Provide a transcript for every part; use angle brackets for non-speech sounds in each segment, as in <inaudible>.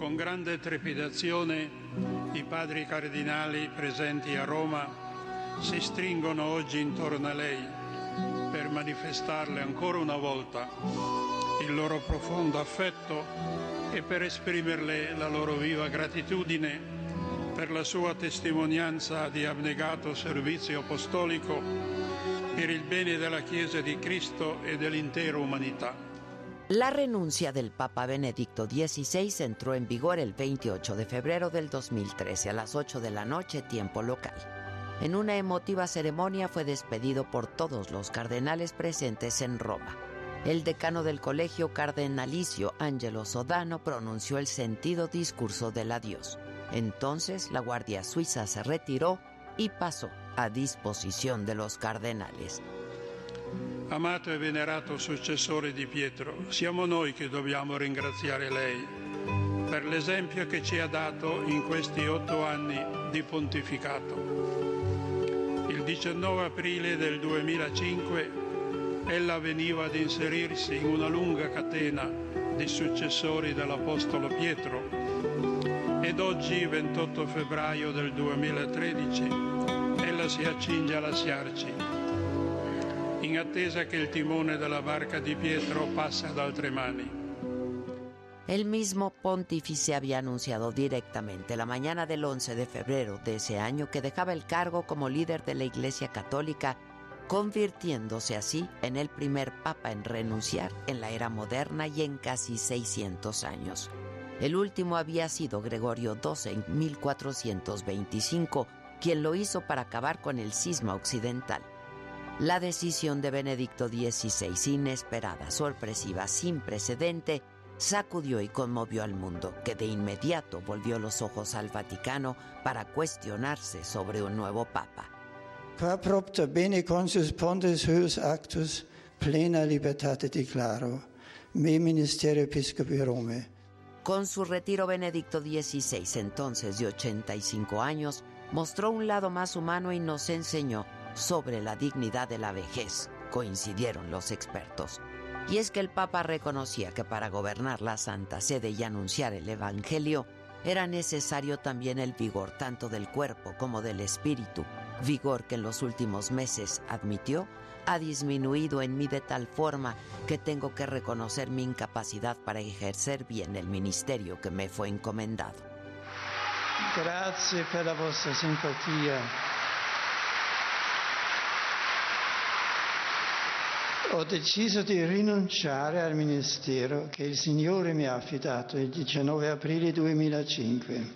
Con grande trepidazione i padri cardinali presenti a Roma si stringono oggi intorno a lei per manifestarle ancora una volta il loro profondo affetto e per esprimerle la loro viva gratitudine per la sua testimonianza di abnegato servizio apostolico per il bene della Chiesa di Cristo e dell'intera umanità. La renuncia del Papa Benedicto XVI entró en vigor el 28 de febrero del 2013 a las 8 de la noche, tiempo local. En una emotiva ceremonia fue despedido por todos los cardenales presentes en Roma. El decano del colegio cardenalicio, Angelo Sodano, pronunció el sentido discurso del adiós. Entonces la Guardia Suiza se retiró y pasó a disposición de los cardenales. Amato e venerato successore di Pietro, siamo noi che dobbiamo ringraziare lei per l'esempio che ci ha dato in questi otto anni di pontificato. Il 19 aprile del 2005 ella veniva ad inserirsi in una lunga catena di successori dell'Apostolo Pietro ed oggi, 28 febbraio del 2013, ella si accinge a lasciarci in attesa que el timone de la barca de Pietro pase ad altre mani. El mismo pontífice había anunciado directamente la mañana del 11 de febrero de ese año que dejaba el cargo como líder de la Iglesia Católica, convirtiéndose así en el primer papa en renunciar en la era moderna y en casi 600 años. El último había sido Gregorio XII en 1425, quien lo hizo para acabar con el cisma occidental. La decisión de Benedicto XVI, inesperada, sorpresiva, sin precedente, sacudió y conmovió al mundo, que de inmediato volvió los ojos al Vaticano para cuestionarse sobre un nuevo papa. Qua propter bene consus huius actus plena libertate declaro, me ministerio episcopi Rome. Con su retiro Benedicto XVI, entonces de 85 años, mostró un lado más humano y nos enseñó sobre la dignidad de la vejez, coincidieron los expertos. Y es que el Papa reconocía que para gobernar la Santa Sede y anunciar el Evangelio era necesario también el vigor tanto del cuerpo como del espíritu, vigor que en los últimos meses, admitió, ha disminuido en mí de tal forma que tengo que reconocer mi incapacidad para ejercer bien el ministerio que me fue encomendado. Gracias por la vostra simpatía. Ho deciso di rinunciare al ministero che il Signore mi ha affidato il 19 aprile 2005.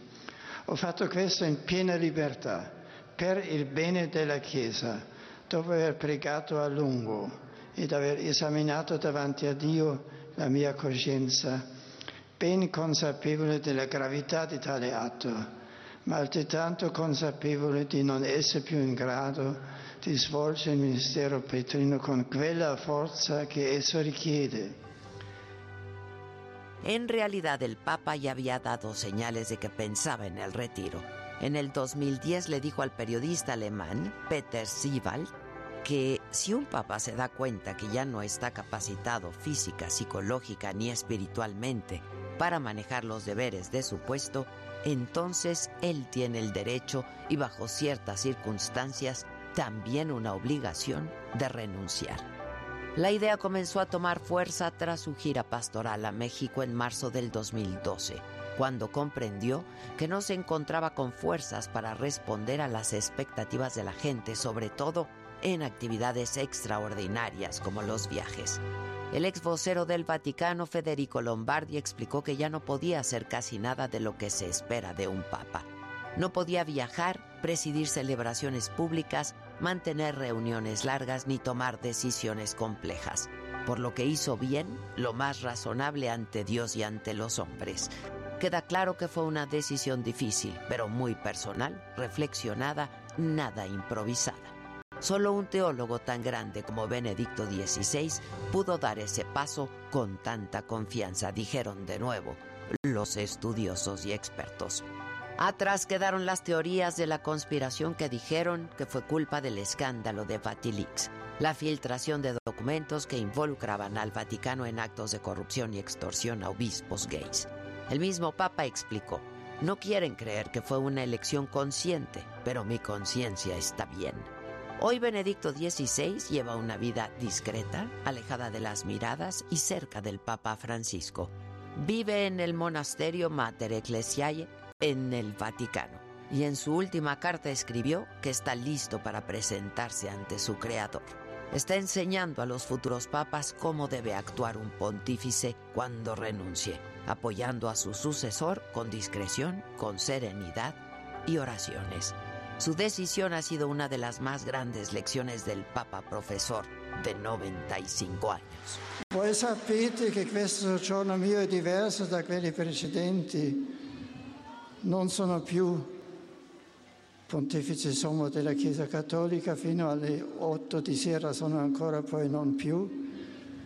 Ho fatto questo in piena libertà, per il bene della Chiesa, dopo aver pregato a lungo ed aver esaminato davanti a Dio la mia coscienza, ben consapevole della gravità di tale atto, ma altrettanto consapevole di non essere più in grado di svolgere il petrino con quella forza que eso requiere. En realidad el Papa ya había dado señales de que pensaba en el retiro. En el 2010 le dijo al periodista alemán Peter Siebald que si un papa se da cuenta que ya no está capacitado física, psicológica ni espiritualmente para manejar los deberes de su puesto, entonces él tiene el derecho y bajo ciertas circunstancias también una obligación de renunciar. La idea comenzó a tomar fuerza tras su gira pastoral a México en marzo del 2012, cuando comprendió que no se encontraba con fuerzas para responder a las expectativas de la gente, sobre todo en actividades extraordinarias como los viajes. El ex vocero del Vaticano, Federico Lombardi, explicó que ya no podía hacer casi nada de lo que se espera de un papa. No podía viajar, presidir celebraciones públicas, mantener reuniones largas ni tomar decisiones complejas, por lo que hizo bien lo más razonable ante Dios y ante los hombres. Queda claro que fue una decisión difícil, pero muy personal, reflexionada, nada improvisada. Solo un teólogo tan grande como Benedicto XVI pudo dar ese paso con tanta confianza, dijeron de nuevo los estudiosos y expertos. Atrás quedaron las teorías de la conspiración que dijeron que fue culpa del escándalo de Vatilix, la filtración de documentos que involucraban al Vaticano en actos de corrupción y extorsión a obispos gays. El mismo Papa explicó, no quieren creer que fue una elección consciente, pero mi conciencia está bien. Hoy Benedicto XVI lleva una vida discreta, alejada de las miradas y cerca del Papa Francisco. Vive en el monasterio Mater Ecclesiae en el Vaticano y en su última carta escribió que está listo para presentarse ante su creador. Está enseñando a los futuros papas cómo debe actuar un pontífice cuando renuncie, apoyando a su sucesor con discreción, con serenidad y oraciones. Su decisión ha sido una de las más grandes lecciones del Papa profesor de 95 años. Voi sapete che questo giorno mio è diverso da quelli precedenti. Non sono più pontefice sommo della Chiesa Cattolica, fino alle 8 di sera sono ancora poi non più.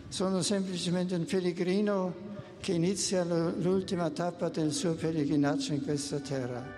Sono semplicemente un pellegrino che inizia l'ultima tappa del suo pellegrinaggio in questa terra.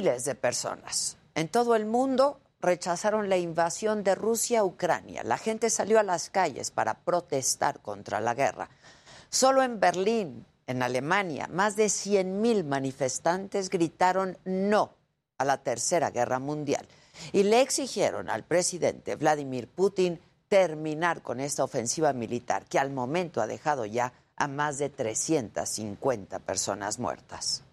Miles de personas en todo el mundo rechazaron la invasión de Rusia a Ucrania. La gente salió a las calles para protestar contra la guerra. Solo en Berlín, en Alemania, más de 100.000 manifestantes gritaron no a la Tercera Guerra Mundial y le exigieron al presidente Vladimir Putin terminar con esta ofensiva militar que al momento ha dejado ya a más de 350 personas muertas.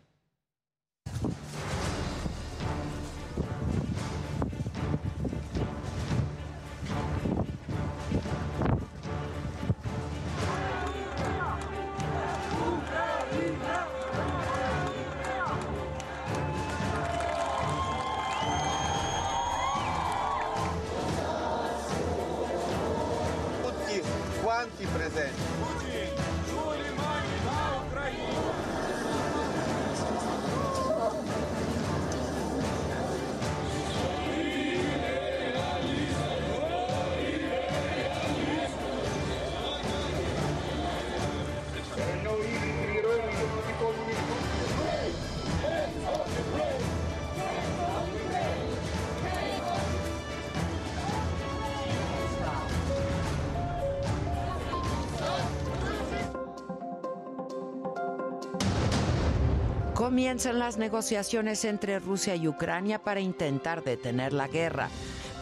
Comienzan las negociaciones entre Rusia y Ucrania para intentar detener la guerra.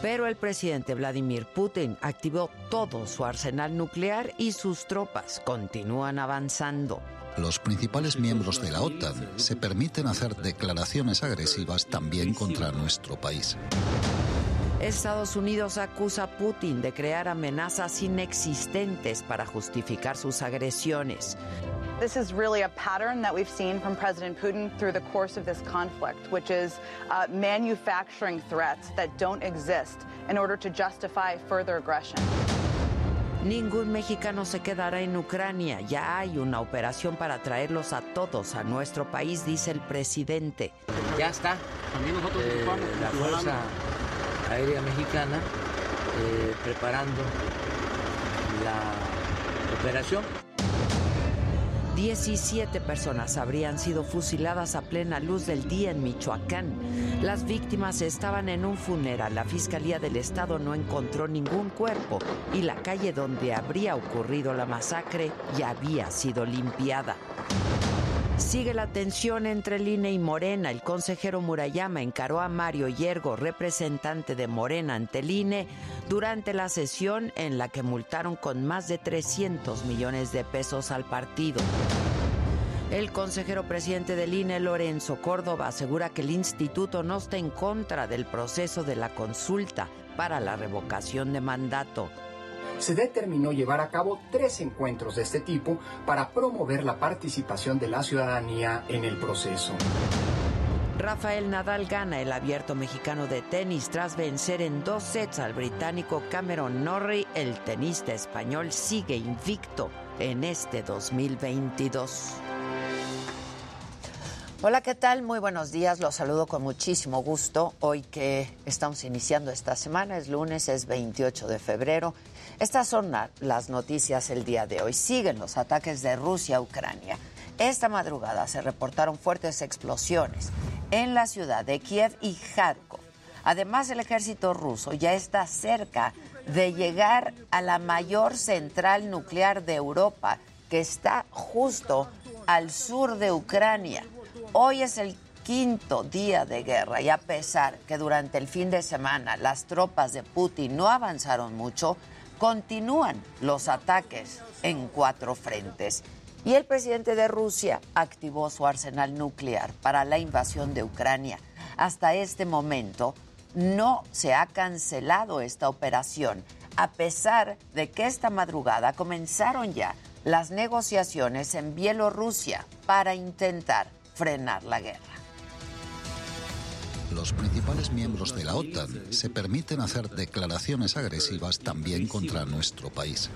Pero el presidente Vladimir Putin activó todo su arsenal nuclear y sus tropas continúan avanzando. Los principales miembros de la OTAN se permiten hacer declaraciones agresivas también contra nuestro país. Estados Unidos acusa a Putin de crear amenazas inexistentes para justificar sus agresiones. This is really a pattern that we've seen from President Putin through the course of this conflict, which is uh, manufacturing threats that don't exist in order to justify further aggression. Ningún mexicano se quedará en Ucrania. Ya hay una operación para traerlos a todos a nuestro país, dice el presidente. Ya está. Eh, la Fuerza Aérea Mexicana eh, preparando la operación. 17 personas habrían sido fusiladas a plena luz del día en Michoacán. Las víctimas estaban en un funeral. La Fiscalía del Estado no encontró ningún cuerpo y la calle donde habría ocurrido la masacre ya había sido limpiada. Sigue la tensión entre el INE y Morena. El consejero Murayama encaró a Mario Yergo, representante de Morena ante el INE, durante la sesión en la que multaron con más de 300 millones de pesos al partido. El consejero presidente del INE, Lorenzo Córdoba, asegura que el instituto no está en contra del proceso de la consulta para la revocación de mandato se determinó llevar a cabo tres encuentros de este tipo para promover la participación de la ciudadanía en el proceso. Rafael Nadal gana el abierto mexicano de tenis tras vencer en dos sets al británico Cameron Norrie. El tenista español sigue invicto en este 2022. Hola, ¿qué tal? Muy buenos días. Los saludo con muchísimo gusto. Hoy que estamos iniciando esta semana, es lunes, es 28 de febrero. Estas son las noticias el día de hoy. Siguen los ataques de Rusia a Ucrania. Esta madrugada se reportaron fuertes explosiones en la ciudad de Kiev y Kharkov. Además, el ejército ruso ya está cerca de llegar a la mayor central nuclear de Europa, que está justo al sur de Ucrania. Hoy es el quinto día de guerra y a pesar que durante el fin de semana las tropas de Putin no avanzaron mucho, continúan los ataques en cuatro frentes. Y el presidente de Rusia activó su arsenal nuclear para la invasión de Ucrania. Hasta este momento no se ha cancelado esta operación, a pesar de que esta madrugada comenzaron ya las negociaciones en Bielorrusia para intentar frenar la guerra los principales miembros de la OTAN se permiten hacer declaraciones agresivas también contra nuestro país.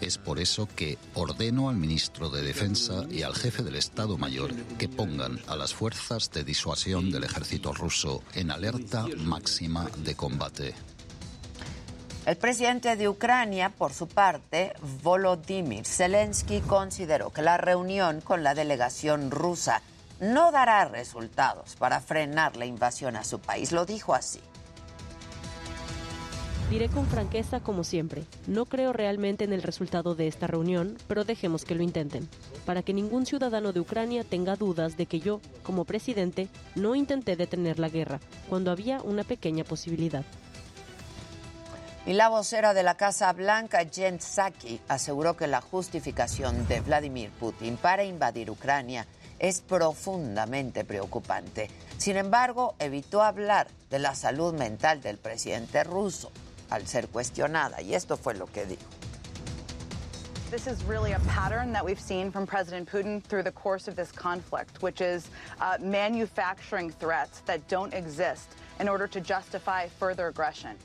Es por eso que ordeno al ministro de Defensa y al jefe del Estado Mayor que pongan a las fuerzas de disuasión del ejército ruso en alerta máxima de combate. El presidente de Ucrania, por su parte, Volodymyr Zelensky, consideró que la reunión con la delegación rusa no dará resultados para frenar la invasión a su país. Lo dijo así. Diré con franqueza como siempre, no creo realmente en el resultado de esta reunión, pero dejemos que lo intenten, para que ningún ciudadano de Ucrania tenga dudas de que yo, como presidente, no intenté detener la guerra, cuando había una pequeña posibilidad. Y la vocera de la Casa Blanca, Jen Psaki, aseguró que la justificación de Vladimir Putin para invadir Ucrania es profundamente preocupante. Sin embargo, evitó hablar de la salud mental del presidente ruso al ser cuestionada, y esto fue lo que dijo. This is really a pattern that we've seen from President Putin through the course of this conflict, which is uh, manufacturing threats that don't exist in order to justify further aggression.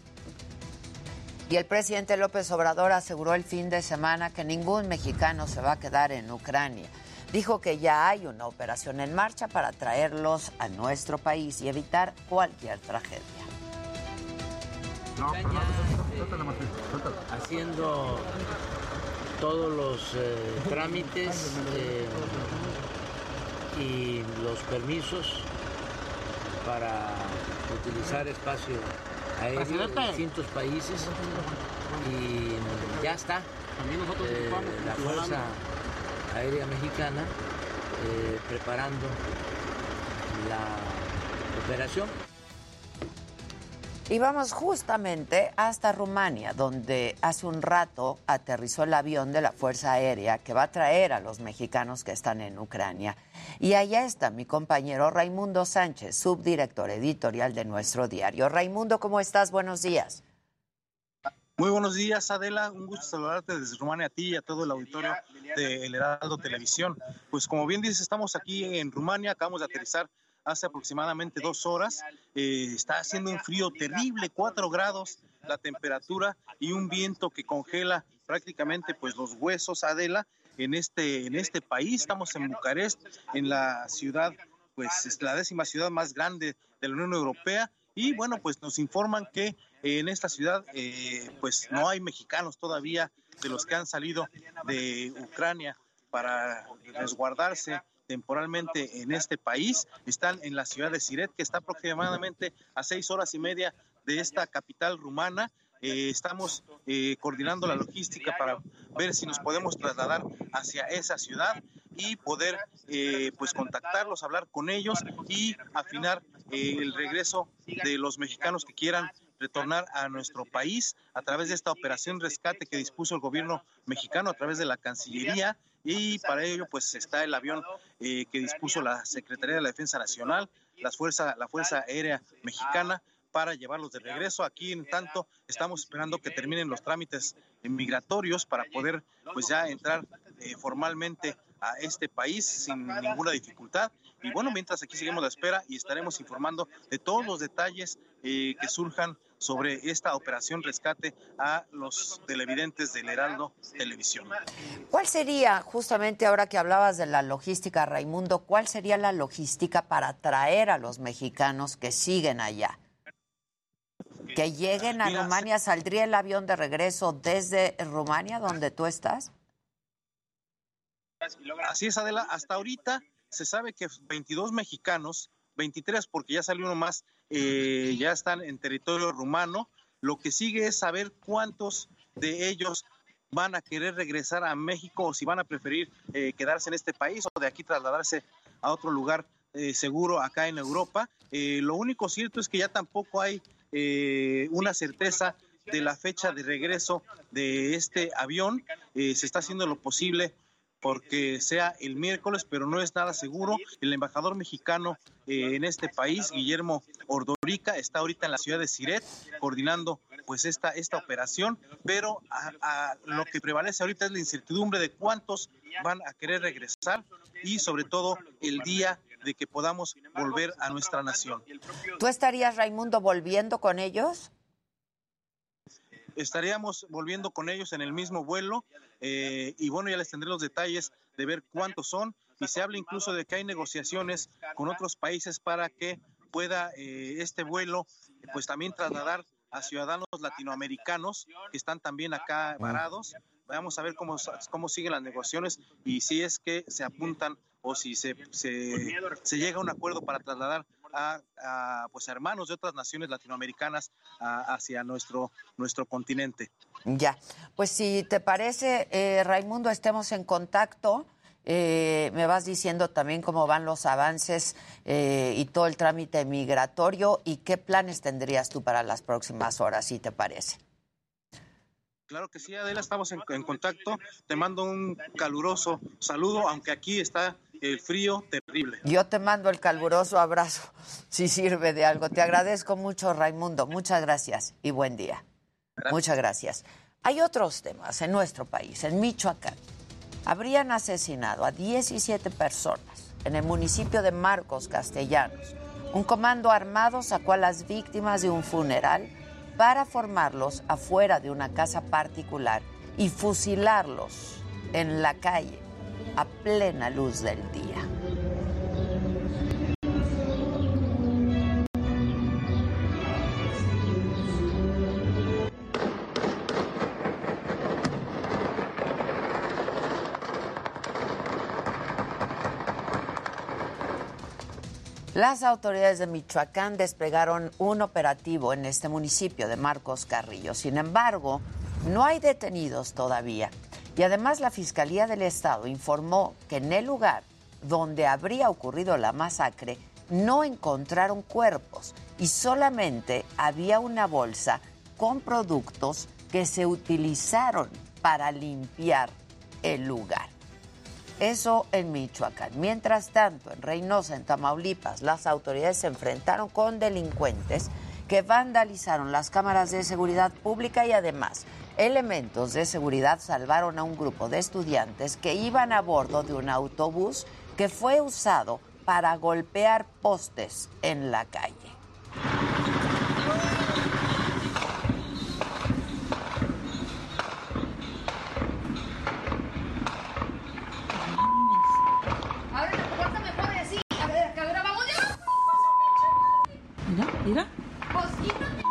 Y el presidente López Obrador aseguró el fin de semana que ningún mexicano se va a quedar en Ucrania. Dijo que ya hay una operación en marcha para traerlos a nuestro país y evitar cualquier tragedia. haciendo todos los eh, trámites eh, y los permisos para utilizar espacio aéreo en distintos países y ya está. Eh, la Fuerza Aérea Mexicana eh, preparando la operación. Y vamos justamente hasta Rumania, donde hace un rato aterrizó el avión de la Fuerza Aérea que va a traer a los mexicanos que están en Ucrania. Y allá está mi compañero Raimundo Sánchez, subdirector editorial de nuestro diario. Raimundo, ¿cómo estás? Buenos días. Muy buenos días, Adela. Un gusto saludarte desde Rumania a ti y a todo el auditorio de El Heraldo Televisión. Pues como bien dices, estamos aquí en Rumania, acabamos de aterrizar hace aproximadamente dos horas. Eh, está haciendo un frío terrible, cuatro grados la temperatura y un viento que congela prácticamente pues los huesos, Adela, en este, en este país. Estamos en Bucarest, en la ciudad, pues es la décima ciudad más grande de la Unión Europea. Y bueno, pues nos informan que en esta ciudad eh, pues no hay mexicanos todavía de los que han salido de Ucrania para resguardarse temporalmente en este país. Están en la ciudad de Siret, que está aproximadamente a seis horas y media de esta capital rumana. Eh, estamos eh, coordinando la logística para ver si nos podemos trasladar hacia esa ciudad y poder eh, pues contactarlos, hablar con ellos y afinar el regreso de los mexicanos que quieran retornar a nuestro país a través de esta operación rescate que dispuso el gobierno mexicano a través de la Cancillería y para ello pues está el avión que dispuso la Secretaría de la Defensa Nacional, la Fuerza, la Fuerza Aérea Mexicana para llevarlos de regreso. Aquí, en tanto, estamos esperando que terminen los trámites migratorios para poder, pues ya entrar eh, formalmente a este país sin ninguna dificultad. Y bueno, mientras aquí seguimos la espera y estaremos informando de todos los detalles eh, que surjan sobre esta operación rescate a los televidentes del Heraldo Televisión. ¿Cuál sería, justamente ahora que hablabas de la logística, Raimundo, cuál sería la logística para traer a los mexicanos que siguen allá? Que lleguen a Rumania, ¿saldría el avión de regreso desde Rumania, donde tú estás? Así es, Adela. Hasta ahorita se sabe que 22 mexicanos, 23 porque ya salió uno más, eh, ya están en territorio rumano. Lo que sigue es saber cuántos de ellos van a querer regresar a México o si van a preferir eh, quedarse en este país o de aquí trasladarse a otro lugar eh, seguro acá en Europa. lo único cierto es que ya tampoco hay eh, una certeza de la fecha de regreso de este avión. Eh, se está haciendo lo posible porque sea el miércoles, pero no es nada seguro. El embajador mexicano eh, en este país, Guillermo Ordorica, está ahorita en la ciudad de Siret coordinando pues esta, esta operación, pero lo que prevalece ahorita es la incertidumbre de cuántos van a querer regresar y sobre todo el día de que podamos volver a nuestra nación. ¿Tú estarías, Raimundo, volviendo con ellos? Estaríamos volviendo con ellos en el mismo vuelo eh, y bueno, ya les tendré los detalles de ver cuántos son y se habla incluso de que hay negociaciones con otros países para que pueda eh, este vuelo pues también trasladar a ciudadanos latinoamericanos que están también acá varados. Vamos a ver cómo, cómo siguen las negociaciones y si es que se apuntan o si se, se, llega a un acuerdo para trasladar a, pues hermanos de otras naciones latinoamericanas hacia nuestro, nuestro continente. Ya, pues si te parece, eh, Raimundo, estemos en contacto. Eh, me vas diciendo también cómo van los avances eh, y todo el trámite migratorio y qué planes tendrías tú para las próximas horas, si te parece. Claro que sí, Adela, estamos en, contacto. Te mando un caluroso saludo, aunque aquí está el frío terrible. Yo te mando el caluroso abrazo, <laughs> si sirve de algo. Te agradezco mucho, Raimundo. Muchas gracias y buen día. Muchas gracias. Hay otros temas en nuestro país, en Michoacán. Habrían asesinado a 17 personas en el municipio de Marcos Castellanos. Un comando armado sacó a las víctimas de un funeral para formarlos afuera de una casa particular y fusilarlos en la calle a plena luz del día. Las autoridades de Michoacán desplegaron un operativo en este municipio de Marcos Carrillo. Sin embargo, no hay detenidos todavía. Y además la Fiscalía del Estado informó que en el lugar donde habría ocurrido la masacre no encontraron cuerpos y solamente había una bolsa con productos que se utilizaron para limpiar el lugar. Eso en Michoacán. Mientras tanto, en Reynosa, en Tamaulipas, las autoridades se enfrentaron con delincuentes que vandalizaron las cámaras de seguridad pública y además elementos de seguridad salvaron a un grupo de estudiantes que iban a bordo de un autobús que fue usado para golpear postes en la calle. Ahora la puerta me pone así. A ver, que ahora vamos ya. Mira, mira. Pues quítate.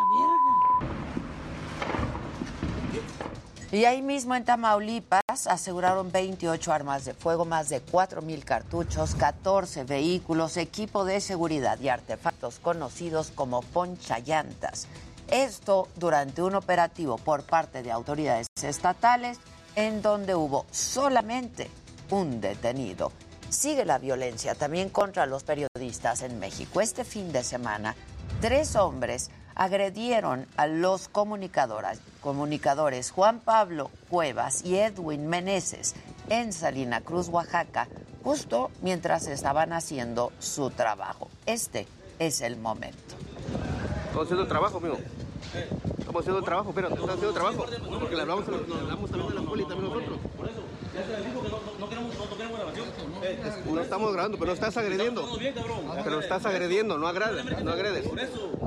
Y ahí mismo en Tamaulipas aseguraron 28 armas de fuego, más de 4.000 cartuchos, 14 vehículos, equipo de seguridad y artefactos conocidos como ponchallantas. Esto durante un operativo por parte de autoridades estatales en donde hubo solamente un detenido. Sigue la violencia también contra los periodistas en México. Este fin de semana, tres hombres agredieron a los comunicadores, comunicadores Juan Pablo Cuevas y Edwin Meneses en Salina Cruz, Oaxaca, justo mientras estaban haciendo su trabajo. Este es el momento. Estamos haciendo el trabajo, amigo. Estamos haciendo el trabajo, pero estamos haciendo el trabajo. Porque le hablamos, también de la poli también nosotros. No estamos grabando, pero estás agrediendo. Pero estás agrediendo, no agredes, no agredes.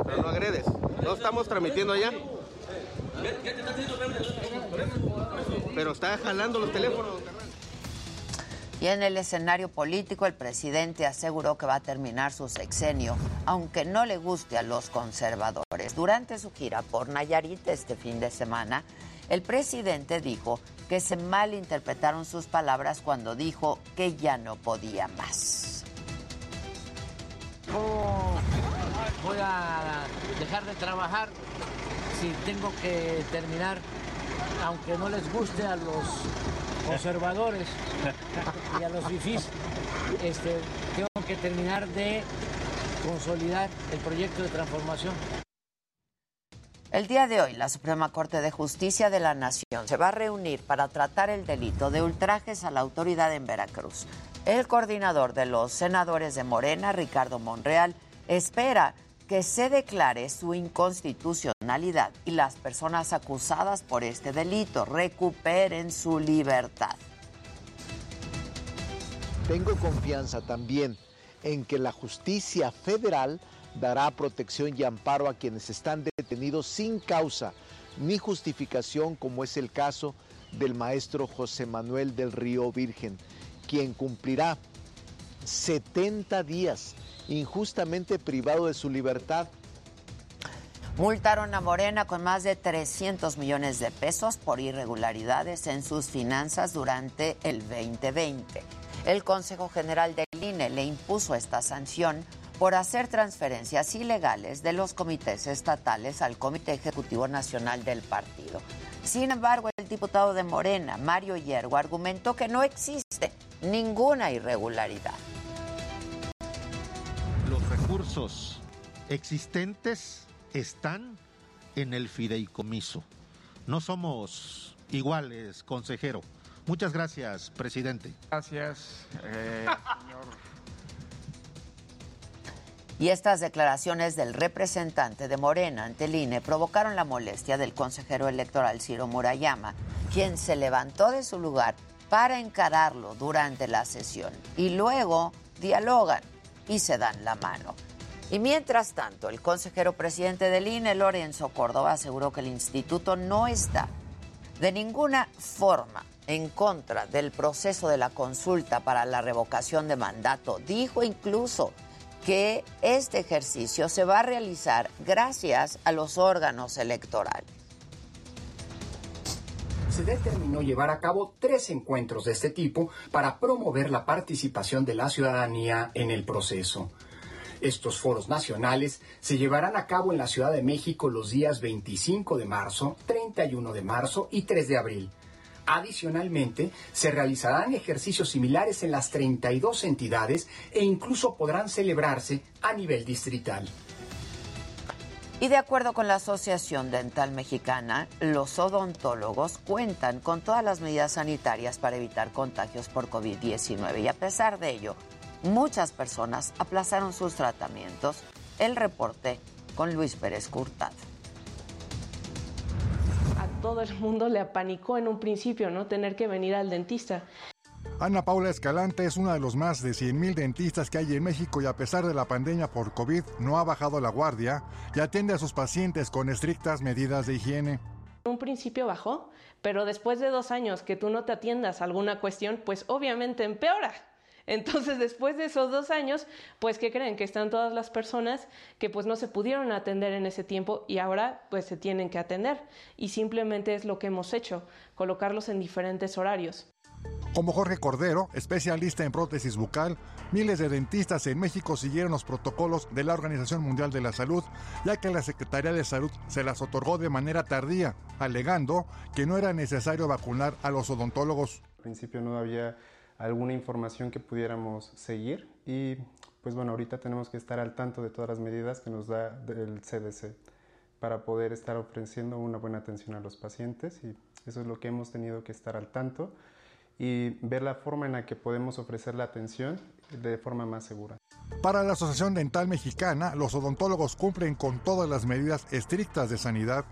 Pero no agredes. No estamos transmitiendo allá. Pero está jalando los teléfonos. Y en el escenario político, el presidente aseguró que va a terminar su sexenio, aunque no le guste a los conservadores. Durante su gira por Nayarit este fin de semana, el presidente dijo que se malinterpretaron sus palabras cuando dijo que ya no podía más. ¿Cómo voy a dejar de trabajar si tengo que terminar, aunque no les guste a los conservadores y a los fifís, este, tengo que terminar de consolidar el proyecto de transformación. El día de hoy, la Suprema Corte de Justicia de la Nación se va a reunir para tratar el delito de ultrajes a la autoridad en Veracruz. El coordinador de los senadores de Morena, Ricardo Monreal, espera que se declare su inconstitucionalidad y las personas acusadas por este delito recuperen su libertad. Tengo confianza también en que la justicia federal dará protección y amparo a quienes están detenidos sin causa ni justificación, como es el caso del maestro José Manuel del Río Virgen, quien cumplirá 70 días injustamente privado de su libertad. Multaron a Morena con más de 300 millones de pesos por irregularidades en sus finanzas durante el 2020. El Consejo General del INE le impuso esta sanción por hacer transferencias ilegales de los comités estatales al Comité Ejecutivo Nacional del partido. Sin embargo, el diputado de Morena, Mario Hiergo, argumentó que no existe ninguna irregularidad. Los recursos existentes están en el fideicomiso. No somos iguales, consejero. Muchas gracias, presidente. Gracias, eh, <laughs> señor. Y estas declaraciones del representante de Morena ante el INE provocaron la molestia del consejero electoral Ciro Murayama, quien se levantó de su lugar para encararlo durante la sesión. Y luego dialogan y se dan la mano. Y mientras tanto, el consejero presidente del INE, Lorenzo Córdoba, aseguró que el instituto no está de ninguna forma en contra del proceso de la consulta para la revocación de mandato. Dijo incluso que este ejercicio se va a realizar gracias a los órganos electorales. Se determinó llevar a cabo tres encuentros de este tipo para promover la participación de la ciudadanía en el proceso. Estos foros nacionales se llevarán a cabo en la Ciudad de México los días 25 de marzo, 31 de marzo y 3 de abril. Adicionalmente, se realizarán ejercicios similares en las 32 entidades e incluso podrán celebrarse a nivel distrital. Y de acuerdo con la Asociación Dental Mexicana, los odontólogos cuentan con todas las medidas sanitarias para evitar contagios por COVID-19 y a pesar de ello, muchas personas aplazaron sus tratamientos. El reporte con Luis Pérez Curtado. Todo el mundo le apanicó en un principio, ¿no? Tener que venir al dentista. Ana Paula Escalante es una de los más de 100.000 dentistas que hay en México y a pesar de la pandemia por COVID no ha bajado la guardia y atiende a sus pacientes con estrictas medidas de higiene. En un principio bajó, pero después de dos años que tú no te atiendas a alguna cuestión, pues obviamente empeora. Entonces, después de esos dos años, pues, ¿qué creen? Que están todas las personas que pues no se pudieron atender en ese tiempo y ahora pues se tienen que atender. Y simplemente es lo que hemos hecho, colocarlos en diferentes horarios. Como Jorge Cordero, especialista en prótesis bucal, miles de dentistas en México siguieron los protocolos de la Organización Mundial de la Salud, ya que la Secretaría de Salud se las otorgó de manera tardía, alegando que no era necesario vacunar a los odontólogos. Al principio no había alguna información que pudiéramos seguir y pues bueno, ahorita tenemos que estar al tanto de todas las medidas que nos da el CDC para poder estar ofreciendo una buena atención a los pacientes y eso es lo que hemos tenido que estar al tanto y ver la forma en la que podemos ofrecer la atención de forma más segura. Para la Asociación Dental Mexicana, los odontólogos cumplen con todas las medidas estrictas de sanidad.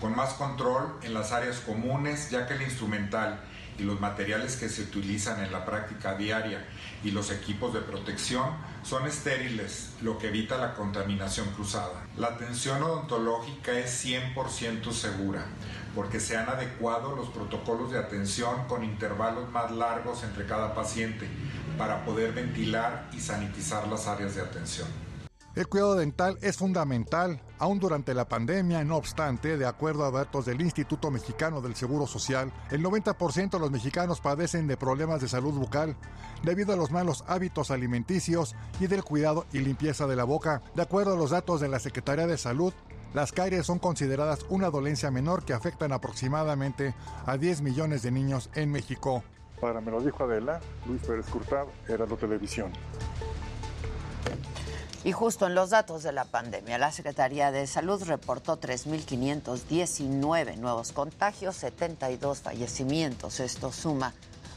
Con más control en las áreas comunes, ya que el instrumental y los materiales que se utilizan en la práctica diaria y los equipos de protección son estériles, lo que evita la contaminación cruzada. La atención odontológica es 100% segura porque se han adecuado los protocolos de atención con intervalos más largos entre cada paciente para poder ventilar y sanitizar las áreas de atención. El cuidado dental es fundamental, aún durante la pandemia, no obstante, de acuerdo a datos del Instituto Mexicano del Seguro Social, el 90% de los mexicanos padecen de problemas de salud bucal debido a los malos hábitos alimenticios y del cuidado y limpieza de la boca. De acuerdo a los datos de la Secretaría de Salud, las caries son consideradas una dolencia menor que afectan aproximadamente a 10 millones de niños en México. Para me lo dijo Adela, Luis Pérez Curtado, era televisión. Y justo en los datos de la pandemia, la Secretaría de Salud reportó 3.519 nuevos contagios, 72 fallecimientos. Esto suma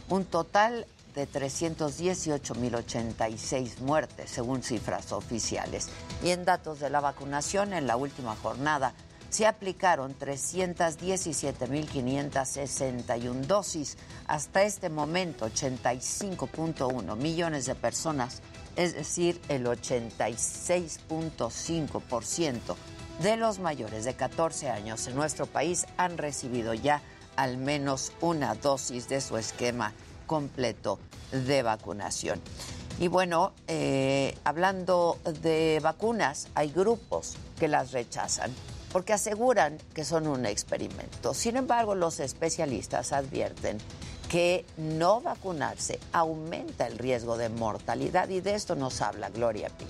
un total de 318.086 muertes, según cifras oficiales. Y en datos de la vacunación, en la última jornada se aplicaron 317.561 dosis. Hasta este momento, 85.1 millones de personas, es decir, el 86.5% de los mayores de 14 años en nuestro país han recibido ya al menos una dosis de su esquema completo de vacunación. Y bueno, eh, hablando de vacunas, hay grupos que las rechazan porque aseguran que son un experimento. Sin embargo, los especialistas advierten que no vacunarse aumenta el riesgo de mortalidad y de esto nos habla Gloria Pi.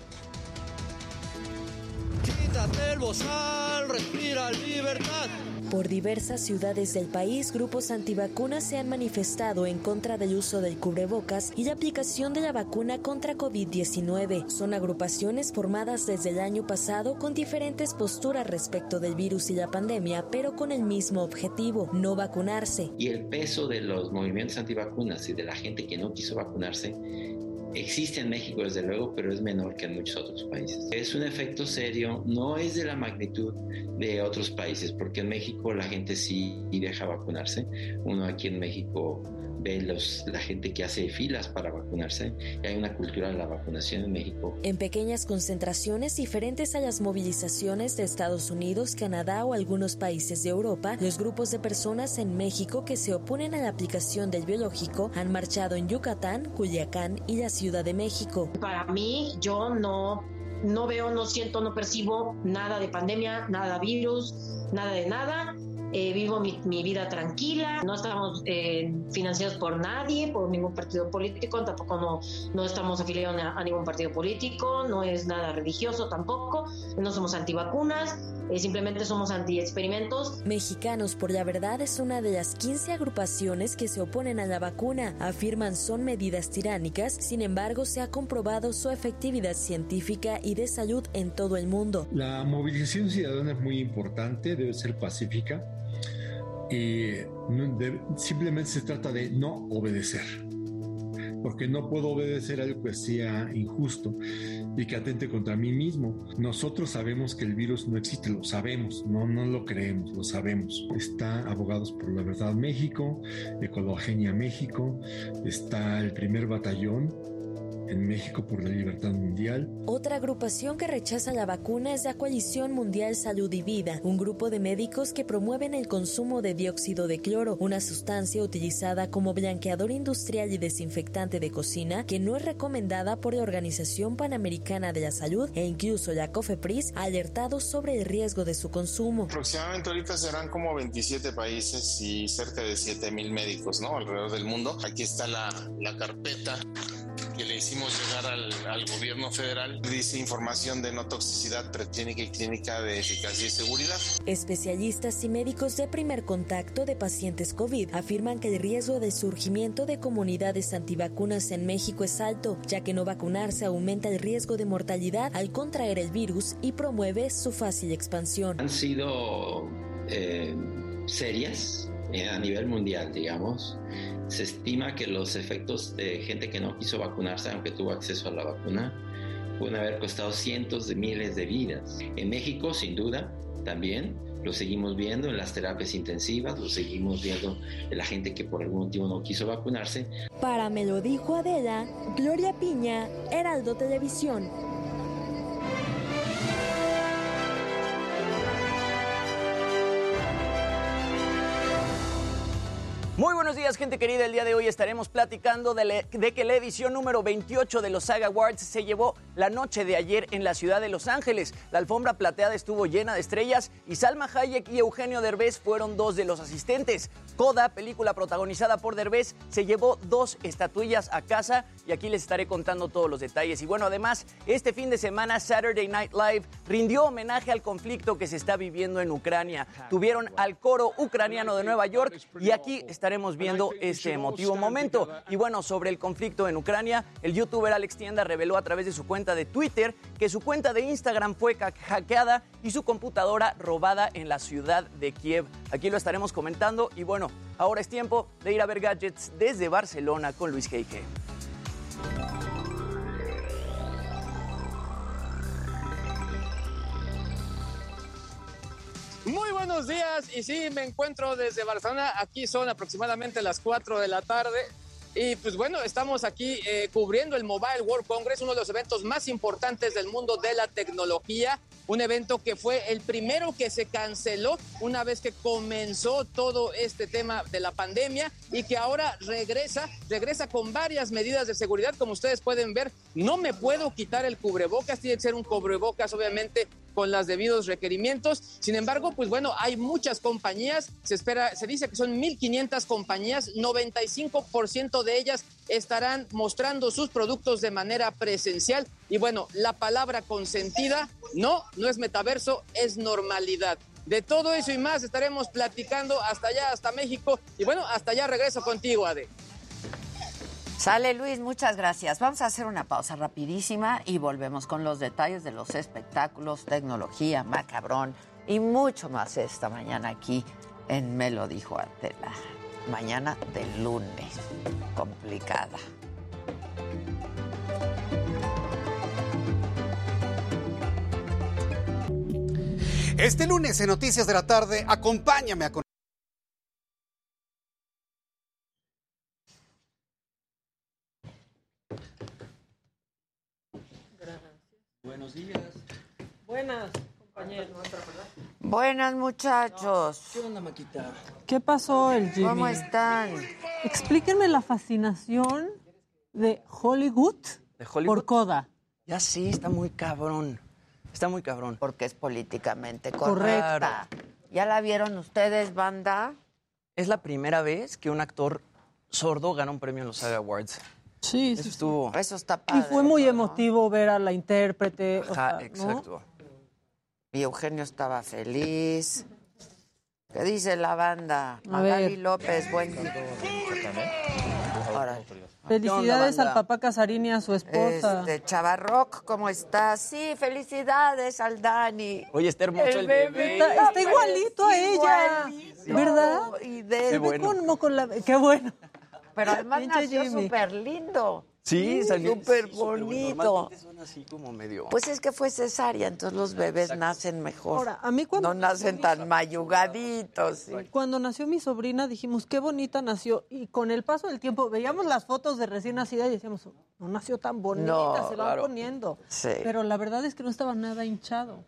Quítate el bozal, respira libertad. Por diversas ciudades del país, grupos antivacunas se han manifestado en contra del uso del cubrebocas y la aplicación de la vacuna contra COVID-19. Son agrupaciones formadas desde el año pasado con diferentes posturas respecto del virus y la pandemia, pero con el mismo objetivo, no vacunarse. Y el peso de los movimientos antivacunas y de la gente que no quiso vacunarse Existe en México desde luego, pero es menor que en muchos otros países. Es un efecto serio, no es de la magnitud de otros países, porque en México la gente sí deja vacunarse. Uno aquí en México ve los, la gente que hace filas para vacunarse y hay una cultura de la vacunación en México. En pequeñas concentraciones diferentes a las movilizaciones de Estados Unidos, Canadá o algunos países de Europa, los grupos de personas en México que se oponen a la aplicación del biológico han marchado en Yucatán, Culiacán y la Ciudad de México. Para mí, yo no no veo, no siento, no percibo nada de pandemia, nada de virus, nada de nada. Eh, vivo mi, mi, vida tranquila, no estamos eh, financiados por nadie, por ningún partido político, tampoco no, no estamos afiliados a, a, ningún partido político, no es nada religioso tampoco, no somos antivacunas, eh, simplemente somos anti-experimentos. Mexicanos por la Verdad es una de las 15 agrupaciones que se oponen a la vacuna, afirman son medidas tiránicas, sin embargo se ha comprobado su efectividad científica y de salud en todo el mundo. La movilización ciudadana es muy importante, debe ser pacífica y simplemente se trata de no obedecer. porque no puedo obedecer algo que sea injusto y que atente contra mí mismo. Nosotros sabemos que el virus no existe, lo sabemos, no, no lo creemos, lo sabemos. Está Abogados por la Verdad México, Ecologenia México, está el primer batallón en México por la Libertad Mundial. Otra agrupación que rechaza la vacuna es la Coalición Mundial Salud y Vida, un grupo de médicos que promueven el consumo de dióxido de cloro, una sustancia utilizada como blanqueador industrial y desinfectante de cocina que no es recomendada por la Organización Panamericana de la Salud e incluso la COFEPRIS ha alertado sobre el riesgo de su consumo. Aproximadamente ahorita serán como 27 países y cerca de 7 mil médicos, ¿no? Alrededor del mundo. Aquí está la, la carpeta que le hicimos llegar al, al, gobierno federal. Dice información de no toxicidad preclínica y clínica de eficacia y seguridad. Especialistas y médicos de primer contacto de pacientes COVID afirman que el riesgo de surgimiento de comunidades antivacunas en México es alto, ya que no vacunarse aumenta el riesgo de mortalidad al contraer el virus y promueve su fácil expansión. Han sido eh, serias eh, a nivel mundial, digamos se estima que los efectos de gente que no quiso vacunarse, aunque tuvo acceso a la vacuna, pueden haber costado cientos de miles de vidas. En México, sin duda, también lo seguimos viendo en las terapias intensivas, lo seguimos viendo en la gente que por algún motivo no quiso vacunarse. Para me lo dijo Adela, Gloria Piña, Heraldo Televisión. Muy buenos días, gente querida. El día de hoy estaremos platicando de, le, de, que la edición número 28 de los Saga Awards se llevó la noche de ayer en la ciudad de Los Ángeles. La alfombra plateada estuvo llena de estrellas y Salma Hayek y Eugenio Derbez fueron dos de los asistentes. Coda, película protagonizada por Derbez, se llevó dos estatuillas a casa y aquí les estaré contando todos los detalles. Y bueno, además, este fin de semana Saturday Night Live rindió homenaje al conflicto que se está viviendo en Ucrania. Tuvieron al coro ucraniano de Nueva York y aquí está estaremos viendo este emotivo momento. Y bueno, sobre el conflicto en Ucrania, el youtuber Alex Tienda reveló a través de su cuenta de Twitter que su cuenta de Instagram fue hackeada y su computadora robada en la ciudad de Kiev. Aquí lo estaremos comentando y bueno, ahora es tiempo de ir a ver gadgets desde Barcelona con Luis Heike. Muy buenos días y sí, me encuentro desde Barcelona, aquí son aproximadamente las 4 de la tarde y pues bueno, estamos aquí eh, cubriendo el Mobile World Congress, uno de los eventos más importantes del mundo de la tecnología, un evento que fue el primero que se canceló una vez que comenzó todo este tema de la pandemia y que ahora regresa, regresa con varias medidas de seguridad, como ustedes pueden ver, no me puedo quitar el cubrebocas, tiene que ser un cubrebocas obviamente con los debidos requerimientos. Sin embargo, pues bueno, hay muchas compañías, se espera, se dice que son 1500 compañías, 95% de ellas estarán mostrando sus productos de manera presencial y bueno, la palabra consentida no, no es metaverso, es normalidad. De todo eso y más estaremos platicando hasta allá, hasta México y bueno, hasta allá regreso contigo, Ade. Sale Luis, muchas gracias. Vamos a hacer una pausa rapidísima y volvemos con los detalles de los espectáculos, tecnología, macabrón y mucho más esta mañana aquí en Me lo dijo Antela. Mañana de lunes, complicada. Este lunes en Noticias de la Tarde, acompáñame a Buenos días. Buenas, compañeros. Buenas, muchachos. ¿Qué onda, Maquita? ¿Qué pasó el Jimmy? ¿Cómo están? Explíquenme la fascinación de Hollywood, ¿De Hollywood? por Coda. Ya sí, está muy cabrón. Está muy cabrón. Porque es políticamente Correcta. correcta. ¿Ya la vieron ustedes, banda? Es la primera vez que un actor sordo gana un premio en los Saga Awards. Sí, Eso estuvo. Eso está Y padre. fue muy emotivo ver a la intérprete. exacto. Y Eugenio estaba feliz. ¿Qué dice la banda? A Magali ver. López, buen. Felicidades ¿Qué onda, al papá Casarín y a su esposa. Este, Chavarroc, ¿cómo estás? Sí, felicidades al Dani. Oye, está hermoso el, bebé. Está, está igualito a ella, Igualísimo. ¿verdad? Y de, con la... Qué bueno. Pero <laughs> además Pinche nació Jimmy. súper lindo. Sí, salió súper bonito. Normalmente son así como medio. Pues es que fue cesárea, entonces los bebés nacen mejor. Ahora, a mí cuando no nacen tan mayugaditos. sí. Cuando nació mi sobrina dijimos, qué bonita nació. Y con el paso del tiempo veíamos las fotos de recién nacida y decíamos, no nació tan bonita, No, se va claro. poniendo. Sí. Pero la verdad es que no estaba nada hinchado.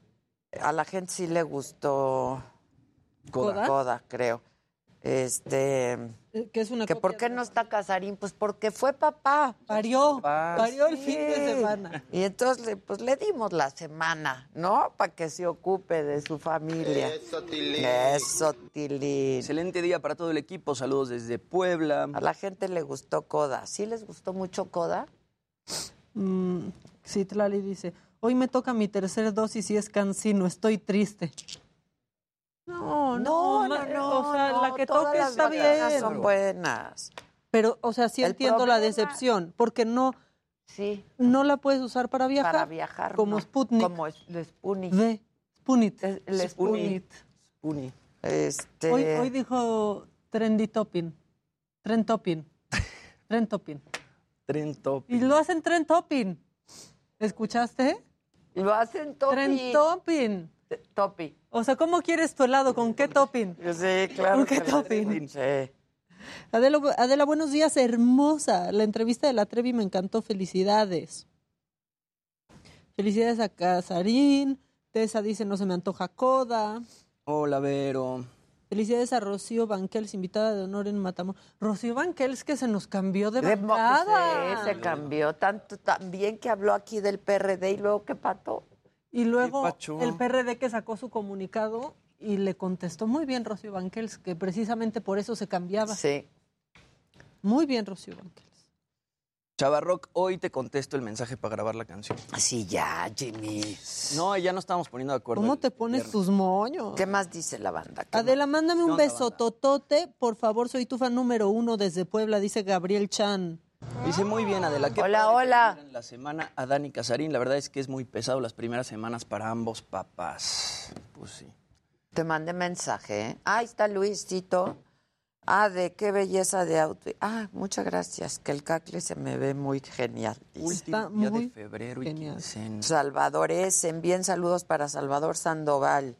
A la gente sí le gustó ¿Coda? Coda, creo. Este, Eh, Que es una que por qué no está Casarín, pues porque fue papá. Parió, parió el fin de semana. Y entonces le- pues le dimos la semana, ¿no? Para que se ocupe de su familia. Eso, Tilín. Eso, Tilín. Excelente día para todo el equipo. Saludos desde Puebla. A la gente le gustó Coda. ¿Sí les gustó mucho Coda? Mm, sí, Tlali dice, hoy me toca mi tercera dosis y es cansino, estoy triste. No, no, no, ma- no, o sea, no, la que toque está bien. son buenas. Pero, o sea, sí El entiendo la decepción, porque no, Sí. no la puedes usar para viajar. Para viajar, Como no. Sputnik. Como es- el Sputnik. Ve, Spunit. El Sputnik. Spuni. Este... Hoy, hoy dijo trendy topping. Trend topping. <laughs> Trend topping. Tren top. Y lo hacen trend topping. ¿Escuchaste? Lo hacen topi. Trend topping. Topi. O sea, ¿cómo quieres tu helado? ¿Con qué topping? Sí, claro. ¿Con qué que topping? Sí. Adela, Adela, buenos días, hermosa. La entrevista de la Trevi me encantó. Felicidades. Felicidades a Casarín. Tessa dice, no se me antoja coda. Hola, Vero. Felicidades a Rocío Banquels, invitada de honor en Matamoros. Rocío Banquels que se nos cambió de bancada. sí, se cambió tanto, tan bien que habló aquí del PRD y luego que pató. Y luego el PRD que sacó su comunicado y le contestó muy bien Rocío Banquels, que precisamente por eso se cambiaba. Sí. Muy bien, Rocío Banquels. Chavarrock, hoy te contesto el mensaje para grabar la canción. Sí, ya, Jimmy. No, ya no estábamos poniendo de acuerdo. ¿Cómo te pones viernes. tus moños? ¿Qué más dice la banda? ¿Qué Adela, mándame un beso totote. Por favor, soy tu fan número uno desde Puebla, dice Gabriel Chan. Dice muy bien, Adela. qué Hola, hola. tuvieran La semana a Dani Casarín. La verdad es que es muy pesado las primeras semanas para ambos papás. Pues sí. Te mandé mensaje, ¿eh? Ah, ahí está Luisito. Ah, de qué belleza de auto. Ah, muchas gracias, que el cacle se me ve muy genial. dice. Último día de febrero y quincena. Salvador es, envíen saludos para Salvador Sandoval,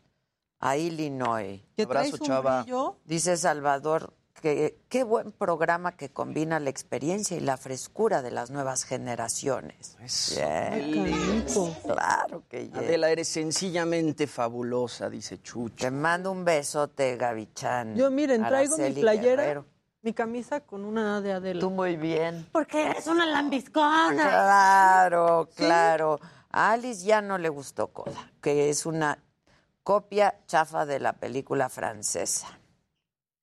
a Illinois. ¿Que Abrazo, traes un chava. brillo? Dice Salvador que qué buen programa que combina la experiencia y la frescura de las nuevas generaciones. Bien. canijo. Claro que yeah. Adela, eres sencillamente fabulosa, dice Chucho. Te mando un besote, Gavichan. Yo, miren, traigo mi playera, Guerrero. mi camisa con una A de Adela. Tú muy bien. Porque eres una lambiscona. Claro, claro. A Alice ya no le gustó Coda, que es una copia chafa de la película francesa.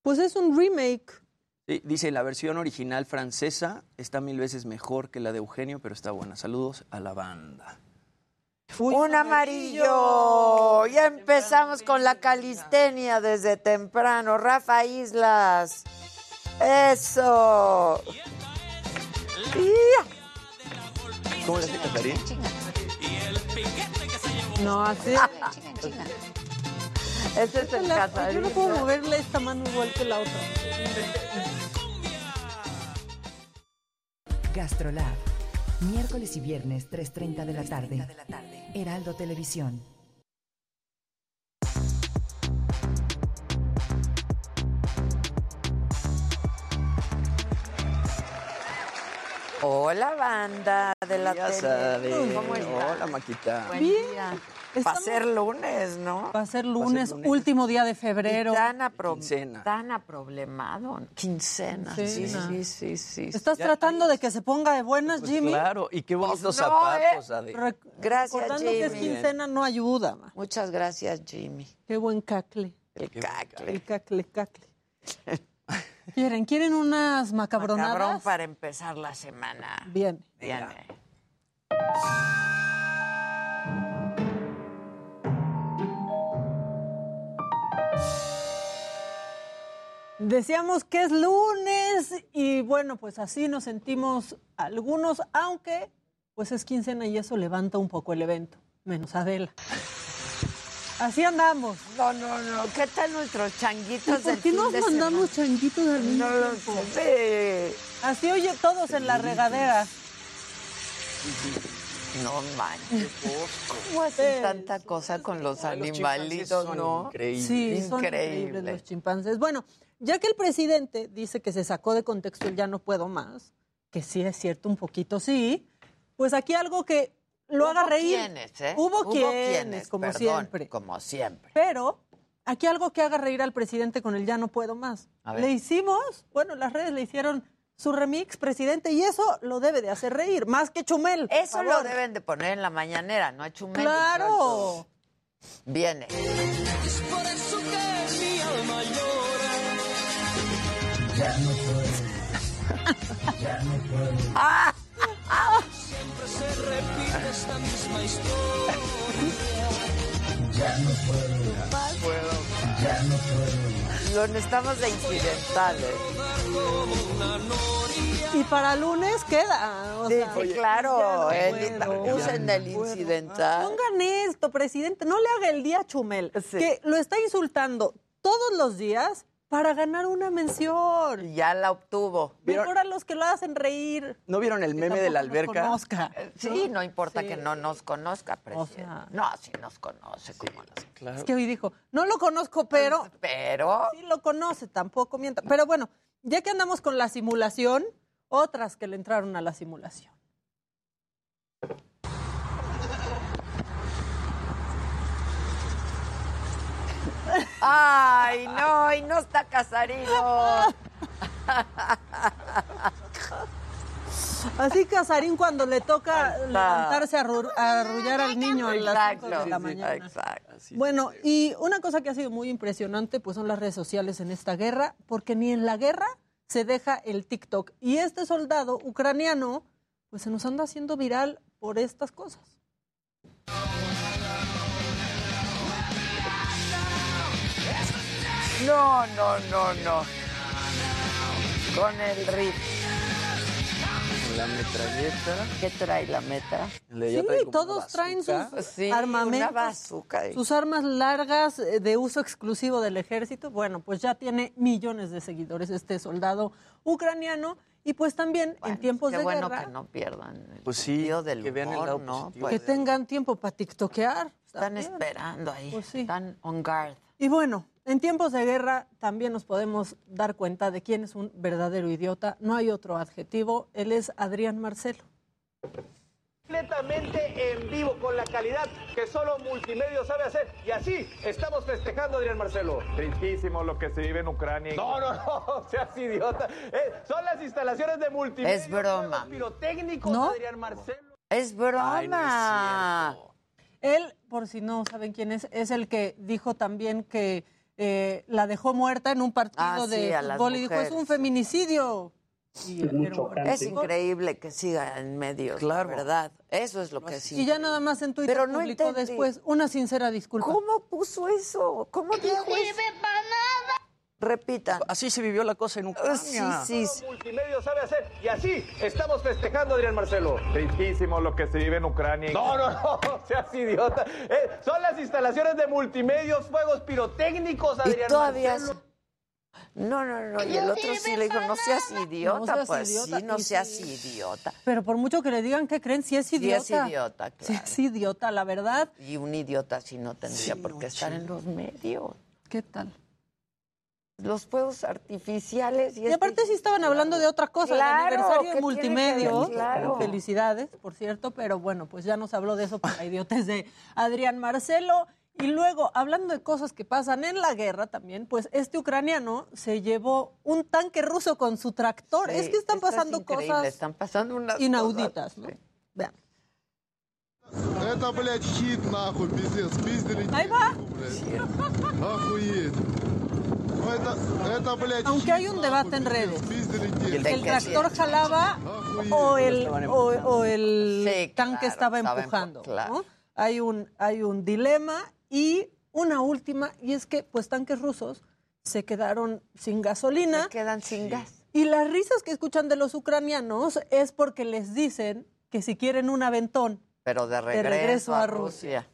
Pues es un remake. Sí, dice, la versión original francesa está mil veces mejor que la de Eugenio, pero está buena. Saludos a la banda. un amarillo. Ya empezamos con la calistenia desde temprano. Rafa Islas. Eso. ¿Cómo le hace Casarín? No, así. Ese es el Casarín. Yo no puedo moverle esta mano igual que la otra. Gastrolab. Miércoles y viernes, 3.30 de la tarde. Heraldo Televisión. Hola, banda de la Ya tele. sabe. ¿Cómo están? Hola, Maquita. Buen Bien. día. Va a ser lunes, ¿no? Va a ser lunes, lunes. último día de febrero. Y tan, apro- Quincena. tan aproblemado. Quincena. Sí, Quincena. sí, sí, sí. ¿Estás tratando de que se ponga de buenas, Pues Jimmy? claro, y qué bonitos no, zapatos, ¿eh? Ade. Gracias, Recordando que es quincena no ayuda. ma. Muchas gracias, Jimmy. Qué buen cacle. El cacle. El cacle, cacle. <laughs> ¿Quieren? ¿Quieren unas macabronadas? Cabrón para empezar la semana. Bien. Bien. Decíamos que es lunes y bueno, pues así nos sentimos algunos, aunque pues es quincena y eso levanta un poco el evento, menos Adela. Así andamos. No, no, no. ¿Qué tal nuestros changuitos ¿Y por qué fin nos de mandamos changuitos al mismo No lo tiempo? sé. Así oye todos en la regadera. No manches. ¿Cómo hacen tanta cosa con los animalitos, no? Sí, son increíbles los chimpancés. Bueno, ya que el presidente dice que se sacó de contexto el ya no puedo más, que sí es cierto un poquito sí, pues aquí algo que lo haga Hubo reír. quienes, ¿eh? Hubo quienes, como perdón, siempre. Como siempre. Pero aquí algo que haga reír al presidente con el ya no puedo más. A ver. Le hicimos, bueno, las redes le hicieron su remix, presidente, y eso lo debe de hacer reír, más que Chumel. Eso lo deben de poner en la mañanera, no a Chumel. Claro. Viene. Es por eso que mi alma llora. Ya no puedo. Ya no puedo. ¡Ah! Siempre se repite esta misma historia. Ya no puedo. Ya no puedo. Lo necesitamos de incidentales. Y para lunes queda. o Sí, sea, sí, claro. ya el- no usen el incidental. Pongan esto, presidente, no le haga el día a Chumel, que lo está insultando todos los días para ganar una mención. Ya la obtuvo. Mejor a los que lo hacen reír. ¿No vieron el meme de la tampoco nos alberca? conozca. Sí, no importa Sí. que no nos conozca, presidente. sea- no, sí nos conoce, como las... Es que hoy dijo, no lo conozco, pero... Pero... Sí lo conoce, tampoco mienta. Pero bueno, ya que andamos con la simulación, otras que le entraron a la simulación. Ay, no, y no está Casarino. Así Casarín cuando le toca levantarse a, arru- a arrullar al niño a las cinco de la mañana. exacto. Bueno, y una cosa que ha sido muy impresionante, pues son las redes sociales en esta guerra, porque ni en la guerra se deja el TikTok. Y este soldado ucraniano, pues se nos anda haciendo viral por estas cosas. No, no, no, no. Con el riff. La metralleta. ¿Qué trae la meta? Sí, todos traen sus Sí, armamentos, una bazooka ahí. sus armas largas eh, de uso exclusivo del ejército. Bueno, pues ya tiene millones de seguidores este soldado ucraniano y pues también en tiempos Qué de bueno guerra que no pierdan el Pues sí, del que vean el ¿no? que tengan tiempo para tiktokear. Están también. esperando ahí. Pues sí. Están on guard. Y bueno, en tiempos de guerra también nos podemos dar cuenta de quién es un verdadero idiota. No hay otro adjetivo. Él es Adrián Marcelo. completamente en vivo con la calidad que solo Multimedia sabe hacer y así estamos festejando Adrián Marcelo. Tristísimo lo que se vive en Ucrania. No, no, no, <laughs> seas idiota. Eh, son las instalaciones de Multimedia. Es broma. Pirotécnicos ¿No? Adrián Marcelo. Es broma. Él, por si no saben quién es, es el que dijo también que eh, la dejó muerta en un partido Ah, sí, de a las fútbol y dijo, es un feminicidio. Y, pero bueno, Es increíble que siga en medios, Claro. ¿verdad? Eso es lo que sí. Y ya nada más en Twitter Pero no publicó entendí. después una sincera disculpa. ¿Cómo puso eso? ¿Cómo dijo eso? Repita. Así se vivió la cosa en Ucrania. Sí, sí, sí. Multimedia sabe hacer y así estamos festejando Adrián Marcelo. Tristísimo lo que se vive en Ucrania. No, no, no, <laughs> seas idiota. Eh, son las instalaciones de Multimedios, fuegos pirotécnicos, Y Adrián todavía... Marcelo. No, no, no. Y el otro sí le dijo, no seas idiota. No seas pues idiota. sí, no Y seas sí. idiota. Pero por mucho que le digan que creen, si es Sí idiota. es idiota, Sí claro. es idiota, la verdad. Y un idiota sí no tendría por qué estar en los medios. ¿Qué tal? los fuegos artificiales. Y, y aparte sí estaban hablando de otra cosa, claro, aniversario de multimedia. Felicidades, por cierto, pero bueno, pues ya nos habló de eso por la de Adrián Marcelo. Y luego, hablando de cosas que pasan en la guerra también, pues este ucraniano se llevó un tanque ruso con su tractor. Es que están pasando cosas inauditas, ¿no? Vean. Ahí va. Aunque hay un debate en redes. ¿El tractor jalaba o el, o, el tanque estaba empujando? Hay, un, hay un dilema y una última, y es que pues tanques rusos se quedaron sin gasolina. Se quedan sin gas. Y las risas que escuchan de los ucranianos es porque les dicen que si quieren un aventón, pero de regreso, de regreso a, Rusia.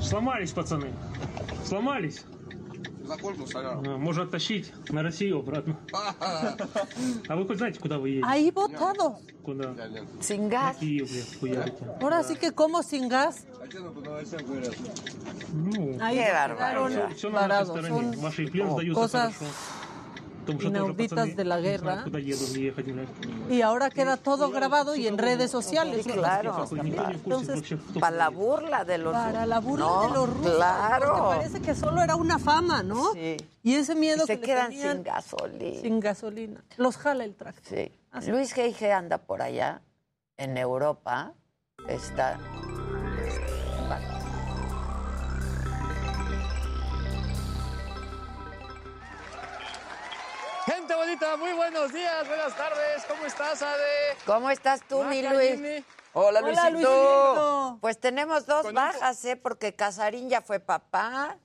Rusia. Сломались, пацаны. Сломались. А, Можно оттащить на Россию обратно. <laughs> А вы хоть знаете, куда вы едете? Ahí botado. Куда? Sin gas. Киев, блядь, хуярите. Ahora sí que como sin gas. Ну, Ahí Qué quedaron barbaridad. все на нашей стороне. Son Ваши плен сдаются cosas хорошо. inauditas de la guerra. Y ahora queda todo grabado y en redes sociales. Sí, claro. Entonces, para la burla de los Para la burla no, de los rusos. Claro. parece que solo era una fama, ¿no? Sí. Y ese miedo y se que quedan le sin gasolina. Sin gasolina. Los jala el tracto. Sí. Así. Luis G.I.G. anda por allá, en Europa, está Gente bonita, muy buenos días, buenas tardes. ¿Cómo estás, Ade? ¿Cómo estás tú, mi Luis? Jimmy. Hola, Hola, Luisito. Luisito. Pues tenemos dos Con un bajas, ¿eh? Porque Casarín ya fue papá.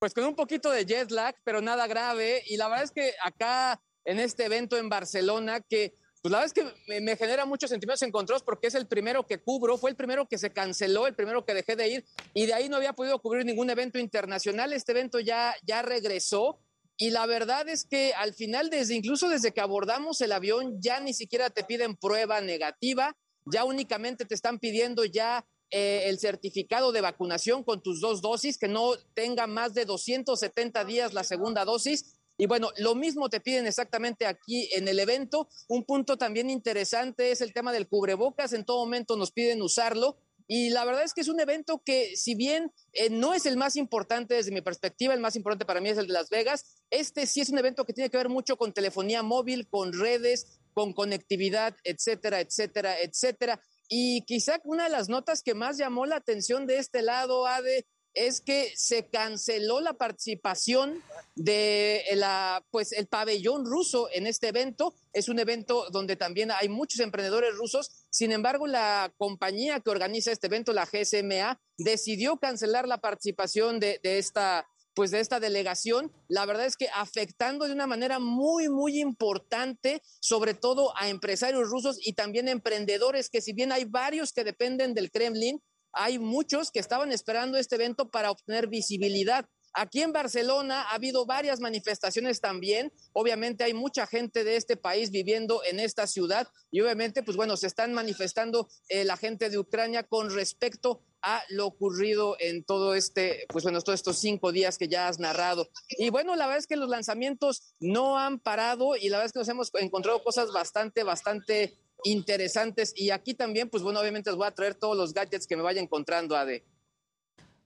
Pues con un poquito de jet lag, pero nada grave. Y la verdad es que acá en este evento en Barcelona, que pues la verdad es que me, genera muchos sentimientos encontrados porque es el primero que cubro, fue el primero que se canceló, el primero que dejé de ir y de ahí no había podido cubrir ningún evento internacional. Este evento ya, ya regresó. Y la verdad es que al final, desde incluso desde que abordamos el avión, ya ni siquiera te piden prueba negativa, ya únicamente te están pidiendo ya eh, el certificado de vacunación con tus dos dosis, que no tenga más de 270 días la segunda dosis. Y bueno, lo mismo te piden exactamente aquí en el evento. Un punto también interesante es el tema del cubrebocas. En todo momento nos piden usarlo. Y la verdad es que es un evento que, si bien eh, no es el más importante desde mi perspectiva, el más importante para mí es el de Las Vegas, este sí es un evento que tiene que ver mucho con telefonía móvil, con redes, con conectividad, etcétera, etcétera, etcétera. Y quizá una de las notas que más llamó la atención de este lado, Ade, es que se canceló la participación de la, pues, el pabellón ruso en este evento. Es un evento donde también hay muchos emprendedores rusos. Sin embargo, la compañía que organiza este evento, la GSMA, decidió cancelar la participación de, de esta pues de esta delegación, la verdad es que afectando de una manera muy, muy importante, sobre todo a empresarios rusos y también emprendedores, que si bien hay varios que dependen del Kremlin, hay muchos que estaban esperando este evento para obtener visibilidad. Aquí en Barcelona ha habido varias manifestaciones también. Obviamente hay mucha gente de este país viviendo en esta ciudad y obviamente, pues bueno, se están manifestando eh, la gente de Ucrania con respecto a lo ocurrido en todo este, pues bueno, todos estos cinco días que ya has narrado. Y bueno, la verdad es que los lanzamientos no han parado y la verdad es que nos hemos encontrado cosas bastante, bastante interesantes. Y aquí también, pues bueno, obviamente os voy a traer todos los gadgets que me vaya encontrando, Ade.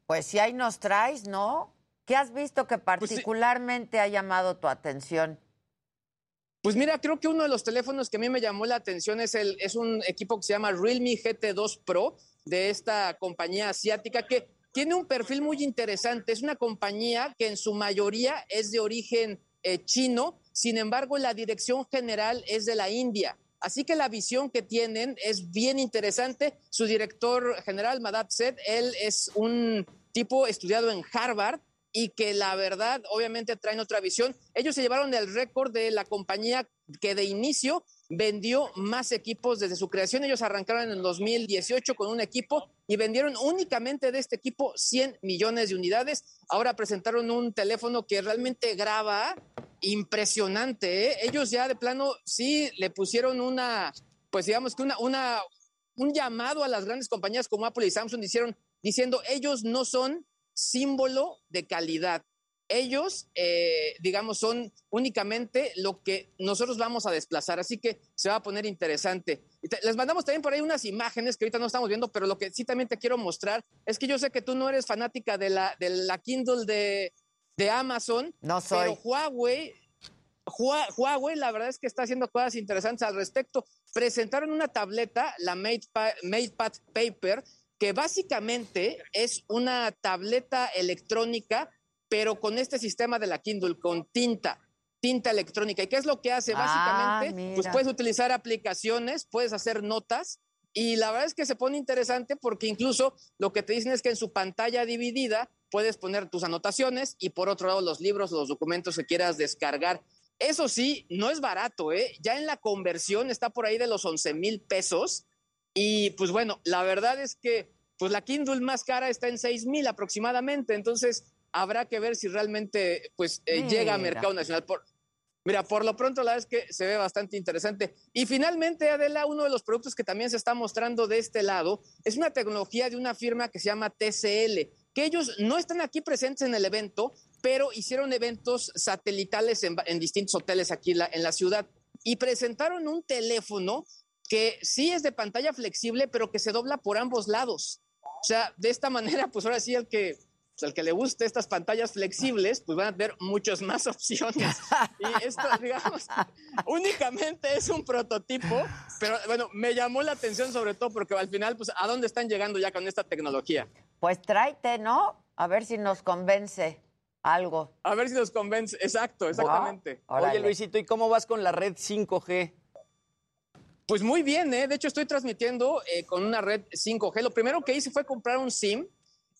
Pues si ahí nos traes, ¿no? ¿Qué has visto que particularmente ha llamado tu atención? Pues mira, creo que uno de los teléfonos que a mí me llamó la atención es, el, es un equipo que se llama Realme GT2 Pro de esta compañía asiática que tiene un perfil muy interesante. Es una compañía que en su mayoría es de origen eh, chino, sin embargo la dirección general es de la India. Así que la visión que tienen es bien interesante. Su director general, Madad Seth, él es un tipo estudiado en Harvard y que la verdad obviamente traen otra visión. Ellos se llevaron el récord de la compañía que de inicio vendió más equipos desde su creación. Ellos arrancaron en el 2018 con un equipo y vendieron únicamente de este equipo 100 millones de unidades. Ahora presentaron un teléfono que realmente graba impresionante. ¿eh? Ellos ya de plano sí le pusieron una, pues digamos que una, una, un llamado a las grandes compañías como Apple y Samsung hicieron diciendo ellos no son símbolo de calidad. Ellos, eh, digamos, son únicamente lo que nosotros vamos a desplazar, así que se va a poner interesante. Les mandamos también por ahí unas imágenes que ahorita no estamos viendo, pero lo que sí también te quiero mostrar es que yo sé que tú no eres fanática de la, de la Kindle de, de Amazon. No soy. Pero Huawei, Hua- Huawei, la verdad es que está haciendo cosas interesantes al respecto. Presentaron una tableta, la MatePad, MatePad Paper, que básicamente es una tableta electrónica, pero con este sistema de la Kindle, con tinta, tinta electrónica. ¿Y qué es lo que hace? Ah, Básicamente, pues mira. puedes utilizar aplicaciones, puedes hacer notas. Y la verdad es que se pone interesante porque incluso lo que te dicen es que en su pantalla dividida puedes poner tus anotaciones y por otro lado los libros, los documentos que quieras descargar. Eso sí, no es barato, ¿eh? Ya en la conversión está por ahí de los 11 mil pesos. Y pues bueno, la verdad es que pues la Kindle más cara está en 6 mil aproximadamente. Entonces, habrá que ver si realmente pues eh, llega a mercado nacional. Por, mira, por lo pronto la verdad es que se ve bastante interesante. Y finalmente, Adela, uno de los productos que también se está mostrando de este lado es una tecnología de una firma que se llama TCL, que ellos no están aquí presentes en el evento, pero hicieron eventos satelitales en, en distintos hoteles aquí en la, en la ciudad y presentaron un teléfono que sí es de pantalla flexible, pero que se dobla por ambos lados. O sea, de esta <laughs> manera, pues ahora sí, el que, pues, al que le guste estas pantallas flexibles, pues van a tener muchas más <laughs> opciones. Y esto, digamos, únicamente es un prototipo, pero bueno, me llamó la atención sobre todo porque al final, pues, ¿a dónde están llegando ya con esta tecnología? Pues tráete, ¿no? A ver si nos convence algo. A ver si nos convence. Exacto, exactamente. Oye, Luisito, ¿y cómo vas con la red 5G? Pues muy bien, ¿eh? De hecho, estoy transmitiendo eh, con una red 5G. Lo primero que hice fue comprar un SIM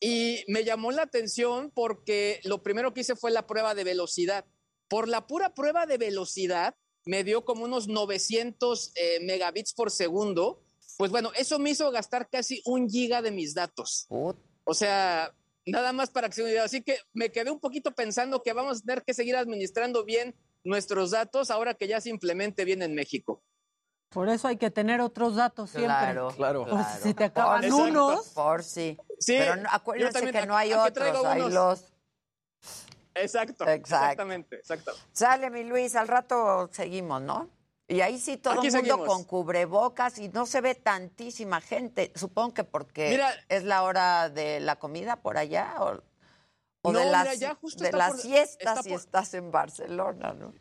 y me llamó la atención porque lo primero que hice fue la prueba de velocidad. Por la pura prueba de velocidad me dio como unos 900 eh, megabits por segundo. Pues bueno, eso me hizo gastar casi un giga de mis datos. O sea, nada más para que se idea. Así que me quedé un poquito pensando que vamos a tener que seguir administrando bien nuestros datos ahora que ya se implemente bien en México. Por eso hay que tener otros datos siempre. Claro, claro. Por si se te acaban Por- unos. Por sí. Sí, Pero no- acuérdense también que no hay otros, hay unos. los... Exacto, Exacto. exactamente, exacto. Sale, mi Luis, al rato seguimos, ¿no? Y ahí sí todo Aquí el mundo seguimos. con cubrebocas y no se ve tantísima gente. Supongo que porque Mira- es la hora de la comida por allá o, o No, de mira, las, ya justo de está las por- siestas está si estás en Barcelona, ¿no?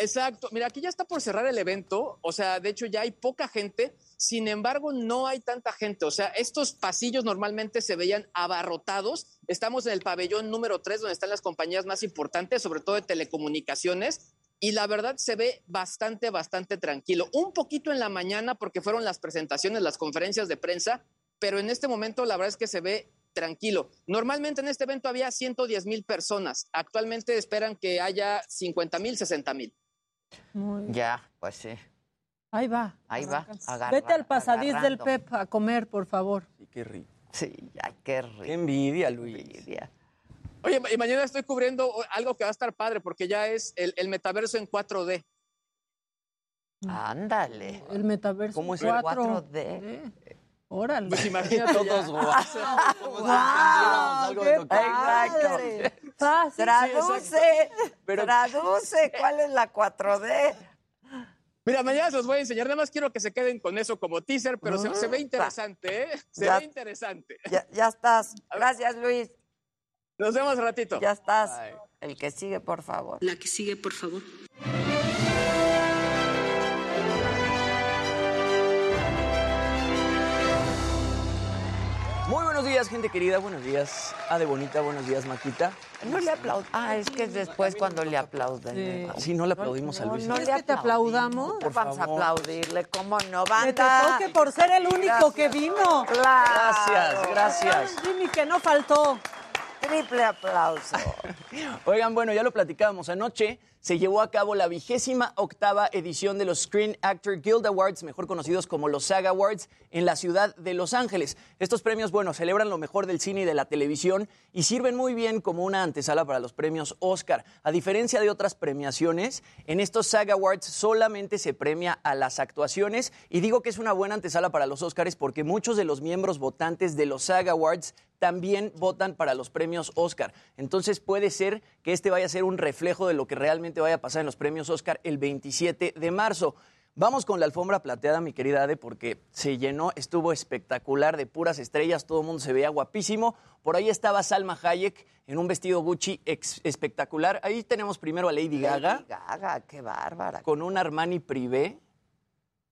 Exacto. Mira, aquí ya está por cerrar el evento. O sea, de hecho ya hay poca gente. Sin embargo, no hay tanta gente. O sea, estos pasillos normalmente se veían abarrotados. Estamos en el pabellón número 3, donde están las compañías más importantes, sobre todo de telecomunicaciones. Y la verdad se ve bastante, bastante tranquilo. Un poquito en la mañana porque fueron las presentaciones, las conferencias de prensa, pero en este momento la verdad es que se ve tranquilo. Normalmente en este evento había 110 mil personas. Actualmente esperan que haya 50 mil, 60 mil. Muy- Ya, pues sí. Ahí va. Ahí va. agarra- Vete al pasadiz del agarrando. Pep a comer, por favor. Sí, qué rico. Sí, ya, qué rico. Qué envidia, Luis. Oye, y mañana estoy cubriendo algo que va a estar padre porque ya es el, el metaverso en 4D. Ándale. El metaverso ¿Cómo es el 4D? 4D? Órale. Pues imagínate <laughs> Todos guau. ¡Guau! algo ¡Qué de doctor. Fácil. Traduce, Pero- traduce, ¿cuál es la 4D? Mira, mañana se los voy a enseñar. Nada más quiero que se queden con eso como teaser, pero se, se ve interesante, ¿eh? Se Ya. ve interesante. Ya, ya estás. Gracias, Luis. Nos vemos ratito. Ya estás. El que sigue, por favor. La que sigue, por favor. Buenos días, gente querida. Buenos días, Ade Bonita. Buenos días, Maquita. No le aplaud. Ah, es que es después cuando le aplauden. Sí, no le aplaudimos a No, Luis. no ¿Quieres le que te aplaudamos? Por Vamos a aplaudirle, ¿cómo no? Que Banda. te toque por ser el único que vino. Gracias, gracias. Jimmy, que no faltó. Triple aplauso. <laughs> Oigan, bueno, ya lo platicábamos anoche. Se llevó a cabo la vigésima octava edición de los Screen Actor Guild Awards, mejor conocidos como los SAG Awards, en la ciudad de Los Ángeles. Estos premios, bueno, celebran lo mejor del cine y de la televisión y sirven muy bien como una antesala para los premios Oscar. A diferencia de otras premiaciones, en estos SAG Awards solamente se premia a las actuaciones y digo que es una buena antesala para los Oscars porque muchos de los miembros votantes de los SAG Awards también votan para los premios Oscar. Entonces puede ser que este vaya a ser un reflejo de lo que realmente vaya a pasar en los premios Oscar el 27 de marzo. Vamos con la alfombra plateada, mi querida Ade, porque se llenó, estuvo espectacular, de puras estrellas, todo el mundo se veía guapísimo. Por ahí estaba Salma Hayek en un vestido Gucci espectacular. Ahí tenemos primero a Lady Gaga Lady Gaga, qué bárbara. con un Armani Privé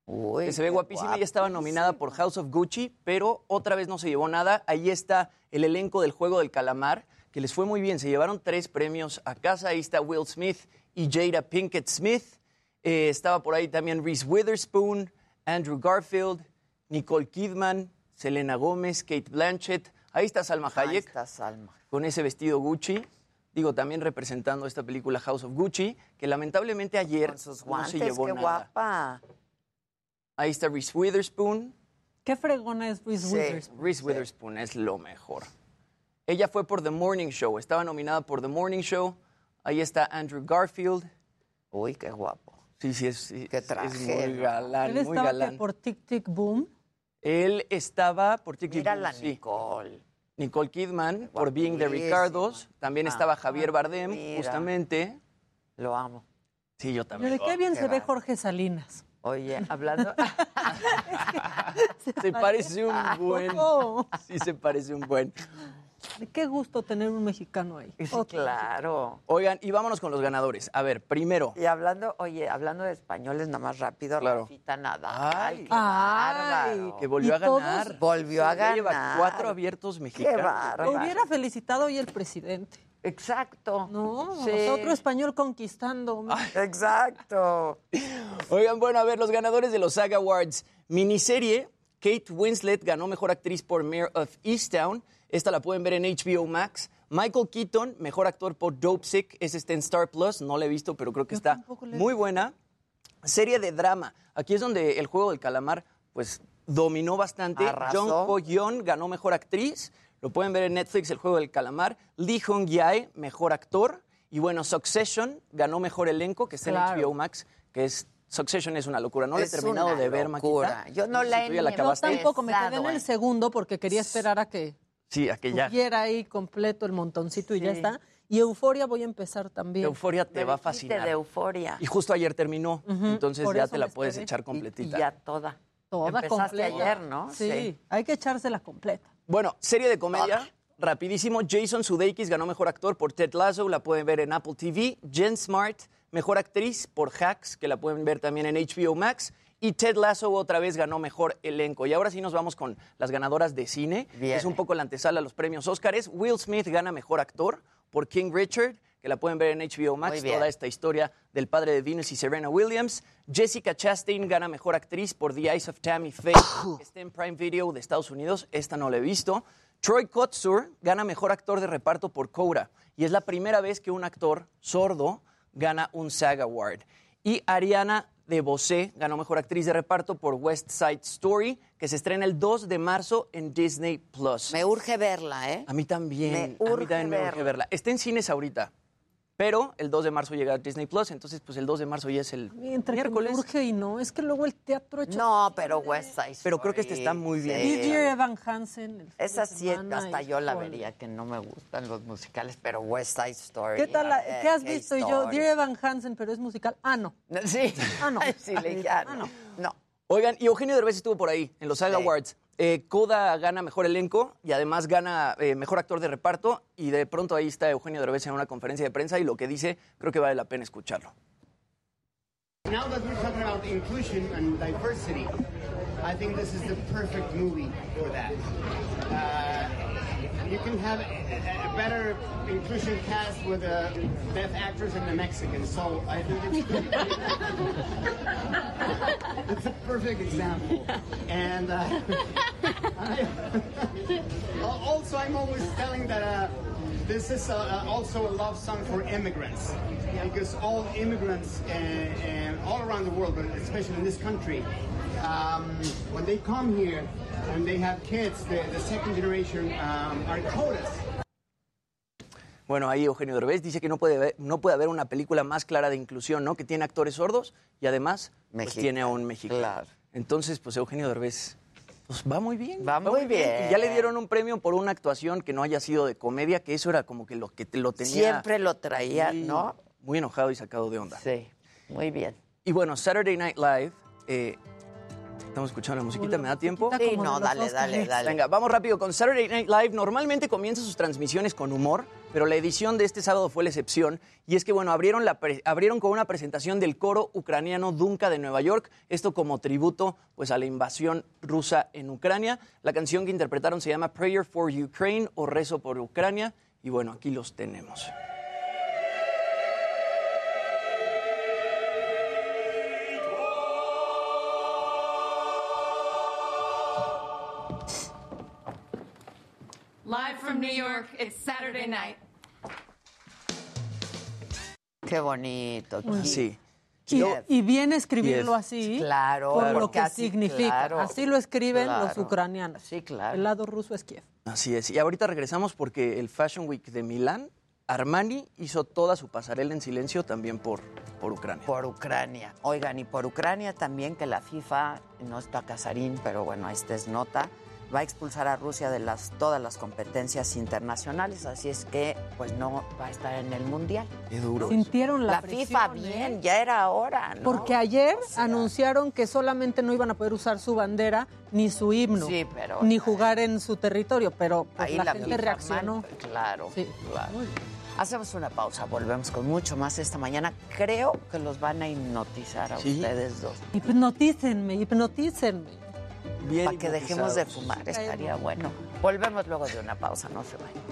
Uy, que se ve guapísima. Ya estaba nominada por House of Gucci, pero otra vez no se llevó nada. Ahí está el elenco del Juego del Calamar, que les fue muy bien. Se llevaron tres premios a casa. Ahí está Will Smith y Jada Pinkett Smith. Eh, estaba por ahí también Reese Witherspoon, Andrew Garfield, Nicole Kidman, Selena Gómez, Kate Blanchett. Ahí está Salma Ahí Hayek está Salma. con ese vestido Gucci. Digo, también representando esta película House of Gucci, que lamentablemente ayer Con sus no se llevó qué nada. guapa. Ahí está Reese Witherspoon, Qué fregona es Reese Witherspoon. Reese Witherspoon es lo mejor. Ella fue por The Morning Show, estaba nominada por The Morning Show. Ahí está Andrew Garfield. Uy, qué guapo. Sí, sí, es, sí, Qué es traje, muy ¿no? galán, Él muy estaba galán. por Tic Tic Boom. Él estaba por Tic Tic Mira Boom, la sí. Nicole. Nicole Kidman por Being the. Ricardos. También estaba Ah, Javier Bardem, mira. justamente. Lo amo. Sí, yo también. Pero qué bien qué se ve bárbaro. Jorge Salinas. Oye, hablando. <laughs> Se parece un ¿A buen. Sí, se parece un buen. De qué gusto tener un mexicano ahí. Sí, claro. Oigan, y vámonos con los ganadores. A ver, primero. Y hablando, oye, hablando de españoles, nada más rápido, Claro. Rafita Nadal. Ay. qué Ay, bárbaro. Que volvió a ganar. Volvió a ganar. Lleva cuatro abiertos Qué mexicanos. bárbaro. Lo hubiera felicitado hoy el presidente. Exacto. No, Sí. otro español conquistando. Exacto. <laughs> Oigan, bueno, a ver, los ganadores de los SAG Awards. Miniserie, Kate Winslet ganó Mejor Actriz por Mayor of Easttown. Esta la pueden ver en HBO Max. Michael Keaton, Mejor Actor por Dope Sick. Ese está en Star Plus. No la he visto, pero creo que está muy buena. Serie de drama. Aquí es donde el juego del calamar, pues, dominó bastante. Jung Ho Yeon ganó Mejor Actriz. Lo pueden ver en Netflix, El Juego del Calamar. Lee Hong Yae, Mejor Actor. Y bueno, Succession ganó Mejor Elenco, que está Claro. en HBO Max, que es... Succession es una locura. No la he Es terminado una de ver, locura. Maquita. Yo no la he la acabaste. tampoco me quedé en el eh. segundo porque quería esperar a que Sí, aquella. tuviera ahí completo el montoncito y ya está. Y Euforia voy a empezar también. Euforia te Me va a fascinar. de euforia. Y justo ayer terminó, entonces por ya te la puedes esperé. echar Y, y completita. ya toda. Toda Empezaste completa. ayer, ¿no? Sí, Sí. hay que echársela completa. Bueno, serie de comedia, rapidísimo. Jason Sudeikis ganó Mejor Actor por Ted Lasso, la pueden ver en Apple TV. Jen Smart, Mejor Actriz por Hacks, que la pueden ver también en HBO Max. Y Ted Lasso otra vez ganó Mejor Elenco. Y ahora sí nos vamos con las ganadoras de cine. Es un poco la antesala a los premios Óscares. Will Smith gana Mejor Actor por King Richard, que la pueden ver en HBO Max. Toda esta historia del padre de Venus y Serena Williams. Jessica Chastain gana Mejor Actriz por The Eyes of Tammy Faye, que está en Prime Video de Estados Unidos. Esta no la he visto. Troy Kotsur gana Mejor Actor de Reparto por Cobra. Y es la primera vez que un actor sordo gana un SAG Award. Y Ariana DeBose ganó Mejor Actriz de Reparto por West Side Story, que se estrena el 2 de marzo en Disney+. Plus. Me urge verla, ¿eh? A mí también. Me a mí urge también me urge verla. Está en cines ahorita. Pero el 2 de marzo llega a Disney Plus, entonces pues el 2 de marzo ya es el Entre que me miércoles. urge y no, es que luego el teatro hecho... No, pero West Side Story. Pero creo que este está muy bien. Sí. Dear Evan Hansen. el Esa sí, hasta yo la vería, que no me gustan los musicales, pero West Side Story. ¿Qué tal? la- ¿Qué has qué visto? Y yo. Dear Evan Hansen, pero es musical. Ah, no. <laughs> Sí, Ah, no. sí, le dije, ah, Ah, no. no. no. Oigan, y Eugenio Derbez estuvo por ahí, en los SAG Sí. Awards. Eh, gana Mejor Elenco y además gana eh, Mejor Actor de Reparto. Y de pronto ahí está Eugenio Derbez en una conferencia de prensa y lo que dice creo que vale la pena escucharlo. Now that we're talking about inclusion and diversity, I think this is the perfect movie for that. Uh, you can have a, a better inclusion cast with the deaf actors and the Mexicans, so I think it's, <laughs> it's a perfect example. And uh, <laughs> I, <laughs> also, I'm always telling that uh, this is uh, also a love song for immigrants because all immigrants uh, uh, all around the world, but especially in this country, um, when they come here and they have kids, the, the second generation um, are quotas. Bueno, ahí Eugenio Derbez dice que no puede, haber, no puede haber una película más clara de inclusión, ¿no? Que tiene actores sordos y además pues, tiene a un mexicano. claro. Entonces, pues Eugenio Derbez pues, va muy bien. Va muy bien. Y ya le dieron un premio por una actuación que no haya sido de comedia, que eso era como que lo que te- lo tenía Siempre lo traía, muy- ¿no? Muy enojado y sacado de onda. Sí, muy bien. Y bueno, Saturday Night Live. eh, Estamos escuchando la musiquita, ¿me da tiempo? Sí, no, dale, dale, dale. Venga, vamos rápido con Saturday Night Live. Normalmente comienza sus transmisiones con humor, pero la edición de este sábado fue la excepción. Y es que, bueno, abrieron, con una presentación del coro ucraniano Dunka de Nueva York. Esto como tributo pues, a la invasión rusa en Ucrania. La canción que interpretaron se llama Prayer for Ukraine o Rezo por Ucrania. Y bueno, aquí los tenemos. Live from New York, it's Saturday night. Qué bonito. Sí. Y, y bien escribirlo Kiev. así, Claro, por lo que así, significa. claro, así lo escriben los claro. ucranianos. Sí, claro. El lado ruso es Kiev. Así es. Y ahorita regresamos porque el Fashion Week de Milán, Armani hizo toda su pasarela en silencio también por, por Ucrania. Por Ucrania. Oigan, y por Ucrania también que la FIFA, no está Casarín, pero bueno, esta es nota, va a expulsar a Rusia de las, todas las competencias internacionales, así es que pues no va a estar en el Mundial. Qué duro. Sintieron la, La FIFA ¿eh? bien, ya era hora, ¿no? Porque ayer anunciaron que solamente no iban a poder usar su bandera ni su himno, Sí, pero- ni jugar en su territorio, pero pues, Ahí la, la gente FIFA reaccionó. mal, claro, Sí. claro. Hacemos una pausa, volvemos con mucho más esta mañana. Creo que los van a hipnotizar a Sí. ustedes dos. Hipnotícenme, hipnotícenme. Bien Para que dejemos de fumar, estaría bueno. Volvemos luego de una pausa, no se vayan.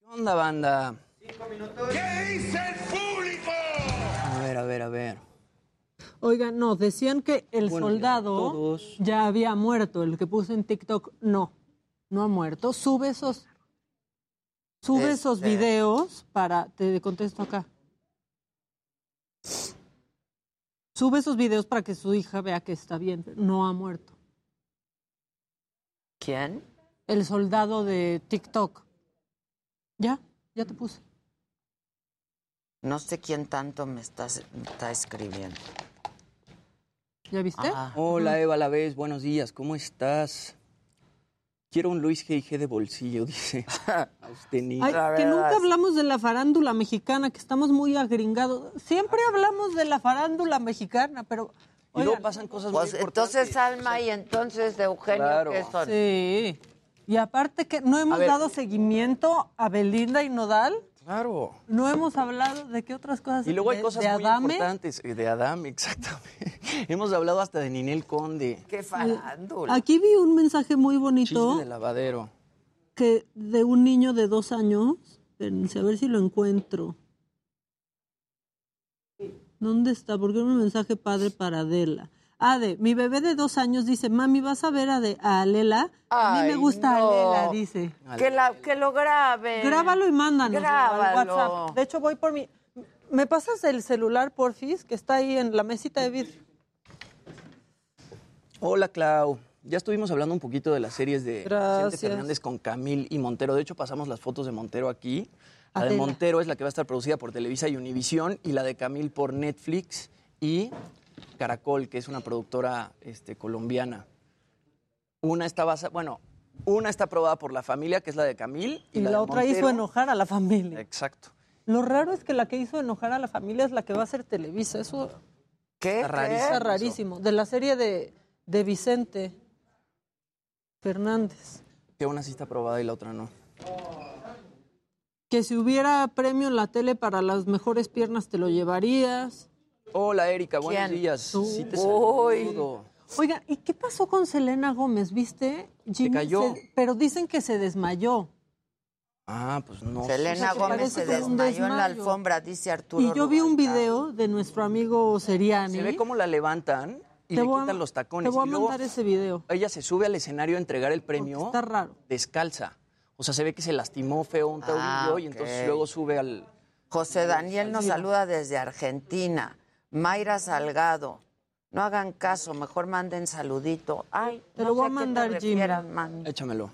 ¿Qué onda, banda? ¿Qué dice el público? A ver, a ver, a ver. Oigan, no, decían que el Bueno, soldado todos. ya había muerto. El que puse en TikTok, no, no ha muerto. Sube esos, sube esos Este. videos para, te contesto acá. Sube esos videos para que su hija vea que está bien. No ha muerto. ¿Quién? El soldado de TikTok. Ya, ya te puse. No sé quién tanto me está, me está escribiendo. ¿Ya viste? Ah. Hola, Eva Lavés, buenos días, ¿cómo estás? Quiero un Luis G.I.G. de bolsillo, <laughs> dice. Ay, que nunca hablamos de la farándula mexicana, que estamos muy agringados. Siempre hablamos de la farándula mexicana, pero... Y luego pasan cosas Pues muy importantes. entonces Alma y entonces de Eugenio, Claro. ¿qué son? Sí. Y aparte que no hemos dado seguimiento a Belinda y Nodal, Claro. no hemos hablado de qué otras cosas. Y luego hay de- cosas de muy Adame. importantes. eh, De Adame, <laughs> exactamente. Hemos hablado hasta de Ninel Conde. Qué farándula. Aquí vi un mensaje muy bonito Chisme de lavadero. que de un niño de dos años. Espérense, a ver si lo encuentro. ¿Dónde está? Porque era un mensaje padre para Adela. Ade, mi bebé de dos años dice, mami, ¿vas a ver a, de, a Alela? A mí me gusta no. Alela, dice. Que, la, que lo grabe. Grábalo y mándanos al Grábalo. WhatsApp. De hecho, voy por mi... ¿Me pasas el celular, porfis? Que está ahí en la mesita de vidrio. Hola, Clau. Ya estuvimos hablando un poquito de las series de Gracias. Vicente Fernández con Camil y Montero. De hecho, pasamos las fotos de Montero aquí. La de. Montero es la que va a estar producida por Televisa y Univisión y la de Camil por Netflix y Caracol, que es una productora este, colombiana. Una está basada, bueno, una está aprobada por la familia, que es la de Camil, y, Y la, otra hizo enojar a la familia. Exacto. Lo raro es que la que hizo enojar a la familia es la que va a ser Televisa. Eso ¿Qué? Está rarísimo. está rarísimo. De la serie de, de Vicente Fernández. Que una sí está aprobada y la otra no. Que si hubiera premio en la tele para las mejores piernas, te lo llevarías. Hola, Erika, buenos ¿Quién? días. Tú. Sí te saludo. Oiga, ¿y qué pasó con Selena Gómez? ¿Viste? Jimmy cayó. se- pero dicen que se desmayó. Ah, pues no. Selena que Gómez se desmayó en la alfombra, dice Arturo. Y yo vi un video de nuestro amigo Seriani. Se ve cómo la levantan y Te le a- quitan los tacones. Te voy a y luego mandar ese video. ella se sube al escenario a entregar el premio Está raro. descalza. O sea, se ve que se lastimó feo un tobillo Ah, y entonces luego sube al... José Daniel nos saluda desde Argentina. Mayra Salgado. No hagan caso, mejor manden saludito. Ay, Te no lo voy sé a qué mandar, Jimmy. man. Échamelo.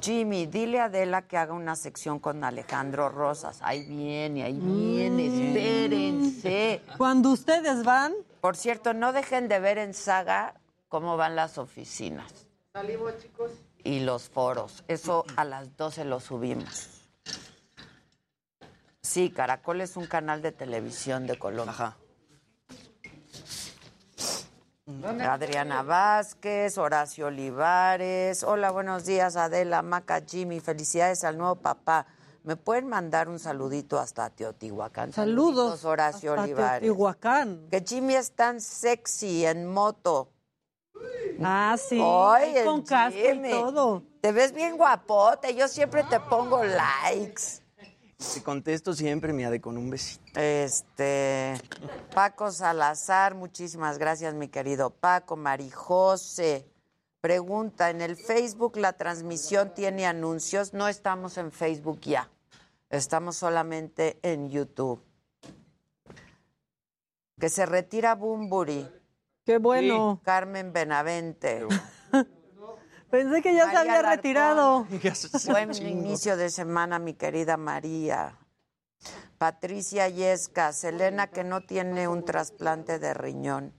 Jimmy, dile a Adela que haga una sección con Alejandro Rosas. Ahí viene, ahí viene, Mm. espérense. Cuando ustedes van, Por cierto, no dejen de ver en Saga cómo van las oficinas salimos chicos. y los foros. Eso a las 12 lo subimos. Sí, Caracol es un canal de televisión de Colombia. Ajá. Adriana Vázquez, Horacio Olivares. Hola, buenos días, Adela, Maca, Jimmy. Felicidades al nuevo papá. ¿Me pueden mandar un saludito hasta Teotihuacán? Saludos. Horacio hasta Olivares. Teotihuacán. Que Jimmy es tan sexy en moto. Ah, sí. Con casco y todo. Te ves bien guapote. Yo siempre te pongo likes. Te contesto siempre, mi Ade, con un besito. Este, Paco Salazar, muchísimas gracias, mi querido Paco, Marijose, Pregunta, ¿en el Facebook la transmisión tiene anuncios? No estamos en Facebook ya. Estamos solamente en YouTube. Que se retira Bumburi. Qué bueno. Carmen Benavente. Pensé que ya se había Alarcón. retirado. <laughs> Buen inicio de semana, mi querida María. Patricia Yesca, Selena que no tiene un trasplante de riñón.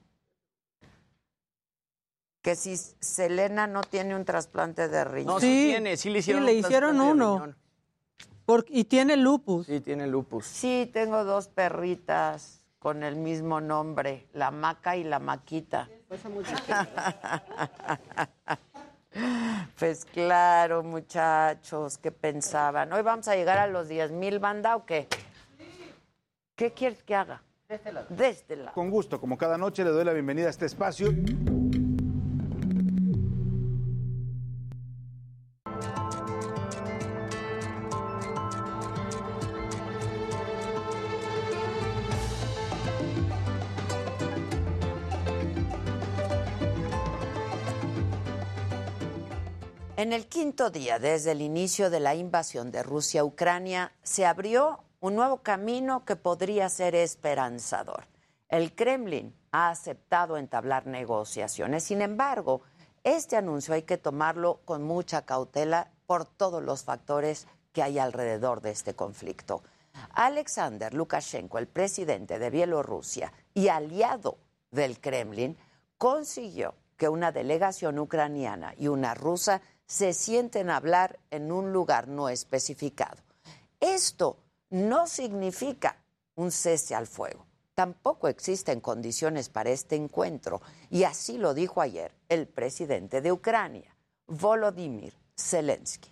Que si Selena no tiene un trasplante de riñón. No, sí tiene, sí le hicieron sí, le un hicieron uno. y tiene lupus. Sí, tiene lupus. Sí, tengo dos perritas con el mismo nombre, la Maca y la Maquita. <laughs> Pues claro, muchachos, ¿qué pensaban? ¿Hoy vamos a llegar a los 10 mil banda o qué? ¿Qué quieres que haga? De este lado. Con gusto, como cada noche, le doy la bienvenida a este espacio. En el quinto día desde el inicio de la invasión de Rusia a Ucrania, se abrió un nuevo camino que podría ser esperanzador. El Kremlin ha aceptado entablar negociaciones. Sin embargo, este anuncio hay que tomarlo con mucha cautela por todos los factores que hay alrededor de este conflicto. Alexander Lukashenko, el presidente de Bielorrusia y aliado del Kremlin, consiguió que una delegación ucraniana y una rusa se sienten a hablar en un lugar no especificado. Esto no significa un cese al fuego. Tampoco existen condiciones para este encuentro y así lo dijo ayer el presidente de Ucrania, Volodymyr Zelensky.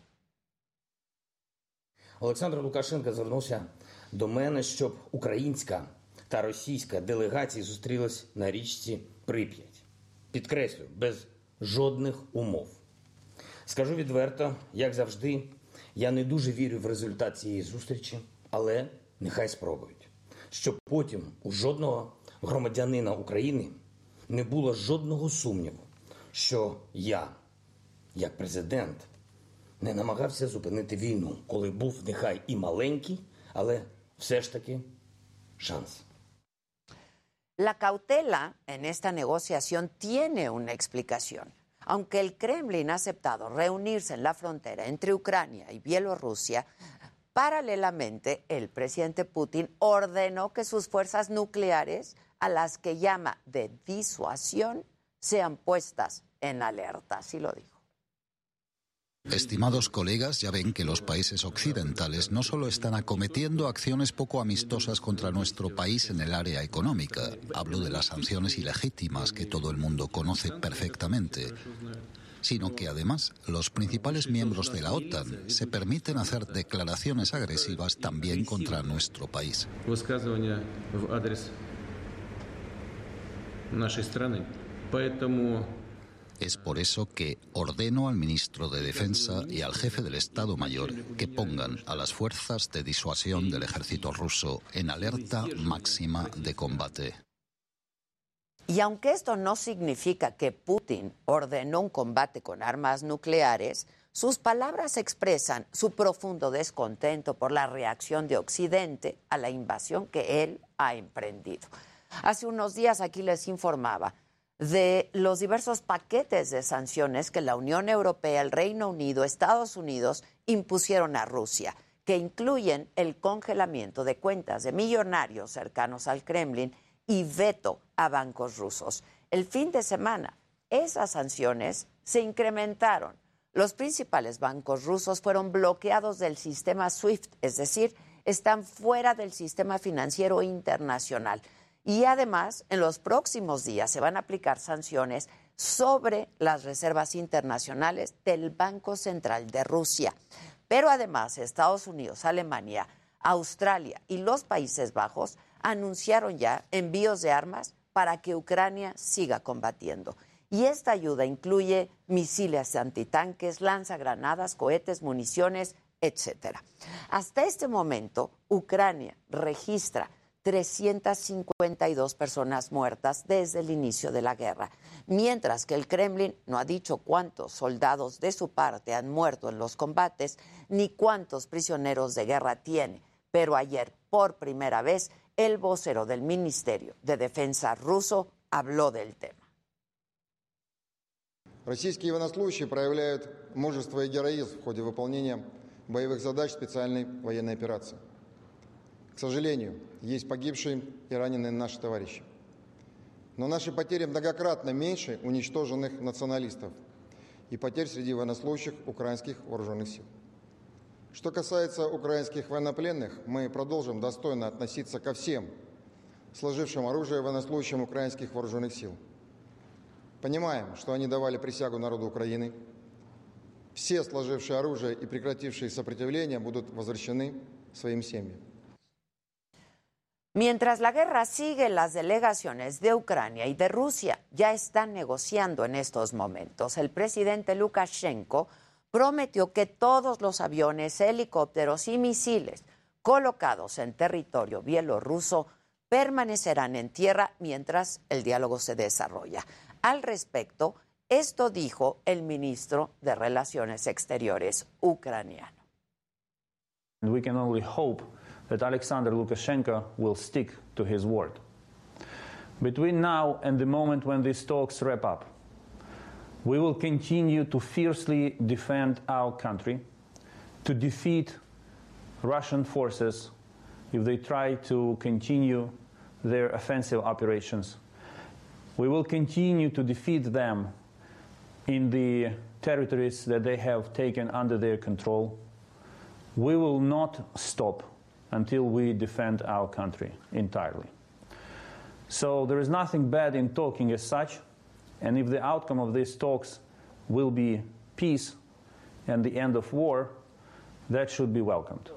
Олександр Лукашенко звернувся до мене, щоб українська та російська делегації зустрілись на річці Прип'ять. Підкреслю, без жодних умов. Скажу відверто, як завжди, я не дуже вірю в результат цієї зустрічі, але нехай спробують. Щоб потім у жодного громадянина України не було жодного сумніву, що я, як президент, не намагався зупинити війну, коли був нехай і маленький, але все ж таки шанс. La cautela en esta negociación tiene una explicación. Aunque el Kremlin ha aceptado reunirse en la frontera entre Ucrania y Bielorrusia, paralelamente el presidente Putin ordenó que sus fuerzas nucleares, a las que llama de disuasión, sean puestas en alerta. Así lo dijo. Estimados colegas, ya ven que los países occidentales no solo están acometiendo acciones poco amistosas contra nuestro país en el área económica, hablo de las sanciones ilegítimas que todo el mundo conoce perfectamente, sino que además los principales miembros de la OTAN se permiten hacer declaraciones agresivas también contra nuestro país. Es por eso que ordeno al ministro de Defensa y al jefe del Estado Mayor que pongan a las fuerzas de disuasión del ejército ruso en alerta máxima de combate. Y aunque esto no significa que Putin ordenó un combate con armas nucleares, sus palabras expresan su profundo descontento por la reacción de Occidente a la invasión que él ha emprendido. Hace unos días aquí les informaba de los diversos paquetes de sanciones que la Unión Europea, el Reino Unido, Estados Unidos impusieron a Rusia, que incluyen el congelamiento de cuentas de millonarios cercanos al Kremlin y veto a bancos rusos. El fin de semana, esas sanciones se incrementaron. Los principales bancos rusos fueron bloqueados del sistema SWIFT, es decir, están fuera del sistema financiero internacional. Y además, en los próximos días se van a aplicar sanciones sobre las reservas internacionales del Banco Central de Rusia. Pero además, Estados Unidos, Alemania, Australia y los Países Bajos anunciaron ya envíos de armas para que Ucrania siga combatiendo. Y esta ayuda incluye misiles antitanques, lanzagranadas, cohetes, municiones, etcétera. Hasta este momento, Ucrania registra 352 personas muertas desde el inicio de la guerra, mientras que el Kremlin no ha dicho cuántos soldados de su parte han muerto en los combates ni cuántos prisioneros de guerra tiene. Pero ayer, por primera vez, el vocero del Ministerio de Defensa ruso habló del tema. Российские военнослужащие проявляют мужество и героизм в ходе выполнения боевых задач специальной военной операции. К сожалению, есть погибшие и раненые наши товарищи. Но наши потери многократно меньше уничтоженных националистов и потерь среди военнослужащих украинских вооруженных сил. Что касается украинских военнопленных, мы продолжим достойно относиться ко всем сложившим оружие военнослужащим украинских вооруженных сил. Понимаем, что они давали присягу народу Украины. Все сложившие оружие и прекратившие сопротивление будут возвращены своим семьям. Mientras la guerra sigue, las delegaciones de Ucrania y de Rusia ya están negociando en estos momentos. El presidente Lukashenko prometió que todos los aviones, helicópteros y misiles colocados en territorio bielorruso permanecerán en tierra mientras el diálogo se desarrolla. Al respecto, esto dijo el ministro de Relaciones Exteriores ucraniano. That Alexander Lukashenko will stick to his word. Between now and the moment when these talks wrap up, we will continue to fiercely defend our country, to defeat Russian forces if they try to continue their offensive operations. We will continue to defeat them in the territories that they have taken under their control. We will not stop until we defend our country entirely. So there is nothing bad in talking as such, and if the outcome of these talks will be peace and the end of war, that should be welcomed.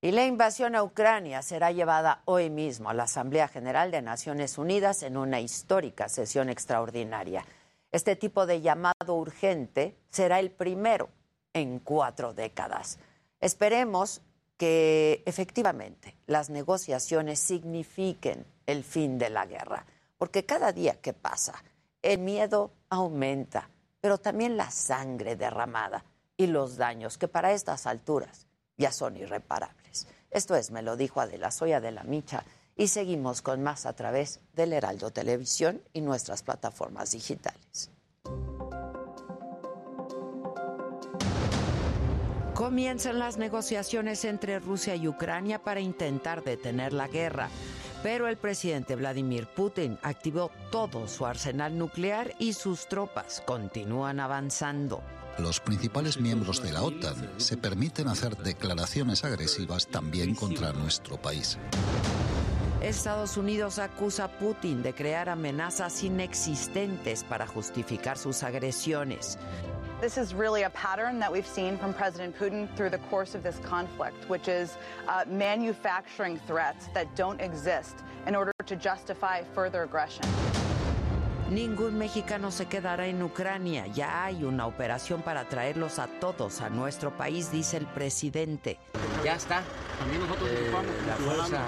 Y la invasión a Ucrania será llevada hoy mismo a la Asamblea General de Naciones Unidas en una histórica sesión extraordinaria. Este tipo de llamado urgente será el primero en cuatro décadas. Esperemos que efectivamente las negociaciones signifiquen el fin de la guerra, porque cada día que pasa el miedo aumenta, pero también la sangre derramada y los daños que para estas alturas ya son irreparables. Esto es, me lo dijo Adela Soya de la Micha y seguimos con más a través del Heraldo Televisión y nuestras plataformas digitales. Comienzan las negociaciones entre Rusia y Ucrania para intentar detener la guerra, pero el presidente Vladimir Putin activó todo su arsenal nuclear y sus tropas continúan avanzando. Los principales miembros de la OTAN se permiten hacer declaraciones agresivas también contra nuestro país. Estados Unidos acusa a Putin de crear amenazas inexistentes para justificar sus agresiones. This is really a pattern that we've seen from President Putin through the course of this conflict, which is uh, manufacturing threats that don't exist in order to justify further aggression. Ningún mexicano se quedará en Ucrania. Ya hay una operación para traerlos a todos a nuestro país, dice el presidente. Ya está. Eh, la Fuerza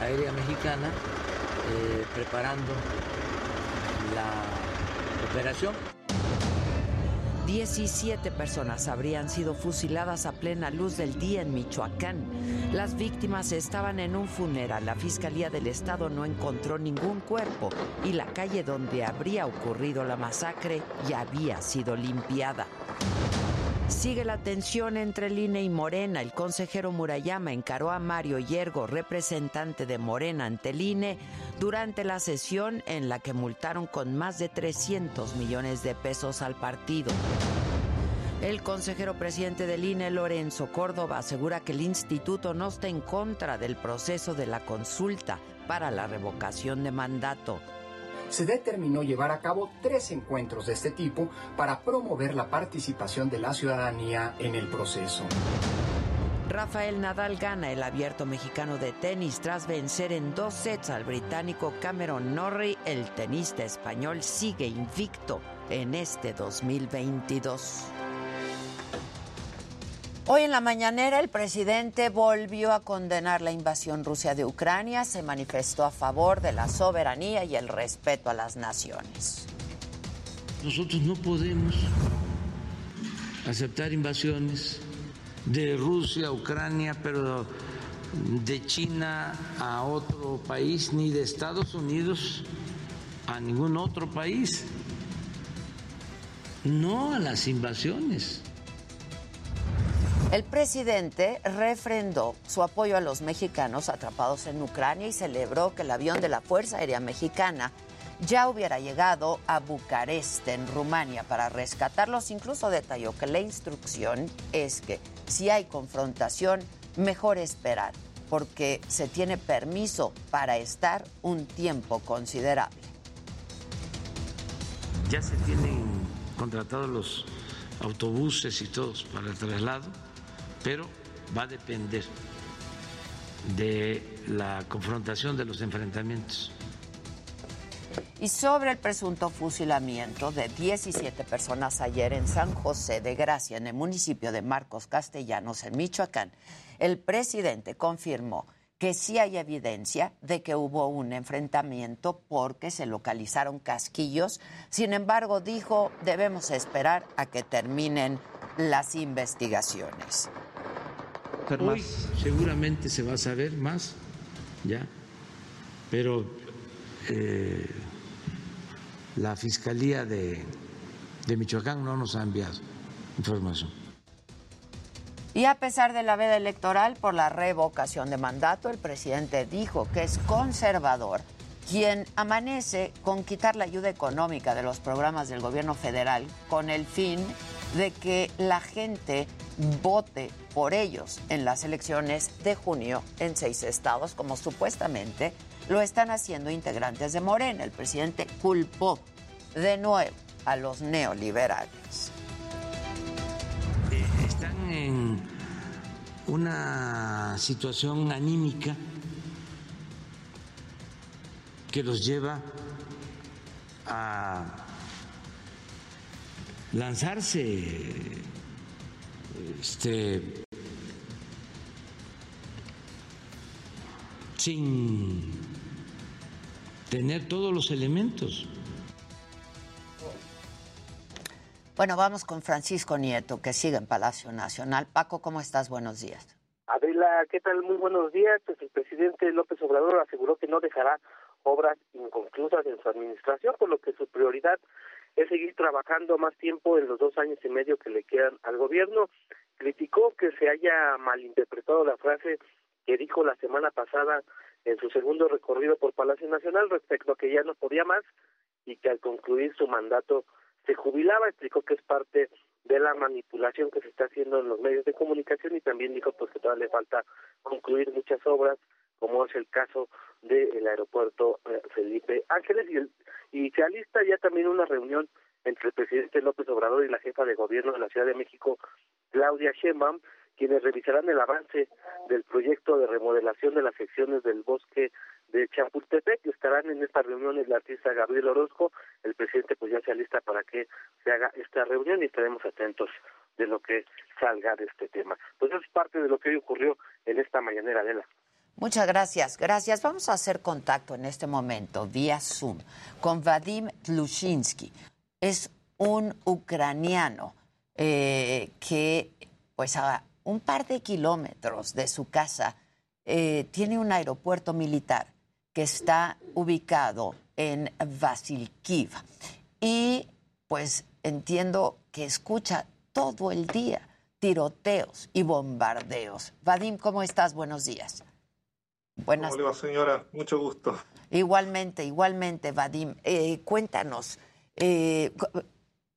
Aérea Mexicana eh, preparando la operación. 17 personas habrían sido fusiladas a plena luz del día en Michoacán. Las víctimas estaban en un funeral. La Fiscalía del Estado no encontró ningún cuerpo y la calle donde habría ocurrido la masacre ya había sido limpiada. Sigue la tensión entre el INE y Morena. El consejero Murayama encaró a Mario Yergo, representante de Morena ante el INE, durante la sesión en la que multaron con más de 300 millones de pesos al partido. El consejero presidente del INE, Lorenzo Córdoba, asegura que el instituto no está en contra del proceso de la consulta para la revocación de mandato se determinó llevar a cabo tres encuentros de este tipo para promover la participación de la ciudadanía en el proceso. Rafael Nadal gana el abierto mexicano de tenis tras vencer en dos sets al británico Cameron Norrie. El tenista español sigue invicto en este 2022. Hoy en la mañanera el presidente volvió a condenar la invasión rusa de Ucrania, se manifestó a favor de la soberanía y el respeto a las naciones. Nosotros no podemos aceptar invasiones de Rusia a Ucrania, pero de China a otro país, ni de Estados Unidos a ningún otro país. No a las invasiones. El presidente refrendó su apoyo a los mexicanos atrapados en Ucrania y celebró que el avión de la Fuerza Aérea Mexicana ya hubiera llegado a Bucarest, en Rumania, para rescatarlos. Incluso detalló que la instrucción es que si hay confrontación, mejor esperar, porque se tiene permiso para estar un tiempo considerable. Ya se tienen contratados los autobuses y todos para el traslado pero va a depender de la confrontación de los enfrentamientos. Y sobre el presunto fusilamiento de 17 personas ayer en San José de Gracia, en el municipio de Marcos Castellanos, en Michoacán, el presidente confirmó que sí hay evidencia de que hubo un enfrentamiento porque se localizaron casquillos. Sin embargo, dijo, debemos esperar a que terminen las investigaciones. Hoy seguramente se va a saber más, ya, pero eh, la Fiscalía de, de Michoacán no nos ha enviado información. Y a pesar de la veda electoral por la revocación de mandato, el presidente dijo que es conservador quien amanece con quitar la ayuda económica de los programas del gobierno federal con el fin de que la gente vote por ellos en las elecciones de junio en seis estados, como supuestamente lo están haciendo integrantes de Morena. El presidente culpó de nuevo a los neoliberales. Una situación anímica que los lleva a lanzarse este, sin tener todos los elementos. Bueno, vamos con Francisco Nieto, que sigue en Palacio Nacional. Paco, ¿cómo estás? Buenos días. Adela, ¿qué tal? Muy buenos días. Pues el presidente López Obrador aseguró que no dejará obras inconclusas en su administración, por lo que su prioridad es seguir trabajando más tiempo en los dos años y medio que le quedan al gobierno. Criticó que se haya malinterpretado la frase que dijo la semana pasada en su segundo recorrido por Palacio Nacional respecto a que ya no podía más y que al concluir su mandato se jubilaba. Explicó que es parte de la manipulación que se está haciendo en los medios de comunicación y también dijo pues que todavía le falta concluir muchas obras como es el caso del aeropuerto eh, Felipe Ángeles y, el, y se alista ya también una reunión entre el presidente López Obrador y la jefa de gobierno de la Ciudad de México, Claudia Sheinbaum, quienes revisarán el avance del proyecto de remodelación de las secciones del bosque de Chapultepec. Estarán en esta reunión el artista Gabriel Orozco. El presidente pues ya se alista para que se haga esta reunión y estaremos atentos de lo que salga de este tema. Pues es parte de lo que hoy ocurrió en esta mañanera, Adela. Muchas gracias, gracias. Vamos a hacer contacto en este momento vía Zoom con Vadim Tlushinsky. Es un ucraniano eh, que, pues a un par de kilómetros de su casa, eh, tiene un aeropuerto militar que está ubicado en Vasilkiv. Y pues entiendo que escucha todo el día tiroteos y bombardeos. Vadim, ¿cómo estás? Buenos días. Buenas. ¿Cómo le va, señora? Mucho gusto. Igualmente, igualmente, Vadim. Eh, cuéntanos, eh,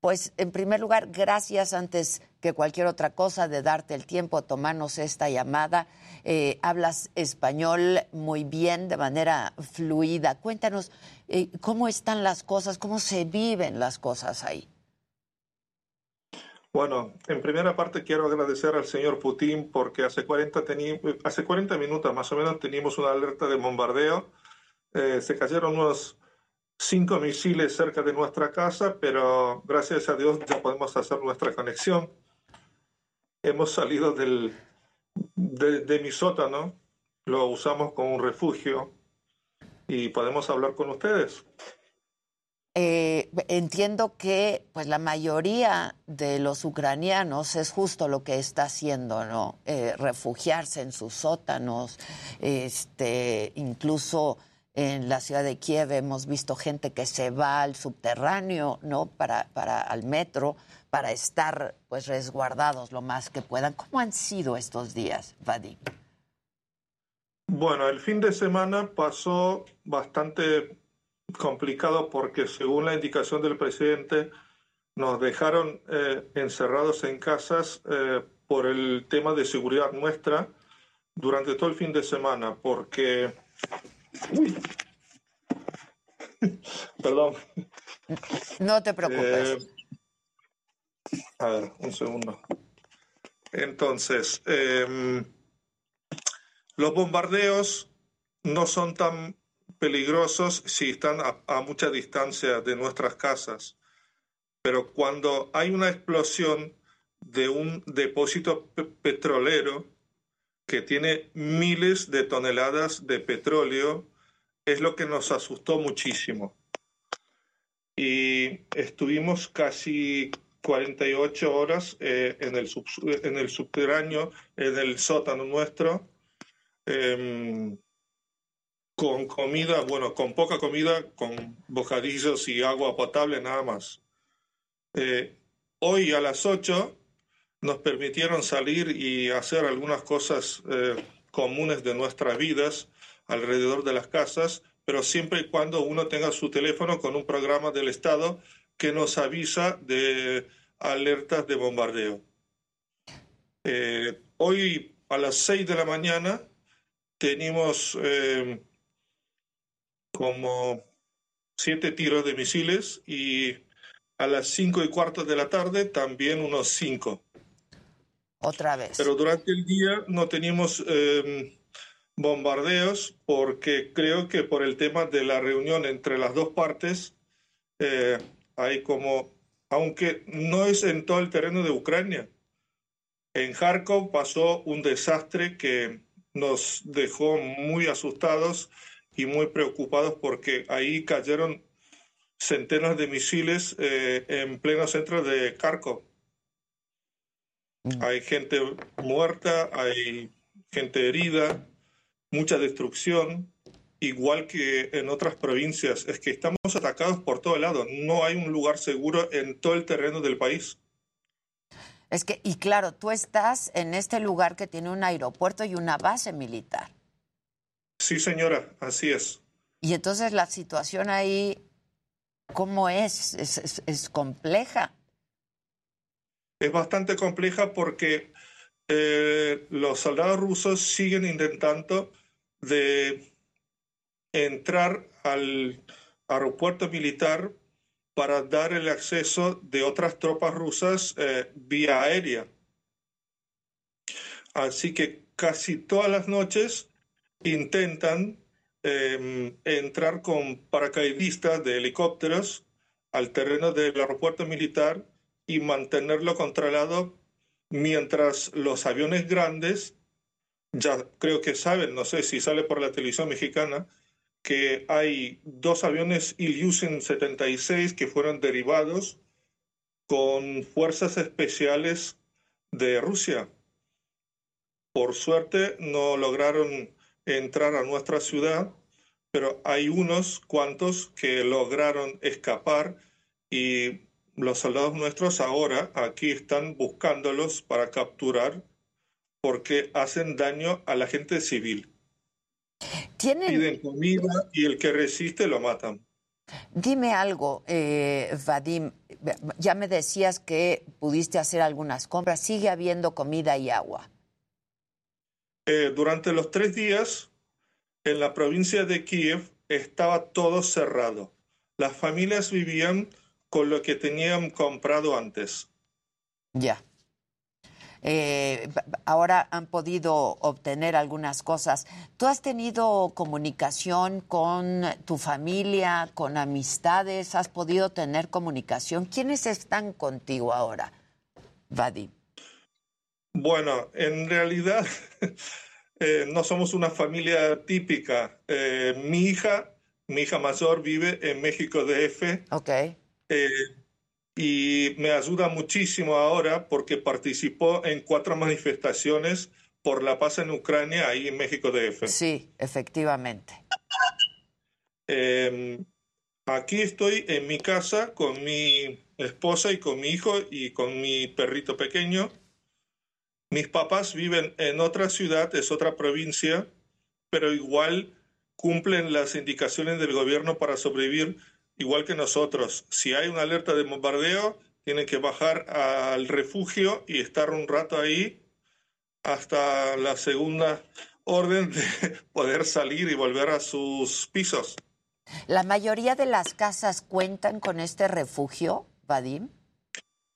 pues en primer lugar, gracias antes que cualquier otra cosa de darte el tiempo, tomarnos esta llamada. Eh, hablas español muy bien, de manera fluida. Cuéntanos cómo están las cosas, cómo se viven las cosas ahí. Bueno, en primera parte quiero agradecer al señor Putin porque hace 40, hace 40 minutos más o menos teníamos una alerta de bombardeo. Eh, se cayeron unos cinco misiles cerca de nuestra casa, pero gracias a Dios ya podemos hacer nuestra conexión. hemos salido del, de, de mi sótano, lo usamos como un refugio y podemos hablar con ustedes. Eh, entiendo que pues la mayoría de los ucranianos es justo lo que está haciendo, ¿no? Eh, refugiarse en sus sótanos, este, incluso en la ciudad de Kiev hemos visto gente que se va al subterráneo, ¿no? Para, para al metro, para estar pues resguardados lo más que puedan. ¿Cómo han sido estos días, Vadim? Bueno, el fin de semana pasó bastante complicado porque según la indicación del presidente nos dejaron eh, encerrados en casas eh, por el tema de seguridad nuestra durante todo el fin de semana porque... Uy. <laughs> Perdón. No te preocupes. Eh, a ver, un segundo. Entonces, eh, los bombardeos no son tan peligrosos si están a, a, mucha distancia de nuestras casas, pero cuando hay una explosión de un depósito pe petrolero que tiene miles de toneladas de petróleo, es lo que nos asustó muchísimo. Y estuvimos casi 48 horas eh, en, el sub, en el subterráneo, en el sótano nuestro, eh, con comida, bueno, con poca comida, con bocadillos y agua potable nada más. Eh, hoy a las 8 nos permitieron salir y hacer algunas cosas eh, comunes de nuestras vidas alrededor de las casas, pero siempre y cuando uno tenga su teléfono con un programa del Estado que nos avisa de alertas de bombardeo. Eh, hoy a las 6 de la mañana tenemos eh, como siete tiros de misiles y a las cinco y cuarto de la tarde también unos cinco. Otra vez. Pero durante el día no teníamos eh, bombardeos porque creo que por el tema de la reunión entre las dos partes eh, hay como, aunque no es en todo el terreno de Ucrania, en Kharkov pasó un desastre que nos dejó muy asustados y muy preocupados porque ahí cayeron centenas de misiles eh, en pleno centro de Kharkov. Hay gente muerta, hay gente herida, mucha destrucción, igual que en otras provincias. Es que estamos atacados por todo lado. No hay un lugar seguro en todo el terreno del país. Es que, y claro, tú estás en este lugar que tiene un aeropuerto y una base militar. Sí, señora, así es. Y entonces la situación ahí, ¿cómo es? Es, es, es compleja. Es bastante compleja porque eh, los soldados rusos siguen intentando de entrar al aeropuerto militar para dar el acceso de otras tropas rusas eh, vía aérea. Así que casi todas las noches intentan eh, entrar con paracaidistas de helicópteros al terreno del aeropuerto militar y mantenerlo controlado mientras los aviones grandes, ya creo que saben, no sé si sale por la televisión mexicana, que hay dos aviones Ilyushin 76 que fueron derivados con fuerzas especiales de Rusia. Por suerte no lograron entrar a nuestra ciudad, pero hay unos cuantos que lograron escapar y los soldados nuestros ahora aquí están buscándolos para capturar porque hacen daño a la gente civil. ¿Tienen... Piden comida y el que resiste lo matan. Dime algo, eh, Vadim. Ya me decías que pudiste hacer algunas compras. ¿Sigue habiendo comida y agua? Eh, durante los tres días, en la provincia de Kiev estaba todo cerrado. Las familias vivían con lo que tenían comprado antes. Ya. Eh, ahora han podido obtener algunas cosas. ¿Tú has tenido comunicación con tu familia, con amistades? ¿Has podido tener comunicación? ¿Quiénes están contigo ahora, Vadim? Bueno, en realidad <laughs> eh, no somos una familia típica. Eh, mi hija, mi hija mayor vive en México DF. Ok. Eh, y me ayuda muchísimo ahora porque participó en cuatro manifestaciones por la paz en Ucrania ahí en México DF. Sí, efectivamente. Eh, aquí estoy en mi casa con mi esposa y con mi hijo y con mi perrito pequeño. Mis papás viven en otra ciudad, es otra provincia, pero igual cumplen las indicaciones del gobierno para sobrevivir igual que nosotros. Si hay una alerta de bombardeo, tienen que bajar al refugio y estar un rato ahí hasta la segunda orden de <laughs> poder salir y volver a sus pisos. ¿La mayoría de las casas cuentan con este refugio, Vadim?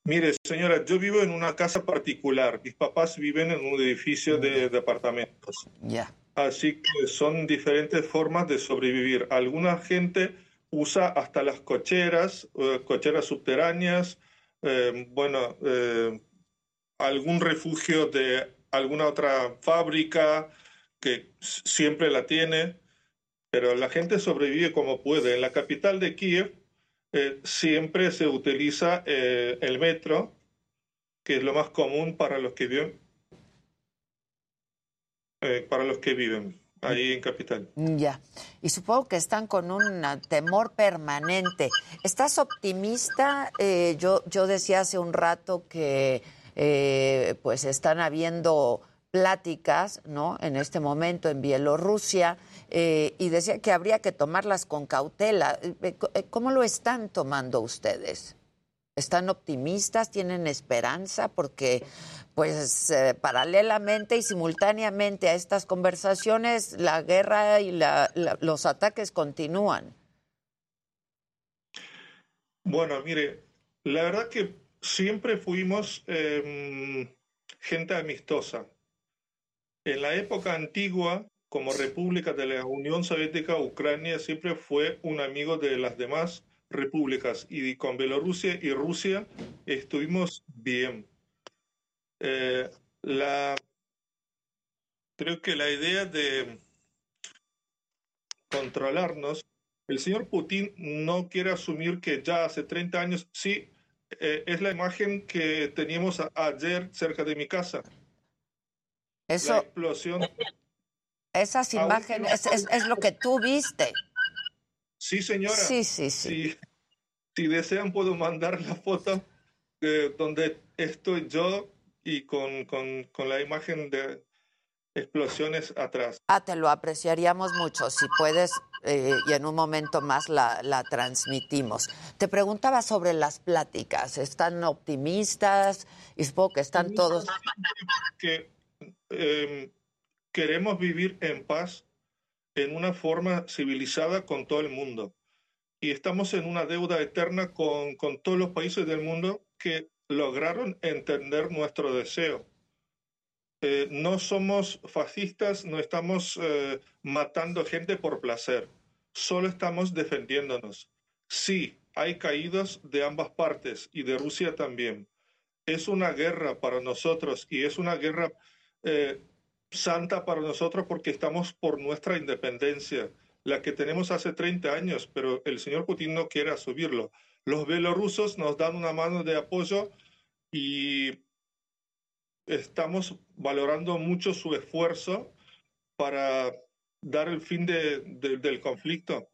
Mire, señora, yo vivo en una casa particular. Mis papás viven en un edificio de departamentos. Ya. Así que son diferentes formas de sobrevivir. Alguna gente usa hasta las cocheras, eh, cocheras subterráneas, eh, bueno, eh, algún refugio de alguna otra fábrica que siempre la tiene, pero la gente sobrevive como puede. En la capital de Kiev eh, siempre se utiliza el metro, que es lo más común para los que viven, para los que viven ahí en capital. Ya. Y supongo que están con un temor permanente. ¿Estás optimista? Eh, yo, yo decía hace un rato que eh, pues están habiendo pláticas, ¿no? En este momento en Bielorrusia eh, y decía que habría que tomarlas con cautela. Eh, ¿Cómo lo están tomando ustedes? ¿Están optimistas? ¿Tienen esperanza? Porque, pues, eh, paralelamente y simultáneamente a estas conversaciones, la guerra y los ataques continúan. Bueno, mire, la verdad que siempre fuimos eh, gente amistosa. En la época antigua, como República de la Unión Soviética, Ucrania siempre fue un amigo de las demás repúblicas y con Bielorrusia y Rusia estuvimos bien. Eh, la, creo que la idea de controlarnos, el señor Putin no quiere asumir que ya hace 30 años, sí, eh, es la imagen que teníamos a, ayer cerca de mi casa. Eso, la explosión. Esas imágenes, es, es, es, lo que tú viste. Sí, señora. Sí, sí, sí. Si, si desean, puedo mandar la foto de donde estoy yo y con, con, con la imagen de explosiones atrás. Ah, te lo apreciaríamos mucho. Si puedes, eh, y en un momento más la, la, transmitimos. Te preguntaba sobre las pláticas. ¿Están optimistas? Y supongo que están todos. Que eh, queremos vivir en paz en una forma civilizada con todo el mundo. Y estamos en una deuda eterna con, con todos los países del mundo que lograron entender nuestro deseo. Eh, no somos fascistas, no estamos eh, matando gente por placer, solo estamos defendiéndonos. Sí, hay caídos de ambas partes y de Rusia también. Es una guerra para nosotros y es una guerra eh, santa para nosotros porque estamos por nuestra independencia, la que tenemos hace 30 años, pero el señor Putin no quiere asumirlo. Los bielorrusos nos dan una mano de apoyo y estamos valorando mucho su esfuerzo para dar el fin de, de, del conflicto.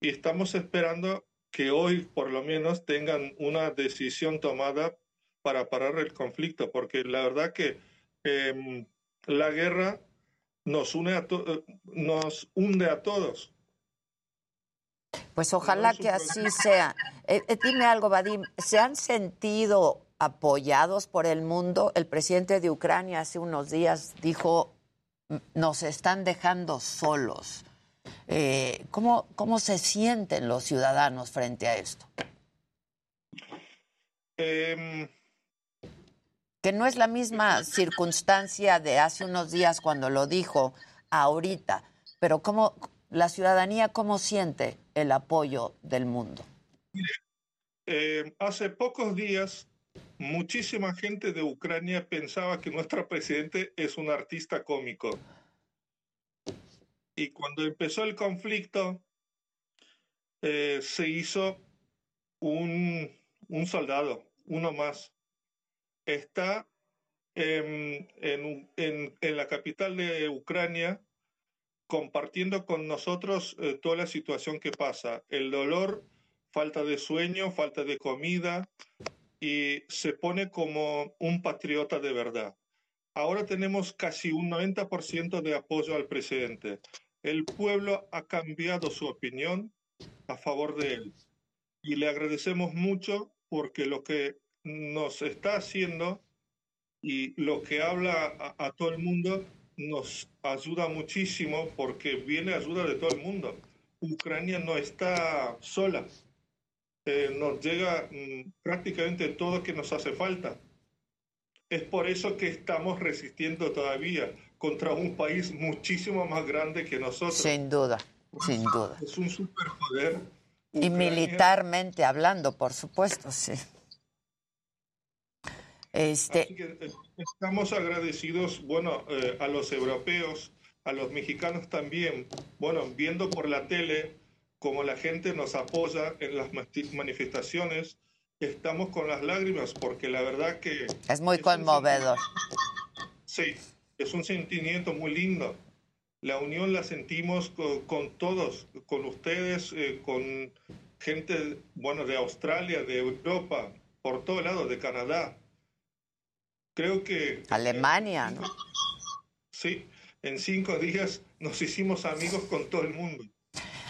Y estamos esperando que hoy, por lo menos, tengan una decisión tomada para parar el conflicto, porque la verdad que eh, la guerra nos une a nos hunde a todos. Pues ojalá que así sea. Eh, eh, dime algo, Vadim, ¿se han sentido apoyados por el mundo? El presidente de Ucrania hace unos días dijo, nos están dejando solos. Eh, ¿cómo, ¿Cómo se sienten los ciudadanos frente a esto? Eh, que no es la misma circunstancia de hace unos días cuando lo dijo ahorita, pero cómo la ciudadanía cómo siente el apoyo del mundo. Eh, hace pocos días muchísima gente de Ucrania pensaba que nuestro presidente es un artista cómico. Y cuando empezó el conflicto, eh, se hizo un, soldado, uno más. Está en la capital de Ucrania compartiendo con nosotros eh, toda la situación que pasa, el dolor, falta de sueño, falta de comida, y se pone como un patriota de verdad. Ahora tenemos casi un 90% de apoyo al presidente. El pueblo ha cambiado su opinión a favor de él. Y le agradecemos mucho porque lo que nos está haciendo y lo que habla a, a todo el mundo nos ayuda muchísimo porque viene ayuda de todo el mundo. Ucrania no está sola. Eh, nos llega mm, prácticamente todo que nos hace falta. Es por eso que estamos resistiendo todavía contra un país muchísimo más grande que nosotros. Sin duda, sin duda. Es un superpoder. Y militarmente hablando, por supuesto, sí. Este... Así que eh, estamos agradecidos, bueno, eh, a los europeos, a los mexicanos también, bueno, viendo por la tele cómo la gente nos apoya en las manifestaciones, estamos con las lágrimas porque la verdad que... Es muy es conmovedor. Sí, es un sentimiento muy lindo. La unión la sentimos con, con todos, con ustedes, eh, con gente, bueno, de Australia, de Europa, por todo lado, de Canadá. Creo que... Alemania, ¿no? Sí, en cinco días nos hicimos amigos con todo el mundo.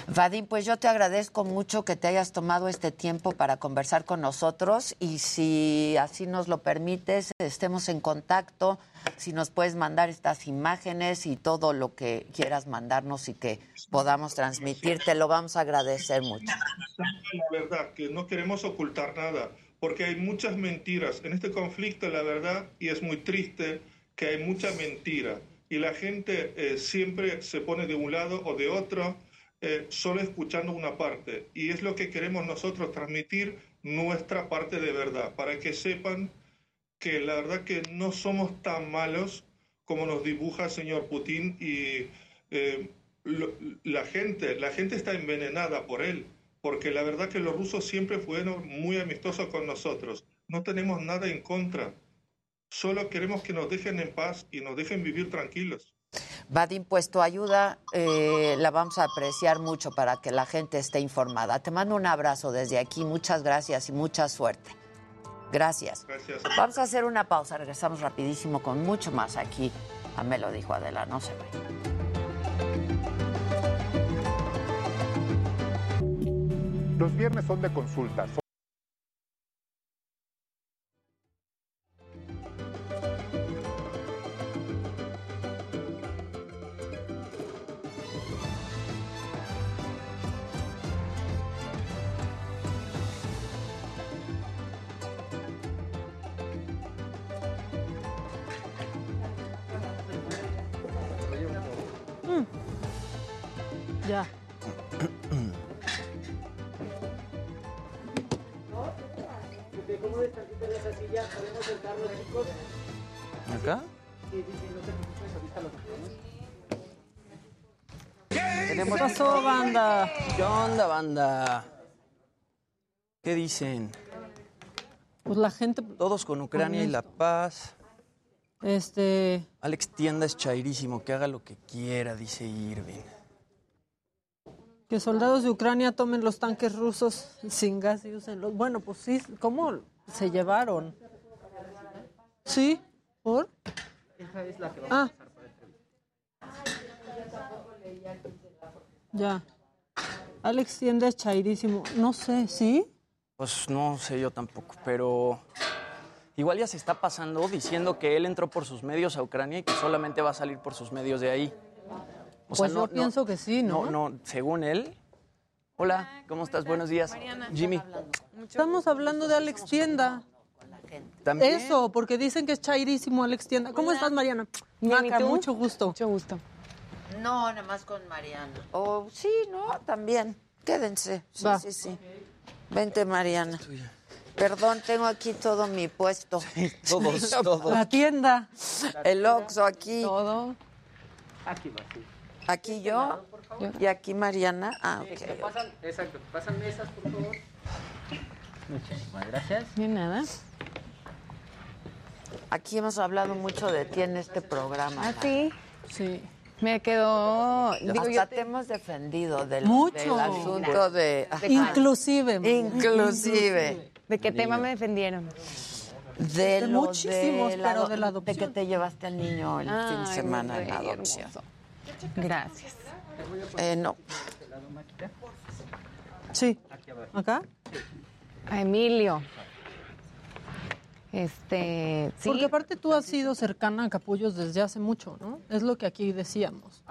Vadim, pues yo te agradezco mucho que te hayas tomado este tiempo para conversar con nosotros y si así nos lo permites, estemos en contacto, si nos puedes mandar estas imágenes y todo lo que quieras mandarnos y que podamos transmitir, te lo vamos a agradecer mucho. La verdad, que no queremos ocultar nada porque hay muchas mentiras en este conflicto, la verdad, y es muy triste que hay mucha mentira y la gente eh, siempre se pone de un lado o de otro, eh, solo escuchando una parte. Y es lo que queremos nosotros transmitir nuestra parte de verdad, para que sepan que la verdad que no somos tan malos como nos dibuja el señor Putin y eh, la gente, la gente está envenenada por él porque la verdad que los rusos siempre fueron muy amistosos con nosotros. No tenemos nada en contra. Solo queremos que nos dejen en paz y nos dejen vivir tranquilos. Vadim, pues tu ayuda eh, la vamos a apreciar mucho para que la gente esté informada. Te mando un abrazo desde aquí, muchas gracias y mucha suerte. Gracias. Gracias. Vamos a hacer una pausa, regresamos rapidísimo con mucho más aquí. A me lo dijo Adela, no se vayan. Los viernes son de consultas. Ya. ¿Acá? ¿Qué pasó, banda? ¿Qué onda, banda? ¿Qué dicen? Pues la gente. Todos con Ucrania y la paz. Este. Alex Tienda es chairísimo, que haga lo que quiera, dice Irving. Que soldados de Ucrania tomen los tanques rusos sin gas y usen Bueno, pues sí, ¿cómo se llevaron? ¿Sí? ¿Por? Esa es la que ah. Ya. Alex Tienda es chairísimo. No sé, ¿sí? Pues no sé yo tampoco, pero igual ya se está pasando diciendo que él entró por sus medios a Ucrania y que solamente va a salir por sus medios de ahí. O pues sea, no, yo pienso no, que sí, ¿no? No, no, según él. Hola, ¿cómo estás? Buenos días. Mariana. Jimmy. Estamos hablando de Alex Tienda. ¿También? Eso, porque dicen que es chairísimo Alex Tienda. ¿Cómo estás, Mariana? Maca, mucho gusto. Mucho gusto. No, nada más con Mariana. O sí, ¿no? También. Quédense. Sí, Va. sí, sí. Vente, Mariana. Perdón, tengo aquí todo mi puesto. todos, <laughs> todos. La tienda. El Oxxo aquí. Todo. Aquí va, sí. Aquí yo y aquí Mariana. Ah, Sí, ok. me pasan, exacto, pasan mesas, por favor. Muchísimas gracias. De nada. Aquí hemos hablado mucho de ti en este programa. ¿Ah, sí? Sí. Me quedó... Digo, Hasta yo te hemos defendido del, Mucho. del asunto de... Ajá. Inclusive. Inclusive. ¿De qué tema me defendieron? De, De lo muchísimos, de la, pero de la de que adopción. te llevaste al niño el fin de Ay, semana en adopción. hermoso. Gracias. Eh, no. Sí. ¿Acá? A Emilio. Este, sí. Porque aparte tú has sido cercana a Capullos desde hace mucho, ¿no? Es lo que aquí decíamos.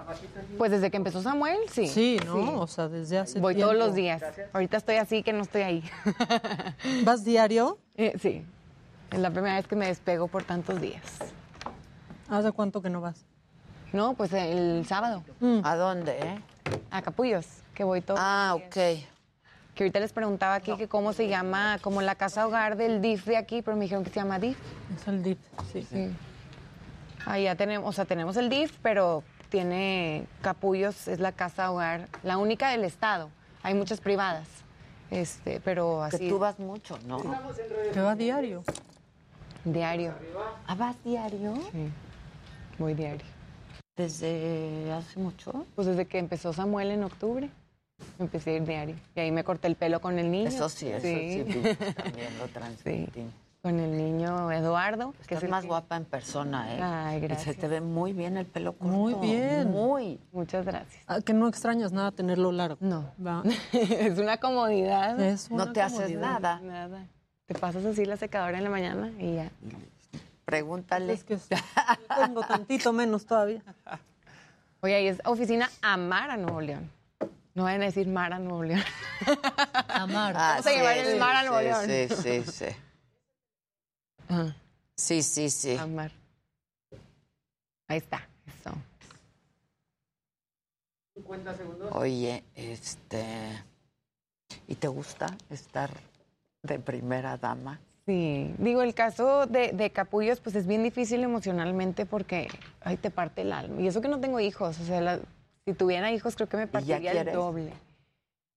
Pues desde que empezó Samuel, sí. Sí, ¿no? O sea, desde hace Voy tiempo. todos los días. Ahorita estoy así que no estoy ahí. <laughs> ¿Vas diario? Eh, sí. Es la primera vez que me despego por tantos días. ¿Hace cuánto que no vas? No, pues el sábado. ¿A dónde, eh? A Capullos, que voy todo. Ah, ok. Que ahorita les preguntaba aquí que cómo se llama, como la casa hogar del DIF de aquí, pero me dijeron que se llama DIF. Es el DIF, sí. Sí. Ahí ya tenemos, o sea, tenemos el DIF, pero tiene Capullos, es la casa hogar, la única del estado. Hay muchas privadas. Este, pero así. Que tú vas mucho, ¿no? Que va diario. Diario. ¿Ah, vas diario? Sí. Voy diario. ¿Desde hace mucho? Pues desde que empezó Samuel en octubre. Empecé a ir diario. Y ahí me corté el pelo con el niño. Eso sí, eso sí, también lo transmití. Con el niño Eduardo. que Estás es más que- guapa en persona, ¿eh? Ay, Y se gracias. te ve muy bien el pelo corto. Muy bien. Muy. Muchas gracias. Ah, que no extrañas nada tenerlo largo. No. Va. <laughs> es una comodidad. Es una No te haces nada. Nada. Te pasas así la secadora en la mañana y ya. Pregúntale. Es que yo tengo tantito menos todavía. Oye, ahí es oficina Amara Nuevo León. No vayan a decir Mara Nuevo León. <laughs> Amar. Ah, Vamos a llevar el mar a Nuevo sí, León. Sí, sí, sí. Ajá, Sí, sí, sí. Amar. Ahí está. Eso. 50 segundos. Oye, este... ¿Y te gusta estar de primera dama? Sí, digo, el caso de, de Capullos, pues es bien difícil emocionalmente porque, ay, te parte el alma. Y eso que no tengo hijos, o sea, la- si tuviera hijos creo que me partiría el doble.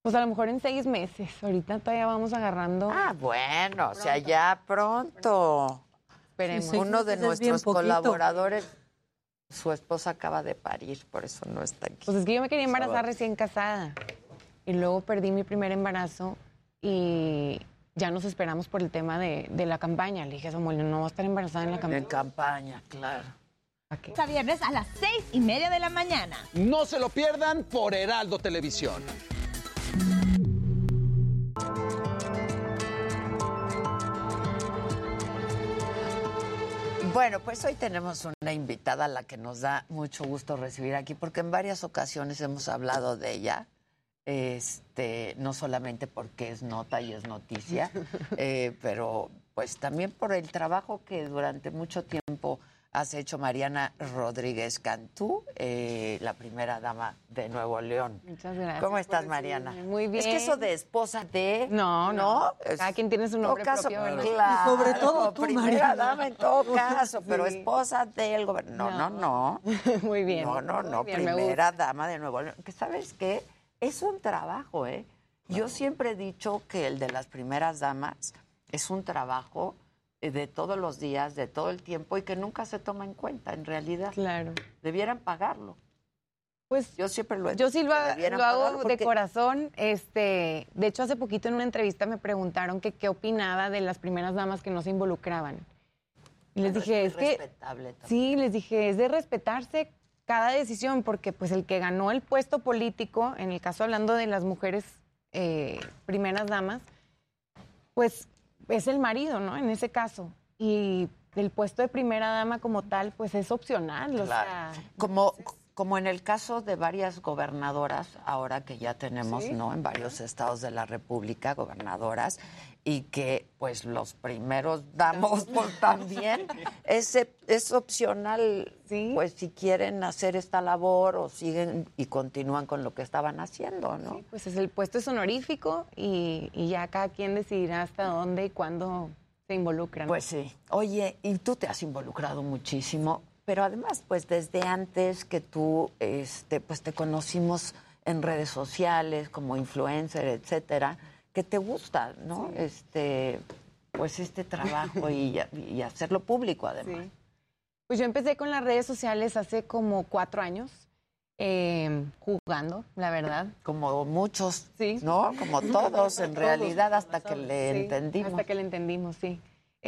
Pues a lo mejor en seis meses, ahorita todavía vamos agarrando. Ah, bueno, o sea, ya pronto. Esperemos. Sí, Uno de nuestros colaboradores, su esposa acaba de parir, por eso no está aquí. Pues es que yo me quería embarazar recién casada. Y luego perdí mi primer embarazo y ya nos esperamos por el tema de, de la campaña. Le dije a Samuel, no voy a estar embarazada en la campaña. En campaña, claro. Hasta viernes a las seis y media de la mañana. No se lo pierdan por Heraldo Televisión. Bueno, pues hoy tenemos una invitada a la que nos da mucho gusto recibir aquí, porque en varias ocasiones hemos hablado de ella, este, no solamente porque es nota y es noticia, <laughs> eh, pero pues también por el trabajo que durante mucho tiempo has hecho Mariana Rodríguez Cantú, eh, la primera dama de Nuevo León. Muchas gracias. ¿Cómo estás. Mariana? Muy bien. Es que eso de esposa de... No, no. Es- Cada quien tiene su nombre caso. Claro, Y sobre todo tú, primera Mariana. dama en todo <laughs> caso, pero Sí. esposa del gobierno. <laughs> No, no, no. Muy bien. No, no, no. Bien, Primera dama de Nuevo León. Que sabes qué? Es un trabajo, ¿eh? Yo siempre he dicho que el de las primeras damas es un trabajo eh, de todos los días, de todo el tiempo y que nunca se toma en cuenta, en realidad. Claro. Debieran pagarlo. Pues Yo siempre lo he Yo sí lo, hago de corazón. Este, de hecho, hace poquito en una entrevista me preguntaron que qué opinaba de las primeras damas que no se involucraban. Y les dije, es es, que respetable también. sí, les dije, es de respetarse cada decisión, porque pues el que ganó el puesto político, en el caso hablando de las mujeres eh, primeras damas, pues es el marido, ¿no? En ese caso. Y el puesto de primera dama como tal, pues es opcional. O sea, Como, como en el caso de varias gobernadoras, ahora que ya tenemos, Sí. ¿no? En varios estados de la República, gobernadoras, y que pues los primeros <laughs> damos por también. Es, es opcional, pues si quieren hacer esta labor o siguen y continúan con lo que estaban haciendo, ¿no? Pues es el puesto es honorífico y, y ya cada quien decidirá hasta dónde y cuándo se involucran. Pues sí. Oye, y tú te has involucrado muchísimo, pero además, pues desde antes que tú, este, pues te conocimos en redes sociales como influencer, etcétera, que te gusta, ¿no? Este, pues este trabajo y, y hacerlo público además. Sí. Pues yo empecé con las redes sociales hace como cuatro años, eh, jugando, la verdad. Como muchos, sí. ¿no? Como todos, en realidad, hasta que Sí, le entendimos. Hasta que le entendimos, sí.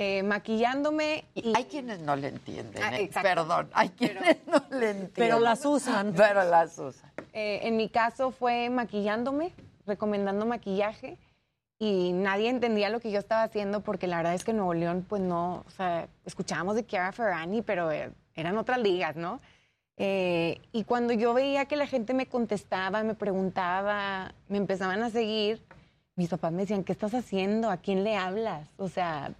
Eh, maquillándome. Y... Hay quienes no le entienden, Ah, ¿eh? Perdón, hay quienes <laughs> no le entienden. Pero las usan. <laughs> Pero las usan. Eh, en mi caso fue maquillándome, recomendando maquillaje y nadie entendía lo que yo estaba haciendo porque la verdad es que en Nuevo León pues no, o sea, escuchábamos de Chiara Ferrani, pero eh, eran otras ligas, ¿no? Eh, y cuando yo veía que la gente me contestaba, me preguntaba, me empezaban a seguir, mis papás me decían, ¿qué estás haciendo? ¿A quién le hablas? O sea,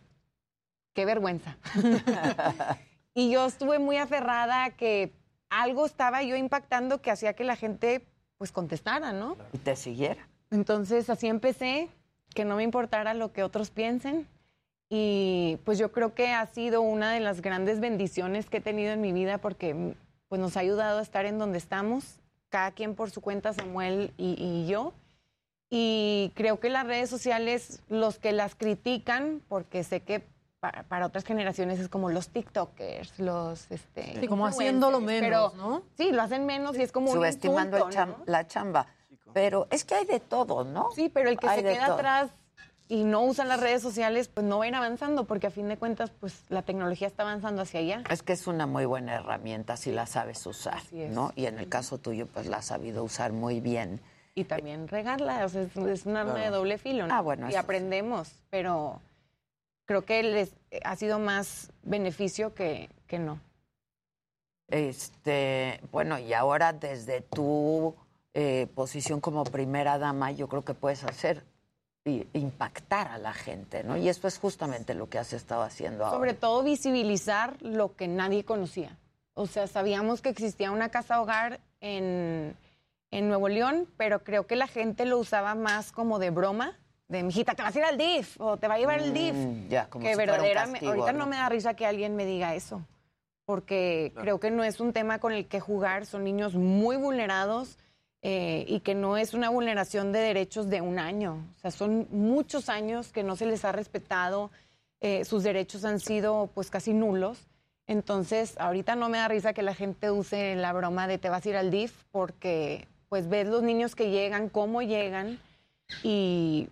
qué vergüenza. <laughs> y yo estuve muy aferrada a que algo estaba yo impactando que hacía que la gente pues contestara, ¿no? Y te siguiera. Entonces así empecé, que no me importara lo que otros piensen. Y pues yo creo que ha sido una de las grandes bendiciones que he tenido en mi vida porque pues nos ha ayudado a estar en donde estamos, cada quien por su cuenta, Samuel y, y yo. Y creo que las redes sociales, los que las critican, porque sé que para, para otras generaciones es como los TikTokers, los este, Sí, como haciéndolo menos, pero ¿no? Sí, lo hacen menos y es como un Subestimando el insulto, cham- ¿no? la chamba. Pero es que hay de todo, ¿no? Sí, pero el que Hay se queda todo. atrás y no usa las redes sociales, pues no va a ir avanzando, porque a fin de cuentas, pues la tecnología está avanzando hacia allá. Es que es una muy buena herramienta si la sabes usar, Así es. ¿no? Y en el caso tuyo, pues la has sabido usar muy bien. Y también regarla, o sea, es, es un arma de doble filo, ¿no? Ah, bueno, Y aprendemos, pero creo que les ha sido más beneficio que, que no. Este, bueno, y ahora desde tu eh, posición como primera dama, yo creo que puedes hacer y impactar a la gente, ¿no? Y esto es justamente lo que has estado haciendo ahora. Sobre todo visibilizar lo que nadie conocía. O sea, sabíamos que existía una casa hogar en, en Nuevo León, pero creo que la gente lo usaba más como de broma, de mijita, te vas a ir al DIF o te va a llevar el DIF. Mm, ya, como que si verdaderamente, ahorita ¿no? no me da risa que alguien me diga eso, porque creo que no es un tema con el que jugar, son niños muy vulnerados eh, y que no es una vulneración de derechos de un año, o sea, son muchos años que no se les ha respetado, eh, sus derechos han sido pues casi nulos. Entonces, ahorita no me da risa que la gente use la broma de te vas a ir al DIF porque pues ves los niños que llegan, cómo llegan y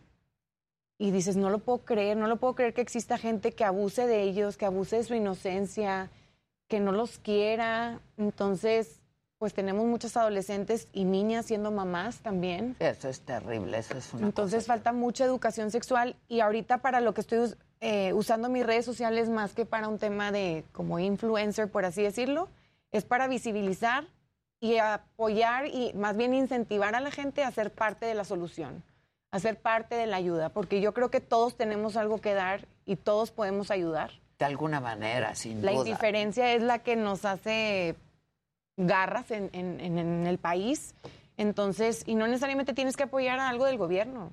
y dices, no lo puedo creer, no lo puedo creer que exista gente que abuse de ellos, que abuse de su inocencia, que no los quiera. Entonces, pues tenemos muchos adolescentes y niñas siendo mamás también. Eso es terrible, eso es una Entonces falta mucha educación sexual y ahorita para lo que estoy eh, usando mis redes sociales más que para un tema de como influencer, por así decirlo, es para visibilizar y apoyar y más bien incentivar a la gente a ser parte de la solución, a ser parte de la ayuda, porque yo creo que todos tenemos algo que dar y todos podemos ayudar. De alguna manera, sin La duda. indiferencia es la que nos hace garras en, en- en- el país. Entonces, y no necesariamente tienes que apoyar a algo del gobierno.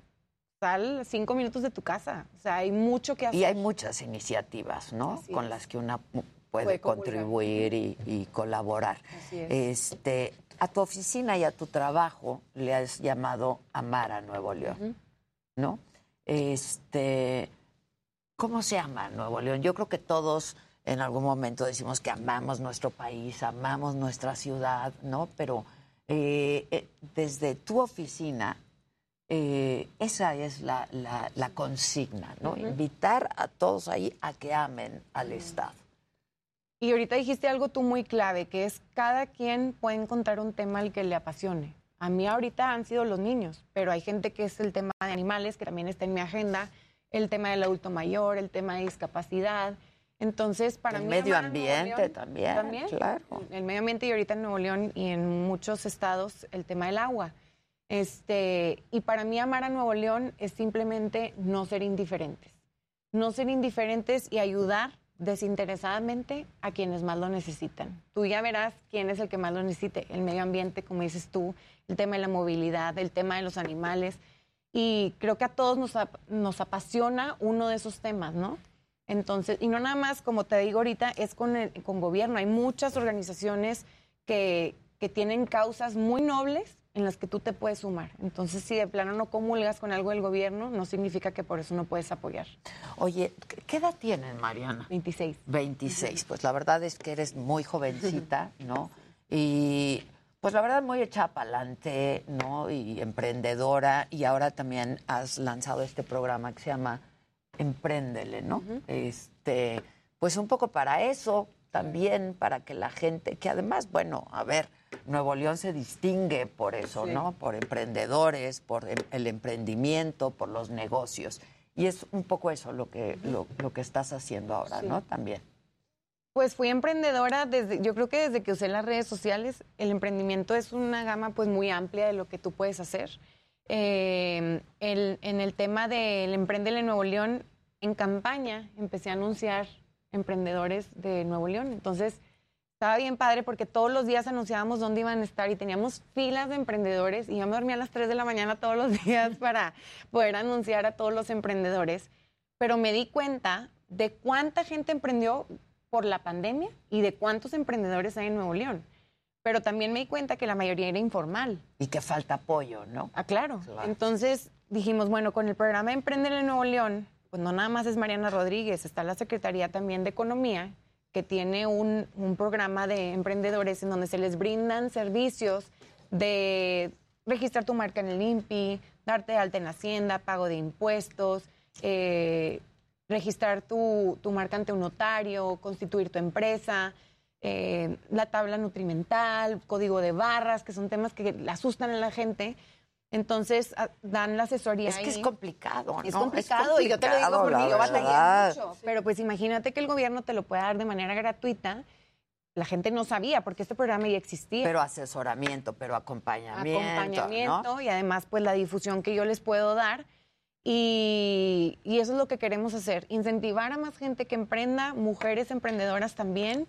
Sal cinco minutos de tu casa. O sea, hay mucho que hacer. Y hay muchas iniciativas, ¿no? Así Con es. las que una puede, Puede contribuir y, y colaborar. Así es. Este, a tu oficina y a tu trabajo le has llamado Amar a Nuevo León, ¿no? Este, ¿cómo se ama Nuevo León? Yo creo que todos en algún momento decimos que amamos nuestro país, amamos nuestra ciudad, ¿no? Pero eh, eh, desde tu oficina, eh, esa es la, la- la consigna, ¿no? Invitar a todos ahí a que amen al Estado. Y ahorita dijiste algo tú muy clave, que es cada quien puede encontrar un tema al que le apasione. A mí ahorita han sido los niños, pero hay gente que es el tema de animales, que también está en mi agenda, el tema del adulto mayor, el tema de discapacidad. Entonces, para el mí... medio a Nuevo ambiente León- también, También, claro. el medio ambiente y ahorita en Nuevo León y en muchos estados el tema del agua. Este, y para mí amar a Nuevo León es simplemente no ser indiferentes. No ser indiferentes y ayudar desinteresadamente a quienes más lo necesitan. Tú ya verás quién es el que más lo necesite. El medio ambiente, como dices tú, el tema de la movilidad, el tema de los animales. Y creo que a todos nos, ap- nos apasiona uno de esos temas, ¿no? Entonces, y no nada más, como te digo ahorita, es con, con gobierno. Hay muchas organizaciones que, que tienen causas muy nobles en las que tú te puedes sumar. Entonces, si de plano no comulgas con algo del gobierno, no significa que por eso no puedes apoyar. Oye, ¿qué- ¿qué edad tienes, Mariana? 26. 26. Pues la verdad es que eres muy jovencita, <laughs> ¿no? Y pues la verdad muy hecha para adelante, ¿no? Y emprendedora. Y ahora también has lanzado este programa que se llama Empréndele, ¿no? Este, pues un poco para eso también, para que la gente, que además, bueno, a ver, Nuevo León se distingue por eso, Sí. ¿no? Por emprendedores, por em- el emprendimiento, por los negocios. Y es un poco eso lo que, lo, lo que estás haciendo ahora, Sí. ¿no? También. Pues fui emprendedora desde, yo creo que desde que usé las redes sociales, el emprendimiento es una gama pues muy amplia de lo que tú puedes hacer. Eh, el- en el tema del Emprendele Nuevo León, en campaña empecé a anunciar emprendedores de Nuevo León. Entonces, estaba bien padre porque todos los días anunciábamos dónde iban a estar y teníamos filas de emprendedores y yo me dormía a las 3 de la mañana todos los <laughs> días para poder anunciar a todos los emprendedores. Pero me di cuenta de cuánta gente emprendió por la pandemia y de cuántos emprendedores hay en Nuevo León. Pero también me di cuenta que la mayoría era informal. Y que falta apoyo, ¿no? Ah, claro. Entonces dijimos, bueno, con el programa Emprender en Nuevo León, pues no nada más es Mariana Rodríguez, está la Secretaría también de Economía, que tiene un, un programa de emprendedores en donde se les brindan servicios de registrar tu marca en el INPI, darte alta en Hacienda, pago de impuestos, eh, registrar tu, tu marca ante un notario, constituir tu empresa, eh, la tabla nutrimental, código de barras, que son temas que asustan a la gente. Entonces a- dan la asesoría. Es que es complicado, Es complicado, y yo te lo digo porque yo batallé mucho. Pero pues imagínate que el gobierno te lo pueda dar de manera gratuita. La gente no sabía porque este programa ya existía. Pero asesoramiento, pero acompañamiento. acompañamiento ¿no? y además pues la difusión que yo les puedo dar. Y, y eso es lo que queremos hacer, incentivar a más gente que emprenda, mujeres emprendedoras también.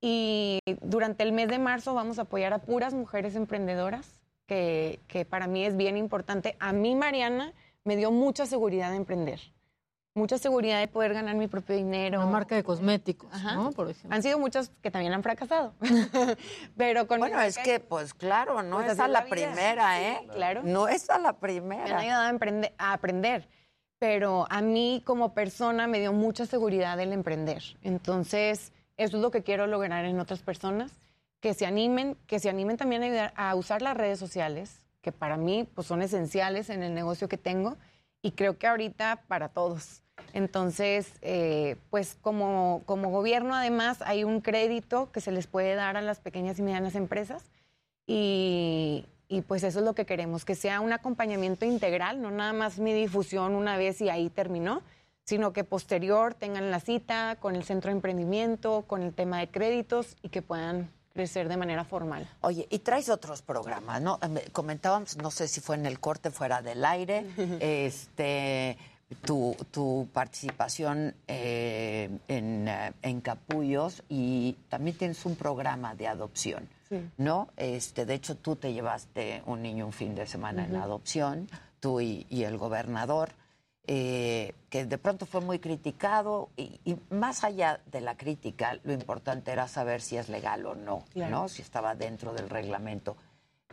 Y durante el mes de marzo vamos a apoyar a puras mujeres emprendedoras, que, que para mí es bien importante. A mí, Mariana, me dio mucha seguridad de emprender. Mucha seguridad de poder ganar mi propio dinero. Una marca de cosméticos, Ajá. ¿no? Por ejemplo. Han sido muchos que también han fracasado. <laughs> Pero con Bueno, es que, pues claro, no Pues es a la, la primera, Sí, ¿eh? claro. No es a la me han primera. ayudado a, emprende- a aprender. Pero a mí como persona me dio mucha seguridad el emprender. Entonces, eso es lo que quiero lograr en otras personas, que se animen, que se animen también a, ayudar- a usar las redes sociales, que para mí pues, son esenciales en el negocio que tengo y creo que ahorita para todos. Entonces, eh, pues como, como gobierno además hay un crédito que se les puede dar a las pequeñas y medianas empresas y, y, pues eso es lo que queremos, que sea un acompañamiento integral, no nada más mi difusión una vez y ahí terminó, sino que posterior tengan la cita con el centro de emprendimiento, con el tema de créditos y que puedan crecer de manera formal. Oye, y traes otros programas, ¿no? Me Comentábamos, no sé si fue en el corte fuera del aire, <laughs> este, tu, tu participación eh, en, eh, en Capullos y también tienes un programa de adopción, Sí. ¿no? Este, de hecho, tú te llevaste un niño un fin de semana en Ujú. adopción, tú y, y el gobernador. Eh, que de pronto fue muy criticado y, y más allá de la crítica, lo importante era saber si es legal o no, Claro. ¿no? Si estaba dentro del reglamento.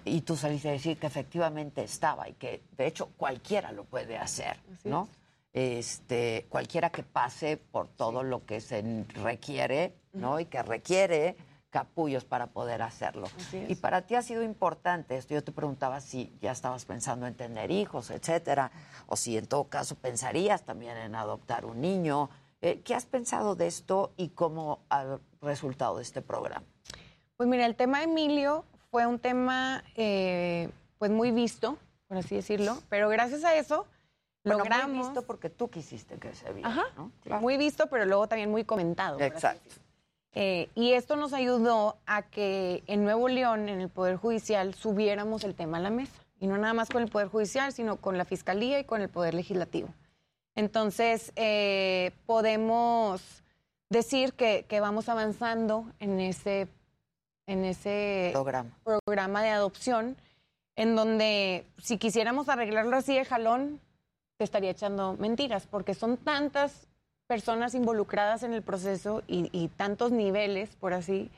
Y tú saliste a decir que efectivamente estaba y que de hecho cualquiera lo puede hacer, Así ¿no? Este, cualquiera que pase por todo lo que se requiere, ¿no? Y que requiere capullos para poder hacerlo. Y para ti ha sido importante esto. Yo te preguntaba si ya estabas pensando en tener hijos, etcétera, o si en todo caso pensarías también en adoptar un niño. Eh, ¿Qué has pensado de esto y cómo ha resultado este programa? Pues mira, el tema de Emilio fue un tema eh, pues muy visto, por así decirlo, pero gracias a eso Bueno, muy logramos. visto porque tú quisiste que se viera, Ajá, ¿no? muy visto, pero luego también muy comentado. Exacto. Eh, y esto nos ayudó a que en Nuevo León, en el Poder Judicial, subiéramos el tema a la mesa. Y no nada más con el Poder Judicial, sino con la Fiscalía y con el Poder Legislativo. Entonces, eh, podemos decir que, que vamos avanzando en ese, en ese Programa. programa de adopción, en donde si quisiéramos arreglarlo así de jalón, te estaría echando mentiras, porque son tantas personas involucradas en el proceso y, tantos niveles, por así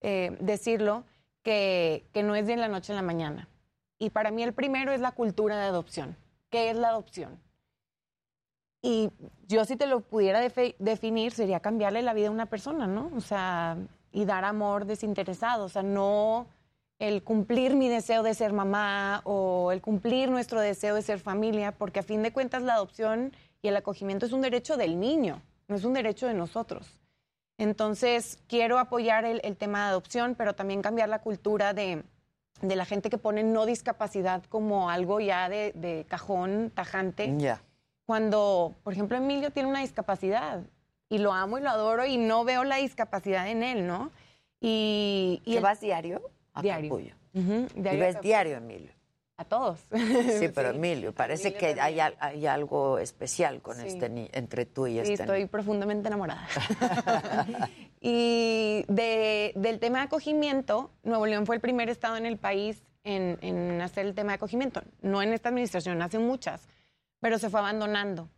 eh, decirlo, que, que no es de la noche a la mañana. Y para mí el primero es la cultura de adopción. ¿Qué es la adopción? Y yo si te lo pudiera definir, sería cambiarle la vida a una persona, ¿no? O sea, y dar amor desinteresado, o sea, no el cumplir mi deseo de ser mamá o el cumplir nuestro deseo de ser familia, porque a fin de cuentas la adopción y el acogimiento es un derecho del niño, no es un derecho de nosotros. Entonces, quiero apoyar el, el tema de adopción, pero también cambiar la cultura de, de la gente que pone no discapacidad como algo ya de, de cajón tajante. Ya. Cuando, por ejemplo, Emilio tiene una discapacidad y lo amo y lo adoro y no veo la discapacidad en él, ¿no? Y, y ¿Que el- vas diario? A Diario. Capullo. Ujú, Y diario ves diario, Emilio. A todos. <laughs> Sí, pero Sí. Emilio, parece Emilio que hay, algo especial con Sí. este entre tú y Sí, este estoy niño. profundamente enamorada. <laughs> <laughs> y de- del tema de acogimiento, Nuevo León fue el primer estado en el país en, en hacer el tema de acogimiento. No en esta administración, hace muchas, pero se fue abandonando.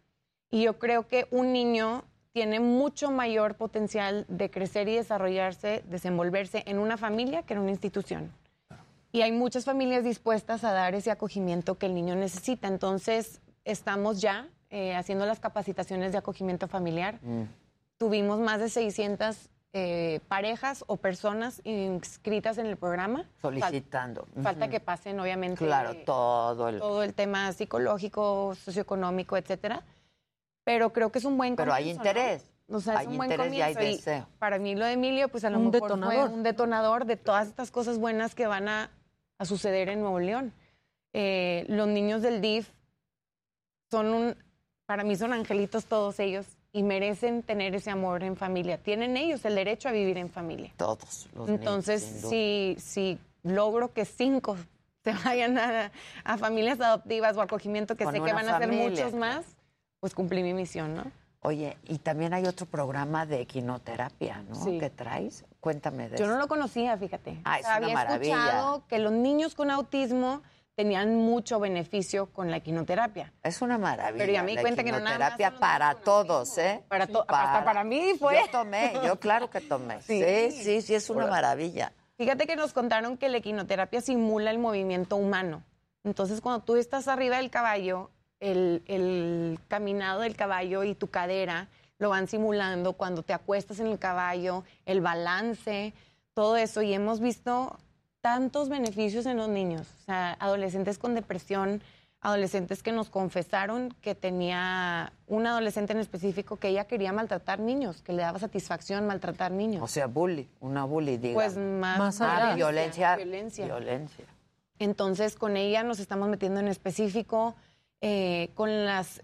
Y yo creo que un niño tiene mucho mayor potencial de crecer y desarrollarse, desenvolverse en una familia que en una institución. Y hay muchas familias dispuestas a dar ese acogimiento que el niño necesita. Entonces, estamos ya eh, haciendo las capacitaciones de acogimiento familiar. Mm. Tuvimos más de 600 eh, parejas o personas inscritas en el programa. Fal- Solicitando. Falta Ujú. que pasen, obviamente. Claro, eh, todo el... todo el tema psicológico, socioeconómico, etcétera. Pero creo que es un buen Pero hay comienzo, ¿no? interés. O sea, es Hay un buen interés y hay comienzo. deseo. para mí lo de Emilio, pues a lo Un mejor detonador. fue un detonador de todas estas cosas buenas que van a, a suceder en Nuevo León. Eh, los niños del DIF son un, para mí son angelitos todos ellos y merecen tener ese amor en familia. Tienen ellos el derecho a vivir en familia. Todos los Entonces, si, si logro que cinco <laughs> se vayan a, a familias adoptivas o acogimiento, que Con sé que van a ser muchos más, pues cumplí mi misión, ¿no? Oye, y también hay otro programa de equinoterapia, ¿no? Sí. ¿Qué traes? Cuéntame de Yo eso. no lo conocía, fíjate. Ah, O es sea, una había maravilla. escuchado que los niños con autismo tenían mucho beneficio con la equinoterapia. Es una maravilla. Pero ya me di cuenta que no nada más para todos, ¿eh? Para to- hasta para mí fue. Yo tomé, yo <laughs> claro que tomé. Sí, Sí. sí, sí, es una maravilla. Fíjate que nos contaron que la equinoterapia simula el movimiento humano. Entonces, cuando tú estás arriba del caballo, el, el caminado del caballo y tu cadera lo van simulando cuando te acuestas en el caballo, el balance, todo eso. Y hemos visto tantos beneficios en los niños. O sea, adolescentes con depresión, adolescentes que nos confesaron que tenía una adolescente en específico que ella quería maltratar niños, que le daba satisfacción maltratar niños. O sea, bully, una bully, digamos. Pues más, Más Ah, allá. violencia. Violencia. Violencia. Entonces, con ella nos estamos metiendo en específico eh, con las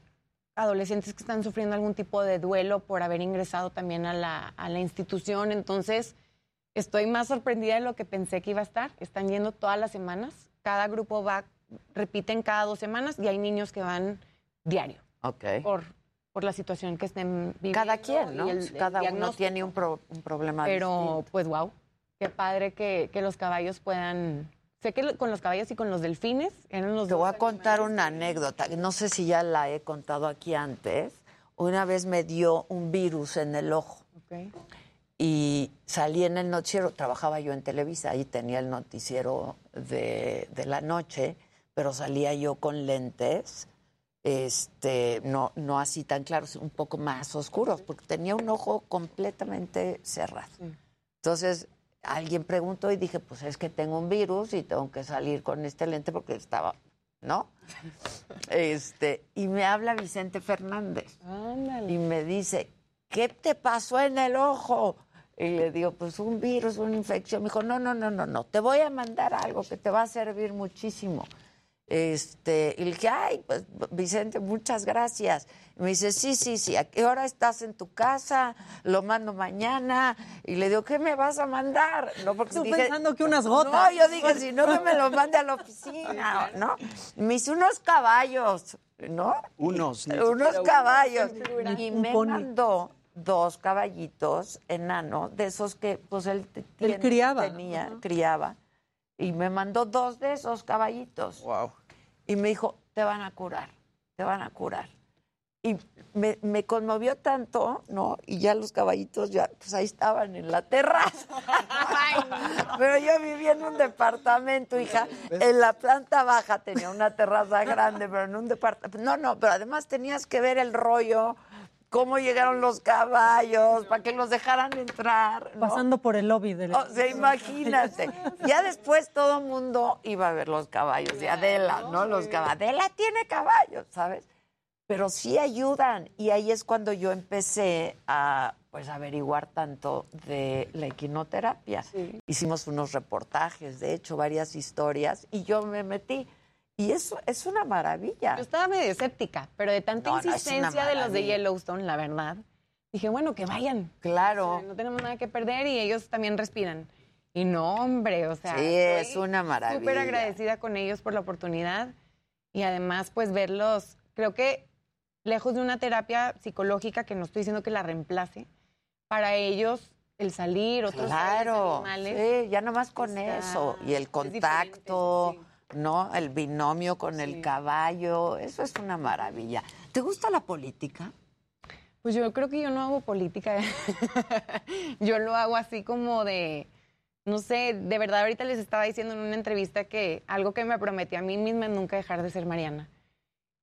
adolescentes que están sufriendo algún tipo de duelo por haber ingresado también a la, a la institución. Entonces, estoy más sorprendida de lo que pensé que iba a estar. Están yendo todas las semanas. Cada grupo va, repiten cada dos semanas y hay niños que van diario Ok. por, por la situación que estén viviendo. Cada quien, ¿no? el Cada uno tiene un, pro- un problema Pero, distinto. pues, wow. Qué padre que, que los caballos puedan. Sé que con los caballos y con los delfines eran los Te voy a contar una anécdota, no sé si ya la he contado aquí antes. Una vez me dio un virus en el ojo Ok. y salí en el noticiero, trabajaba yo en Televisa, ahí tenía el noticiero de, de la noche, pero salía yo con lentes, este, no, no así tan claros, un poco más oscuros, porque tenía un ojo completamente cerrado. Entonces, alguien preguntó y dije, pues es que tengo un virus y tengo que salir con este lente porque estaba, ¿no? <laughs> Este, y me habla Vicente Fernández Ándale. y me dice, ¿qué te pasó en el ojo? Y le digo, pues un virus, una infección. Me dijo, no, no, no, no, no, te voy a mandar algo que te va a servir muchísimo. Este, y le dije, ay, pues Vicente, muchas gracias. Y me dice, sí, sí, sí, ¿a qué hora estás en tu casa? Lo mando mañana. Y le digo, ¿qué me vas a mandar? No, porque dije, pensando que unas gotas. No, yo dije, si no, que me lo mande a la oficina, ¿no? Y me hice unos caballos, ¿no? Unos. Unos caballos. Y me mandó dos caballitos enanos, de esos que, pues, él, tiene- criaba. tenía, criaba. Y me mandó dos de esos caballitos. Wow. Y me dijo, te van a curar, te van a curar. Y me, me conmovió tanto, ¿no? Y ya los caballitos ya, pues ahí estaban en la terraza. Pero yo vivía en un departamento, hija. En la planta baja tenía una terraza grande, pero en un departamento. No, no, pero además tenías que ver el rollo, cómo llegaron los caballos, para que los dejaran entrar. ¿no? Pasando por el lobby del. O sea, imagínate. Ya después todo el mundo iba a ver los caballos de Adela, ¿no? Los caballos. Adela tiene caballos, ¿sabes? Pero sí ayudan. Y ahí es cuando yo empecé a pues averiguar tanto de la equinoterapia. Hicimos unos reportajes, de hecho, varias historias, y yo me metí. Y eso es una maravilla. Yo estaba medio escéptica, pero de tanta No, no, insistencia de los de. Yellowstone, la verdad, dije, bueno, que vayan. Claro. O sea, no tenemos nada que perder y ellos también respiran. Y no, hombre, o sea, Sí, es una maravilla. súper agradecida con ellos por la oportunidad y además, pues, verlos, creo que lejos de una terapia psicológica, que no estoy diciendo que la reemplace, para ellos el salir, otros Claro, animales, sí, ya nomás con está- eso. Y el contacto, ¿no? El binomio con el caballo, eso es una maravilla. ¿Te gusta la política? Pues yo creo que yo no hago política. <laughs> yo lo hago así como de, no sé, de verdad ahorita les estaba diciendo en una entrevista que algo que me prometí a mí misma es nunca dejar de ser Mariana.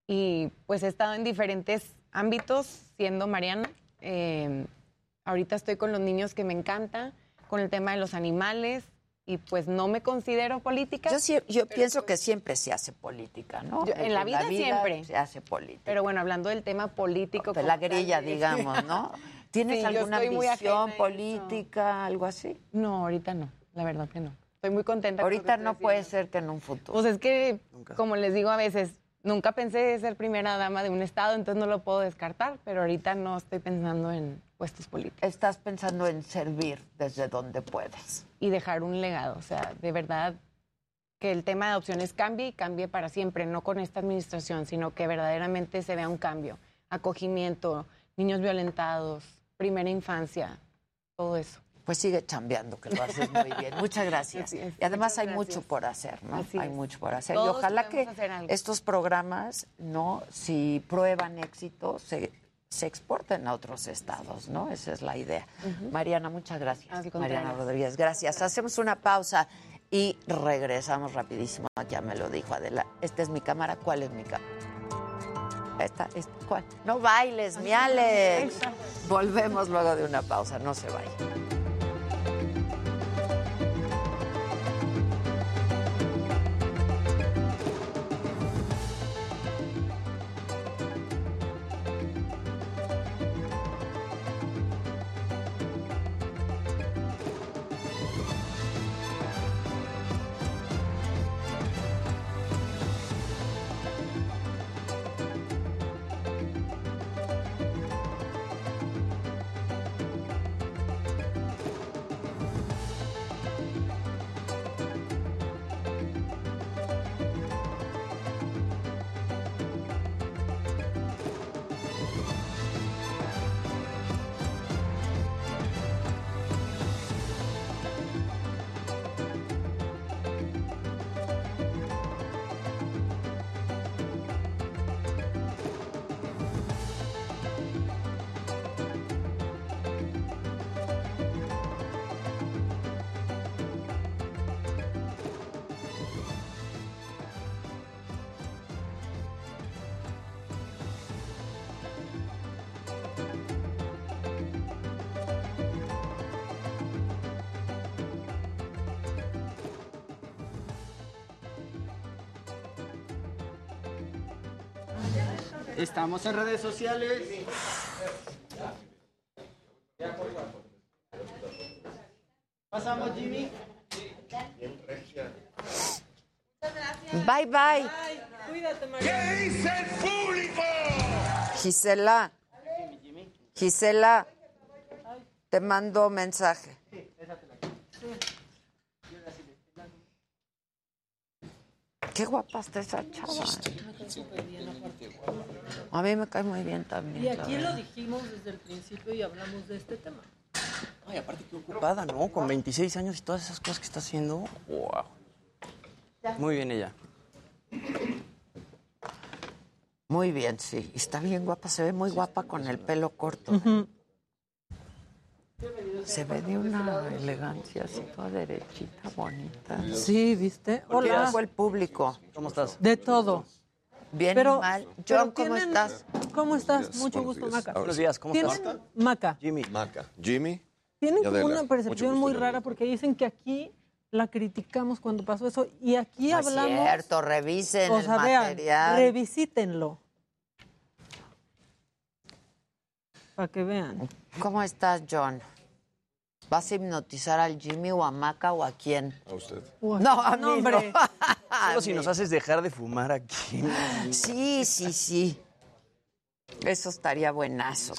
Y pues he estado en diferentes ámbitos siendo Mariana. Eh, ahorita estoy con los niños que me encanta, con el tema de los animales y pues no me considero política. Yo, sí- yo pienso que siempre se hace política, ¿no? Yo- en la vida siempre. Se hace política. Pero bueno, hablando del tema político. De la grilla, es- digamos, ¿no? <laughs> ¿Tienes Sí, alguna a política, algo así? No, ahorita no, la verdad que no. Estoy muy contenta. Ahorita no puede ser que en un futuro. Pues es que, como les digo a veces, nunca pensé ser primera dama de un estado, entonces no lo puedo descartar, pero ahorita no estoy pensando en puestos políticos. Estás pensando en servir desde donde puedes. Y dejar un legado, o sea, de verdad que el tema de adopciones cambie y cambie para siempre, no con esta administración, sino que verdaderamente se vea un cambio, acogimiento, niños violentados, primera infancia, todo eso. Pues sigue chambeando, que lo haces muy bien. <laughs> Muchas gracias. Y además muchas hay gracias. mucho por hacer, ¿no? Así hay es. mucho por hacer. Todos y ojalá que estos programas, ¿no? Si prueban éxito, se, se exporten a otros estados, ¿no? Esa es la idea. Mariana, muchas gracias. Mariana Rodríguez, gracias. Hacemos una pausa y regresamos rapidísimo. Ya me lo dijo Adela. Esta es mi cámara. ¿Cuál es mi cámara? Esta, esta, ¿cuál? No bailes, mi Alex. Volvemos luego de una pausa. No se vayan. Estamos en redes sociales. Pasamos, Jimmy. Bye, bye. Cuídate, María. ¿Qué dice el público? Gisela. Gisela. Te mando mensaje. Qué guapa está esa chava. A mí me cae muy bien también. Y aquí lo dijimos desde el principio y hablamos de este tema. Ay, aparte qué ocupada, ¿no? Con 26 años y todas esas cosas que está haciendo. Wow. Muy bien ella. Muy bien, sí. Está bien guapa, se ve muy guapa con el pelo corto. Se ve de una elegancia así toda derechita, bonita. Sí, ¿viste? ¿Qué Hola. el público? ¿Cómo estás? De todo. Bien Pero- mal. pero John, ¿cómo tienen- estás? ¿Cómo estás? días, Mucho gusto, días. Maca. Buenos días, ¿cómo ¿Tienen, estás? Maca, Jimmy. Maca, Jimmy. tienen como una percepción gusto, muy rara porque dicen que aquí la criticamos cuando pasó eso y aquí No es hablamos. cierto, revisen o el sea, vean, material. revisítenlo. Para que vean. ¿Cómo estás, John? ¿Vas a hipnotizar al Jimmy o a Maca o a quién? A usted. No, a mí no. hombre. Solo si nos haces dejar de fumar aquí. Sí, sí, sí. Eso estaría buenazo.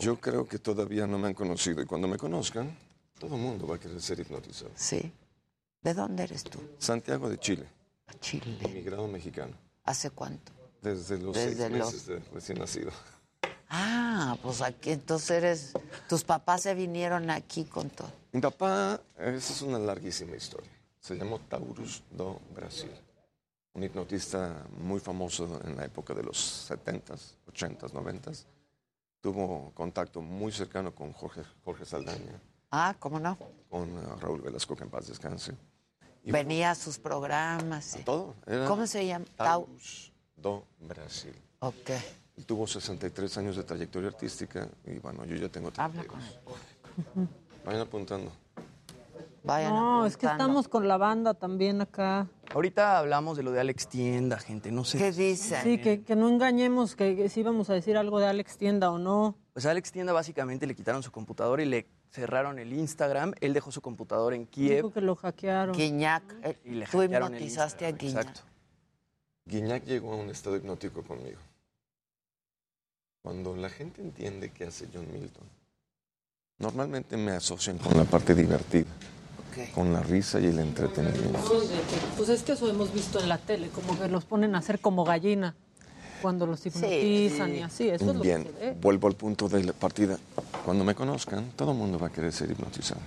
Yo creo que todavía no me han conocido y cuando me conozcan, todo el mundo va a querer ser hipnotizado. Sí. ¿De dónde eres tú? Santiago de Chile, Chile. emigrado mexicano, ¿Hace cuánto? desde los Desde seis los- meses de recién nacido. Ah, pues aquí entonces eres... Tus papás se vinieron aquí con todo. Mi papá, esa es una larguísima historia. Se llamó Taurus do Brasil, un hipnotista muy famoso en la época de los 70s, 80s, 90s. Tuvo contacto muy cercano con Jorge, Jorge Saldaña, Ah, ¿cómo no? con eh, Raúl Velasco, que en paz descanse. Y Venía a sus programas. sí. todo. Era ¿Cómo se llama? Tau. Taurus do Brasil. Ok. Él tuvo 63 años de trayectoria artística y bueno, yo ya tengo 32. <laughs> Vayan apuntando. Vayan No, es que estamos con la banda también acá. Ahorita hablamos de lo de Alex Tienda, gente, no sé. ¿Qué dicen? Sí, que, que no engañemos que, que si íbamos a decir algo de Alex Tienda o no. Pues a Alex Tienda básicamente le quitaron su computadora y le cerraron el Instagram. Él dejó su computadora en Kiev. Dijo que lo hackearon. Guiñac. eh, Y le Tú hackearon el hipnotizaste a Guiñac. exacto. Guiñac llegó a un estado hipnótico conmigo. Cuando la gente entiende qué hace John Milton, normalmente me asocian con la parte divertida, con la risa y el entretenimiento. Pues es que eso hemos visto en la tele, como que los ponen a hacer como gallina cuando los hipnotizan y así. Eso es lo Bien, que se ve. vuelvo al punto de la partida. Cuando me conozcan, todo el mundo va a querer ser hipnotizado.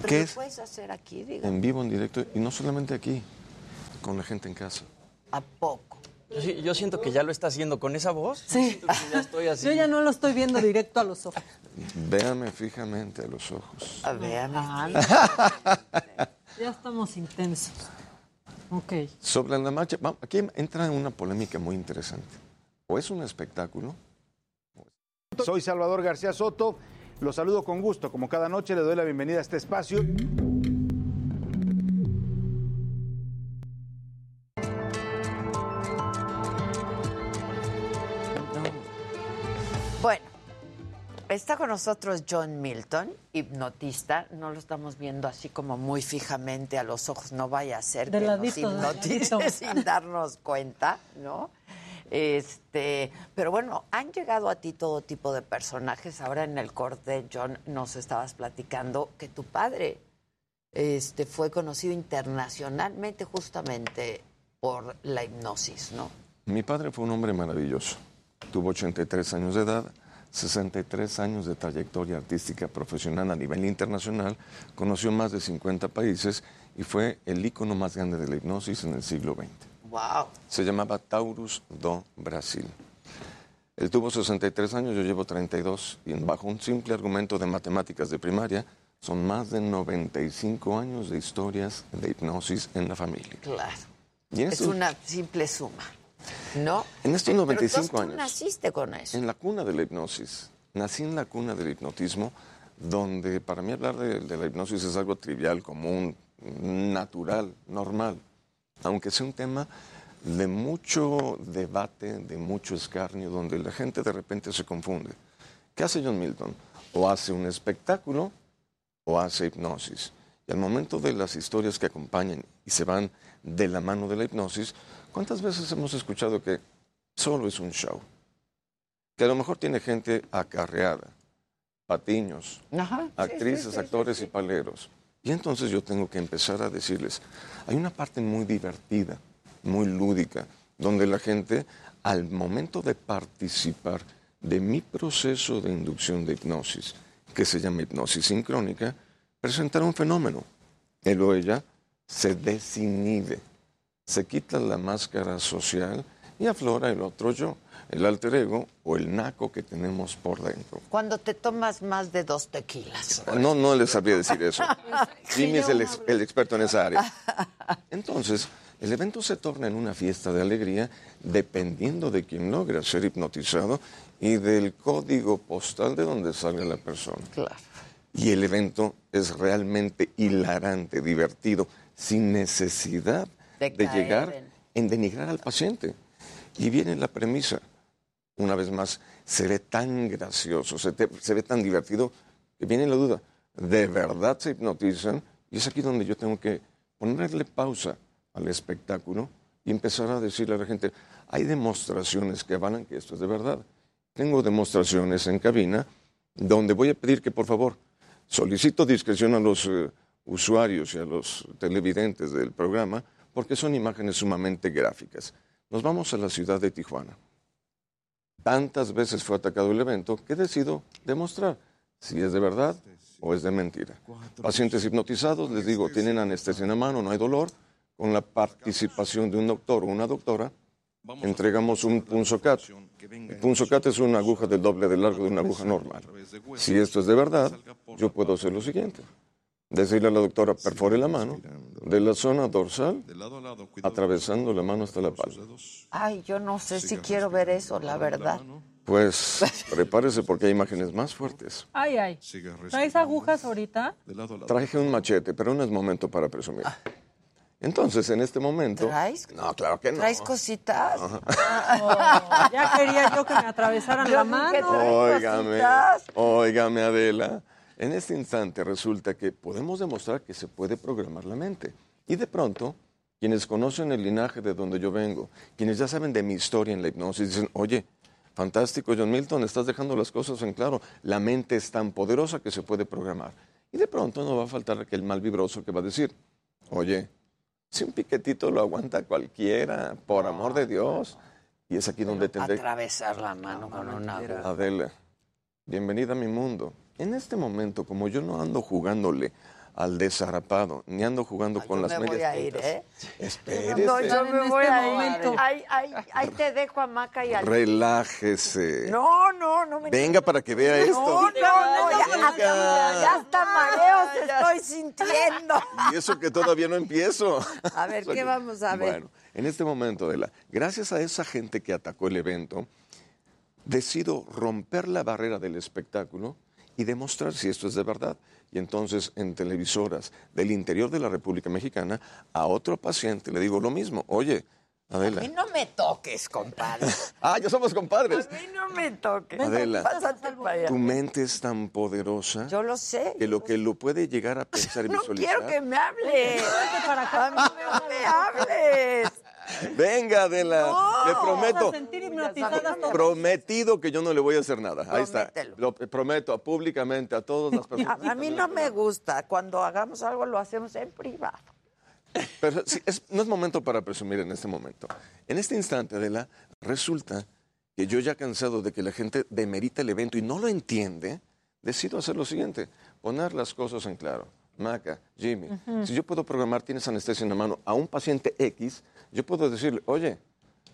Pero ¿Qué lo es? puedes hacer aquí, diga. En vivo, en directo, y no solamente aquí, con la gente en casa. ¿A poco? Yo, siento que ya lo está haciendo con esa voz. Sí. Siento que ya estoy así. Yo ya no lo estoy viendo directo a los ojos. Véame fijamente a los ojos. A ver, Ya estamos intensos. Ok. Sobre la marcha, aquí entra una polémica muy interesante. O es un espectáculo, Soy Salvador García Soto. Los saludo con gusto. Como cada noche le doy la bienvenida a este espacio. Está con nosotros John Milton, hipnotista. No lo estamos viendo así como muy fijamente a los ojos. No vaya a ser De que nos ladito, de hipnotice <laughs> sin darnos cuenta, ¿no? Este, pero bueno, han llegado a ti todo tipo de personajes. Ahora en el corte, John, nos estabas platicando que tu padre este, fue conocido internacionalmente justamente por la hipnosis, ¿no? Mi padre fue un hombre maravilloso. Tuvo 83 años de edad, 63 años de trayectoria artística profesional a nivel internacional, conoció más de 50 países y fue el ícono más grande de la hipnosis en el siglo XX. Wow. Se llamaba Taurus do Brasil. Él tuvo 63 años, yo llevo 32, y bajo un simple argumento de matemáticas de primaria, son más de 95 años de historias de hipnosis en la familia. Claro. Y Es una simple suma, ¿no? En estos Pero 95 entonces tú años. naciste con eso. En la cuna de la hipnosis. Nací en la cuna del hipnotismo, donde para mí hablar de, de la hipnosis es algo trivial, común, natural, normal. Aunque sea un tema de mucho debate, de mucho escarnio, donde la gente de repente se confunde. ¿Qué hace John Milton? O hace un espectáculo o hace hipnosis. Y al momento de las historias que acompañan y se van de la mano de la hipnosis, ¿Cuántas veces hemos escuchado que solo es un show? Que a lo mejor tiene gente acarreada, patiños, Ajá, actrices, sí, sí, actores y paleros. Y entonces yo tengo que empezar a decirles, hay una parte muy divertida, muy lúdica, donde la gente al momento de participar de mi proceso de inducción de hipnosis, que se llama hipnosis sincrónica, presentará un fenómeno. Él o ella se desinhibe, se quita la máscara social y aflora el otro yo, el alter ego o el naco que tenemos por dentro. Cuando te tomas más de dos tequilas. No, no les sabría decir eso. <laughs> Jimmy es el, ex- el experto en esa área. Entonces, el evento se torna en una fiesta de alegría dependiendo de quien logra ser hipnotizado y del código postal de donde sale la persona. Claro. Y el evento es realmente hilarante, divertido, sin necesidad De llegar en- en denigrar al paciente. Y viene la premisa. Una vez más, se ve tan gracioso, se, te- se ve tan divertido, que viene la duda. ¿De verdad se hipnotizan? Y es aquí donde yo tengo que ponerle pausa al espectáculo y empezar a decirle a la gente, hay demostraciones que avalan que esto es de verdad. Tengo demostraciones en cabina donde voy a pedir que por favor solicito discreción a los eh, usuarios y a los televidentes del programa porque son imágenes sumamente gráficas. Nos vamos a la ciudad de Tijuana. Tantas veces fue atacado el evento que decido demostrar si es de verdad o es de mentira. Pacientes hipnotizados, les digo, tienen anestesia en la mano, no hay dolor. Con la participación de un doctor o una doctora, entregamos un punzocat. El punzocat es una aguja del doble de largo de una aguja normal. Si esto es de verdad, yo puedo hacer lo siguiente. Decirle a la doctora, perfore la mano de la zona dorsal, atravesando la mano hasta la palma. Ay, yo no sé si quiero ver eso, la verdad. Pues <laughs> prepárese porque hay imágenes más fuertes. Ay, ay. ¿Traes agujas ahorita? Traje un machete, pero no es momento para presumir. Entonces, en este momento... ¿Traes? No, claro que no. ¿Traes cositas? Ajá. Oh, ya quería yo que me atravesaran la mano. Óigame, óigame, Adela. En este instante resulta que podemos demostrar que se puede programar la mente. Y de pronto, quienes conocen el linaje de donde yo vengo, quienes ya saben de mi historia en la hipnosis, dicen, oye, fantástico, John Milton, estás dejando las cosas en claro. La mente es tan poderosa que se puede programar. Y de pronto no va a faltar aquel mal vibroso que va a decir, oye, si un piquetito lo aguanta cualquiera, por amor de Dios. Y es aquí donde tendré... Atravesar la mano con una. Adela, bienvenida a mi mundo. En este momento, como yo no ando jugándole al desarapado, ni ando jugando con yo las me voy medias a ir. ¿eh? Espérese. No, yo me voy este a ir. Ahí, ahí, ahí te dejo a Maca y al... Relájese. No, no, no me... Venga para que vea esto. No, no, no, ya, hasta, ya hasta mareos estoy sintiendo. Y eso que todavía no empiezo. A ver, ¿qué vamos a ver? Bueno, en este momento, Adela, gracias a esa gente que atacó el evento, decido romper la barrera del espectáculo y demostrar si esto es de verdad. Y entonces en televisoras del interior de la República Mexicana, a otro paciente le digo lo mismo. Oye, A Adela. mí no me toques, compadre. <laughs> Ah, ya somos compadres. A mí no me toques. Adela, Pásate. Tu mente es tan poderosa Yo lo sé. que lo que lo puede llegar a <laughs> pensar y No visualizar. quiero que me hables. A mí <laughs> no me hables. Venga, Adela, le prometo. a. Prometido que yo no le voy a hacer nada. Ahí está. Lo prometo públicamente a todas las <laughs> personas. A, mí no me gusta. Cuando hagamos algo lo hacemos en privado. Pero sí, es- no es momento para presumir en este momento. En este instante, Adela, resulta que yo ya cansado de que la gente demerita el evento y no lo entiende, decido hacer lo siguiente, poner las cosas en claro. Maca, Jimmy, Ujú. si yo puedo programar, tienes anestesia en la mano, a un paciente X, yo puedo decirle, oye,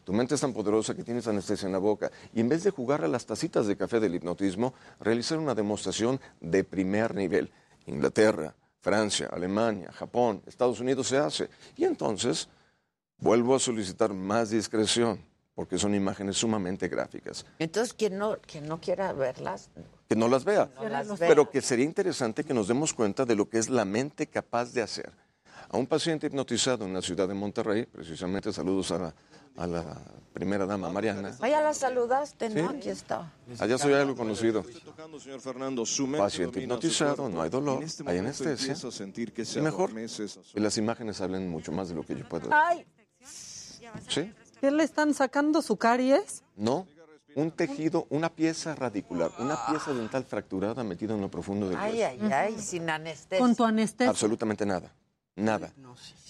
tu mente es tan poderosa que tienes anestesia en la boca. Y en vez de jugar a las tacitas de café del hipnotismo, realizar una demostración de primer nivel. Inglaterra, Francia, Alemania, Japón, Estados Unidos se hace. Y entonces vuelvo a solicitar más discreción, porque son imágenes sumamente gráficas. Entonces, quien no, quien no quiera verlas, Que no las vea, No las vea. pero que sería interesante que nos demos cuenta de lo que es la mente capaz de hacer. A un paciente hipnotizado en la ciudad de Monterrey, precisamente saludos a la, a la primera dama Mariana. vaya la saludaste, ¿no? Sí. Aquí está. Allá soy algo conocido. señor Fernando, su mente Paciente hipnotizado, no hay dolor, este hay anestesia. Y mejor que las imágenes hablen mucho más de lo que yo puedo. Ay, ¿Sí? ¿Qué le están sacando su caries? No. Un tejido, una pieza radicular, una pieza dental fracturada metida en lo profundo del Ay, hueso. ay, ay, sin anestesia. Con tu anestesia. Absolutamente nada. Nada.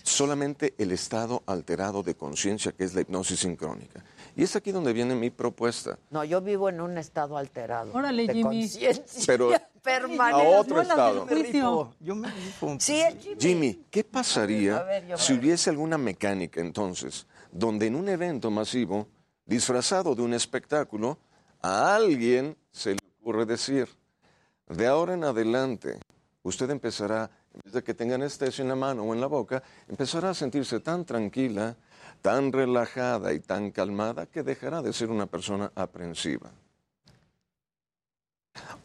Solamente el estado alterado de conciencia que es la hipnosis sincrónica. Y es aquí donde viene mi propuesta. No, yo vivo en un estado alterado. Órale, de Jimmy. conciencia Pero <laughs> permanente. a otro estado. Yo me rifo. Sí, Jimmy. Jimmy, ¿qué pasaría A ver, yo si hubiese alguna mecánica entonces donde en un evento masivo, disfrazado de un espectáculo, a alguien se le ocurre decir, de ahora en adelante, usted empezará, en vez de que tenga anestesia en la mano o en la boca, empezará a sentirse tan tranquila, tan relajada y tan calmada que dejará de ser una persona aprensiva.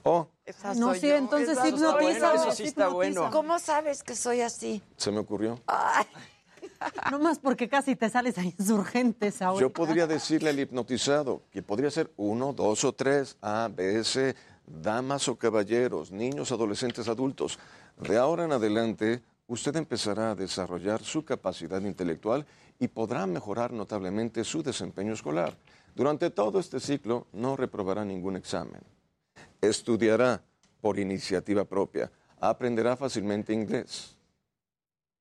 O Esa No, sí, yo, entonces esa hipnotiza. yo. eso sí está bueno. ¿Cómo sabes que soy así? se me ocurrió. Ay, <laughs> No más porque casi te sales a insurgentes ahora. Yo podría decirle al hipnotizado que podría ser uno, dos o tres, A, B, C, damas o caballeros, niños, adolescentes, adultos. De ahora en adelante, usted empezará a desarrollar su capacidad intelectual y podrá mejorar notablemente su desempeño escolar. Durante todo este ciclo no reprobará ningún examen. Estudiará por iniciativa propia. Aprenderá fácilmente inglés.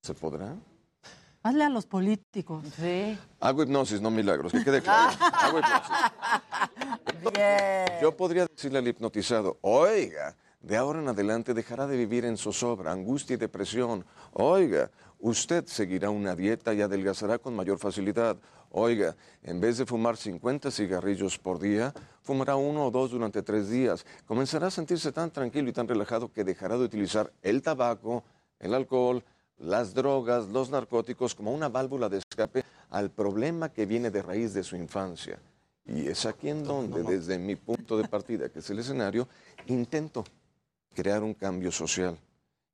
¿Se podrá? Hazle a los políticos. Sí. Hago hipnosis, no milagros, que quede claro. Hago hipnosis. <laughs> Bien. Yo podría decirle al hipnotizado, oiga, de ahora en adelante dejará de vivir en zozobra, angustia y depresión. Oiga, usted seguirá una dieta y adelgazará con mayor facilidad. Oiga, en vez de fumar 50 cigarrillos por día, fumará uno o dos durante tres días. Comenzará a sentirse tan tranquilo y tan relajado que dejará de utilizar el tabaco, el alcohol, las drogas, los narcóticos como una válvula de escape al problema que viene de raíz de su infancia. Y es aquí en donde, desde mi punto de partida, que es el escenario, intento crear un cambio social.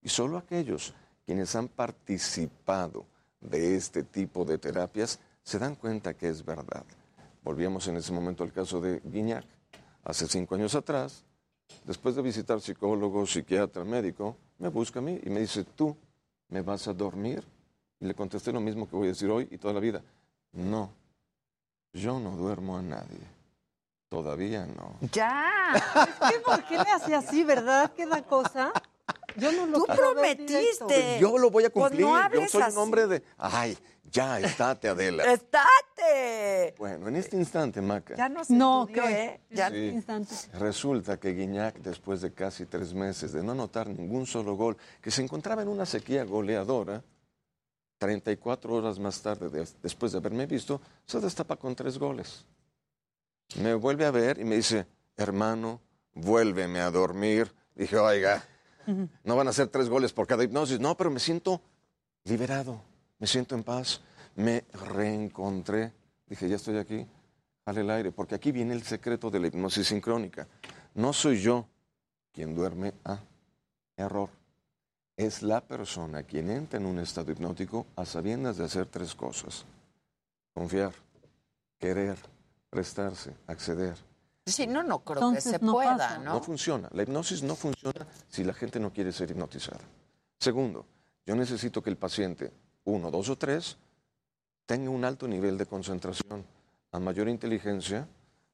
Y solo aquellos quienes han participado de este tipo de terapias se dan cuenta que es verdad. Volvíamos en ese momento al caso de Guiñac. Hace cinco años atrás, después de visitar psicólogo, psiquiatra, médico, me busca a mí y me dice, tú me vas a dormir. Y le contesté lo mismo que voy a decir hoy y toda la vida. No, yo no duermo a nadie. Todavía no. Ya. Es que, ¿Por qué le hace así, verdad? ¿Qué da cosa? Yo no lo Tú prometiste. Yo lo voy a Pues cumplir. no yo hables soy así. un hombre de... Ay, ya, estate, Adela. ¡Estate! Bueno, en este instante, Maca, Ya no se No, estudió, ¿qué? ¿eh? Ya- Sí. Instante. resulta que Guiñac, después de casi tres meses de no anotar ningún solo gol, que se encontraba en una sequía goleadora, 34 horas más tarde, de- después de haberme visto, se destapa con tres goles. Me vuelve a ver y me dice, hermano, vuélveme a dormir. Dije, oiga, no van a ser tres goles por cada hipnosis. No, pero me siento liberado, me siento en paz, me reencontré. Dije, ya estoy aquí, jale el aire, porque aquí viene el secreto de la hipnosis sincrónica. No soy yo quien duerme a error. Es la persona quien entra en un estado hipnótico a sabiendas de hacer tres cosas. Confiar, querer, prestarse, acceder. Si no, no creo Entonces que se no pueda, pasa. ¿no? No funciona. La hipnosis no funciona si la gente no quiere ser hipnotizada. Segundo, yo necesito que el paciente, uno, dos o tres, tenga un alto nivel de concentración. A mayor inteligencia,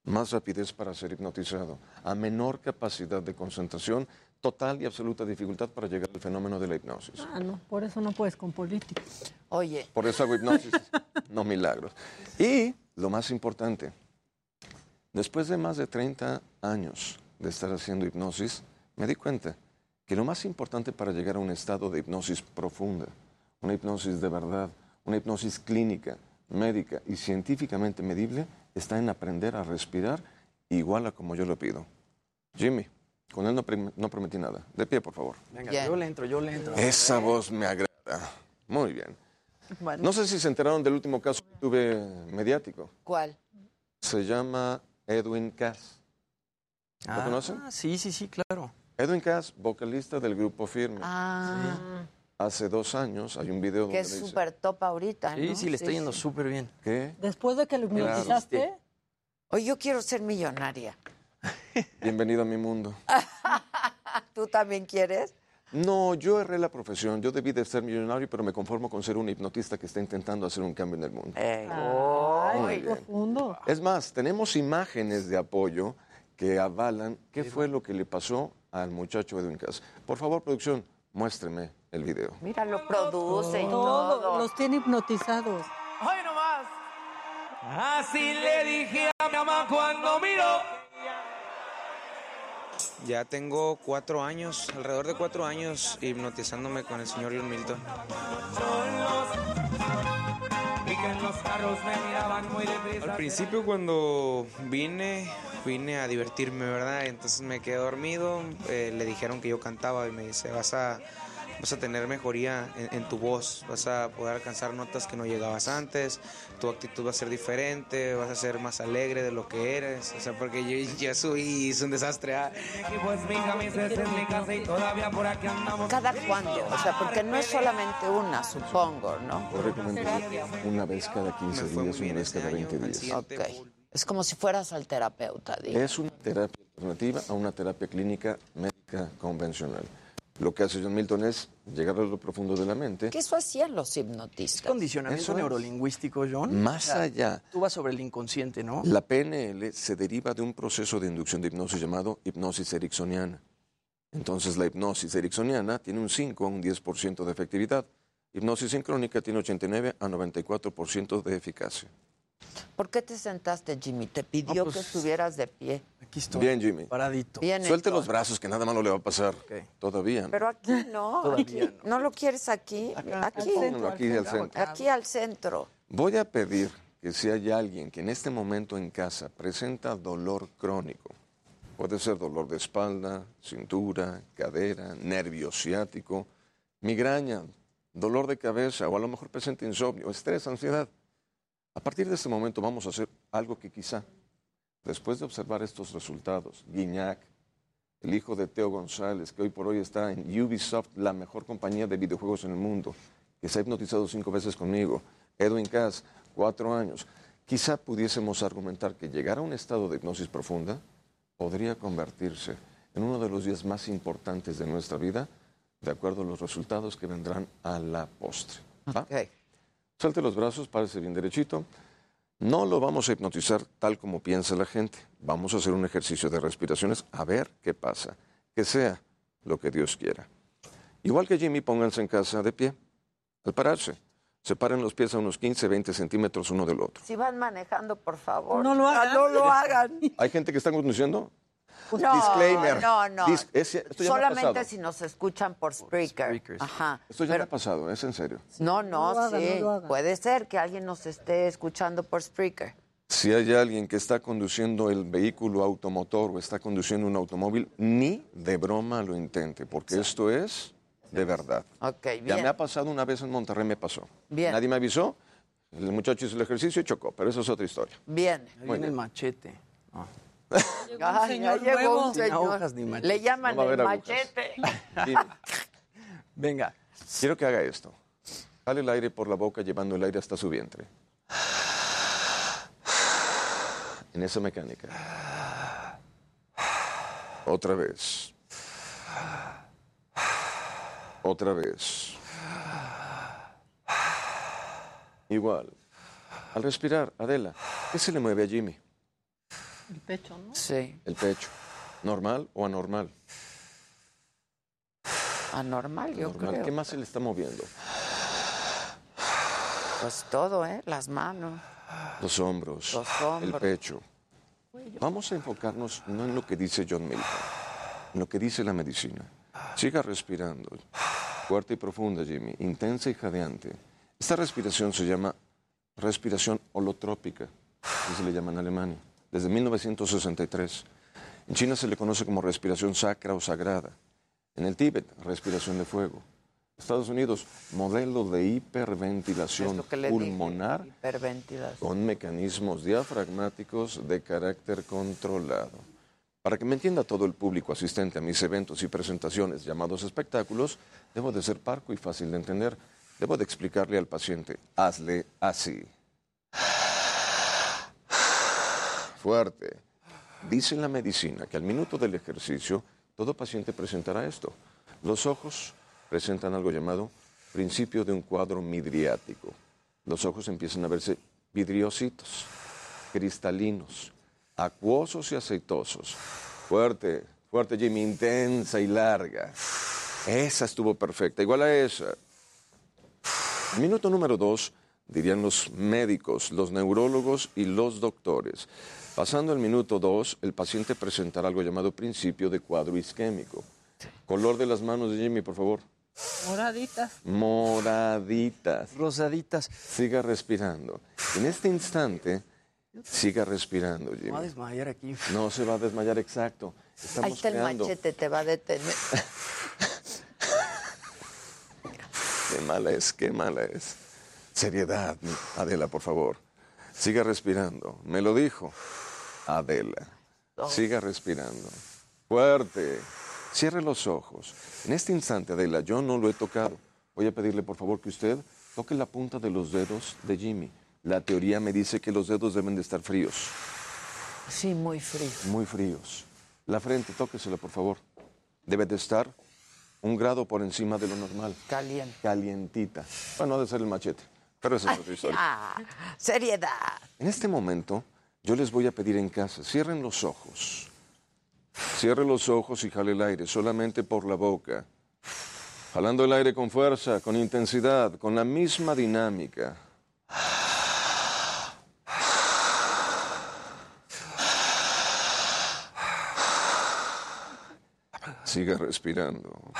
más rapidez para ser hipnotizado. A menor capacidad de concentración, total y absoluta dificultad para llegar al fenómeno de la hipnosis. Ah, no, por eso no puedes con políticos. Oye, Por eso hago hipnosis, no milagros. Y lo más importante, después de más de 30 años de estar haciendo hipnosis, me di cuenta que lo más importante para llegar a un estado de hipnosis profunda, una hipnosis de verdad, una hipnosis clínica, médica y científicamente medible, está en aprender a respirar igual a como yo lo pido. Jimmy, con él no, prometí nada. De pie, por favor. Venga, Bien. yo le entro, yo le entro. Esa voz me agrada. Muy bien. bueno, No sé si se enteraron del último caso que tuve mediático. ¿cuál? Se llama Edwin Cass. ¿Lo Ah, conocen? Sí, sí, sí, claro. Edwin Cass, vocalista del grupo Firme. Ah, Hace dos años hay un video que donde es súper top ahorita, Sí, ¿no? sí, le está yendo súper bien. que Después de que lo hipnotizaste, Oye, yo quiero ser millonaria. bienvenido a mi mundo. <laughs> ¿Tú también quieres? No, yo erré la profesión. Yo debí de ser millonario, pero me conformo con ser un hipnotista que está intentando hacer un cambio en el mundo. Ay, qué profundo. Es más, tenemos imágenes de apoyo que avalan qué fue lo que le pasó al muchacho Edwin Cass. Por favor, producción, muéstreme el video. Mira, lo produce y Todo, todo. los tiene hipnotizados. ¡Ay, no más! Así le dije a mi mamá cuando miró. Ya tengo cuatro años, alrededor de cuatro años, hipnotizándome con el señor John Milton. Al principio cuando vine, vine a divertirme, ¿verdad? Entonces me quedé dormido, eh, le dijeron que yo cantaba y me dice, vas a, vas a tener mejoría en, en tu voz, vas a poder alcanzar notas que no llegabas antes, tu actitud va a ser diferente, vas a ser más alegre de lo que eres, o sea, porque yo <laughs> ya soy es un desastre. ¿ah? Pues. ¿Cada cuándo? O sea, porque no es solamente una, supongo, ¿no? Recomendación, una vez cada 15 días, una vez cada 20 días. Ok. Es como si fueras al terapeuta, digo. Es una terapia alternativa a una terapia clínica médica convencional. Lo que hace John Milton es llegar a lo profundo de la mente. Que eso hacían los hipnotistas. Condicionamiento Eso es. neurolingüístico, John. Más allá. Tú vas sobre el inconsciente, ¿no? La PNL se deriva de un proceso de inducción de hipnosis llamado hipnosis ericksoniana. Entonces, la hipnosis ericksoniana tiene un 5 a un 10% de efectividad. Hipnosis sincrónica tiene 89 a 94% de eficacia. ¿Por qué te sentaste, Jimmy? Te pidió No, pues, que estuvieras de pie. Aquí estoy. Bien, Jimmy. Paradito. Bien Suelte hecho. los brazos, que nada malo le va a pasar. Todavía. Pero aquí no. <laughs> Todavía aquí- no. lo quieres aquí? aquí. Pónganlo aquí al centro. Aquí al centro. Voy a pedir que si hay alguien que en este momento en casa presenta dolor crónico, puede ser dolor de espalda, cintura, cadera, nervio ciático, migraña, dolor de cabeza o a lo mejor presenta insomnio, estrés, ansiedad. A partir de este momento vamos a hacer algo que quizá, después de observar estos resultados, Guiñac, el hijo de Teo González, que hoy por hoy está en Ubisoft, la mejor compañía de videojuegos en el mundo, que se ha hipnotizado cinco veces conmigo, Edwin Cass, cuatro años, quizá pudiésemos argumentar que llegar a un estado de hipnosis profunda podría convertirse en uno de los días más importantes de nuestra vida, de acuerdo a los resultados que vendrán a la postre. Salte los brazos, párese bien derechito. No lo vamos a hipnotizar tal como piensa la gente. Vamos a hacer un ejercicio de respiraciones a ver qué pasa. Que sea lo que Dios quiera. Igual que Jimmy, pónganse en casa de pie. Al pararse, separen los pies a unos 15, 20 centímetros uno del otro. Si van manejando, por favor. No lo Ah, hagan. No lo hagan. ¿Hay gente que está conduciendo? No, Disclaimer. no, no. Dis- es- esto ya me ha Solamente si nos escuchan por Spreaker. Ajá. Esto ya me ha pasado, es en serio. No, no, No sí. Puede ser que alguien nos esté escuchando por Spreaker. Si hay alguien que está conduciendo el vehículo automotor o está conduciendo un automóvil, ni de broma lo intente, porque esto es de verdad. Ok, Ya bien. me ha pasado una vez en Monterrey, me pasó. Bien. Nadie me avisó, el muchacho hizo el ejercicio y chocó, pero eso es otra historia. Bien. Ahí Muy viene el bien. Señor ya llegó un Sin señor. agujas ni machete. Le llaman No el machete. Venga. quiero que haga esto. Sale el aire por la boca llevando el aire hasta su vientre. En esa mecánica. Otra vez. Otra vez. Igual. Al respirar, Adela, ¿qué se le mueve a Jimmy? El pecho, ¿no? Sí. El pecho. ¿Normal o anormal? Anormal, yo creo. ¿Qué más se le está moviendo? Pues todo, ¿eh? Las manos. Los hombros, Los el hombros. pecho. Vamos a enfocarnos no en lo que dice John Milton, en lo que dice la medicina. Siga respirando, fuerte y profunda, Jimmy, intensa y jadeante. Esta respiración se llama respiración holotrópica, así se le llama en Alemania, desde 1963. En China se le conoce como respiración sacra o sagrada. En el Tíbet, respiración de fuego. Estados Unidos, modelo de hiperventilación dije. pulmonar Hiperventilación. con mecanismos diafragmáticos de carácter controlado. Para que me entienda todo el público asistente a mis eventos y presentaciones llamados espectáculos, debo de ser parco y fácil de entender. Debo de explicarle al paciente, hazle así. Fuerte. Dice la medicina que al minuto del ejercicio, todo paciente presentará esto. Los ojos presentan algo llamado principio de un cuadro midriático. Los ojos empiezan a verse vidriositos, cristalinos, acuosos y aceitosos. Fuerte, fuerte Jimmy, intensa y larga. Esa estuvo perfecta, igual a esa. Minuto número dos, dirían los médicos, los neurólogos y los doctores. Pasando el minuto dos, el paciente presentará algo llamado principio de cuadro isquémico. Color de las manos de Jimmy, por favor. Moraditas. Moraditas. Rosaditas. Siga respirando. En este instante, siga respirando, Jimmy. Me voy a desmayar aquí. No se va a desmayar, exacto. Estamos Ahí está el creando. machete, te va a detener. <laughs> Qué mala es, qué mala es. Seriedad, Adela, por favor. Siga respirando. Me lo dijo. Adela. Siga respirando. Fuerte. Cierre los ojos. En este instante, Adela, yo no lo he tocado. Voy a pedirle, por favor, que usted toque la punta de los dedos de Jimmy. La teoría me dice que los dedos deben de estar fríos. Sí, muy frío. Muy fríos. La frente, tóquesela, por favor. Debe de estar un grado por encima de lo normal. Caliente. Calientita. Bueno, ha de ser el machete. Pero esa es otra historia. Ah, seriedad. En este momento, yo les voy a pedir en casa, cierren los ojos. Cierre los ojos y jale el aire, solamente por la boca. Jalando el aire con fuerza, con intensidad, con la misma dinámica. Siga respirando.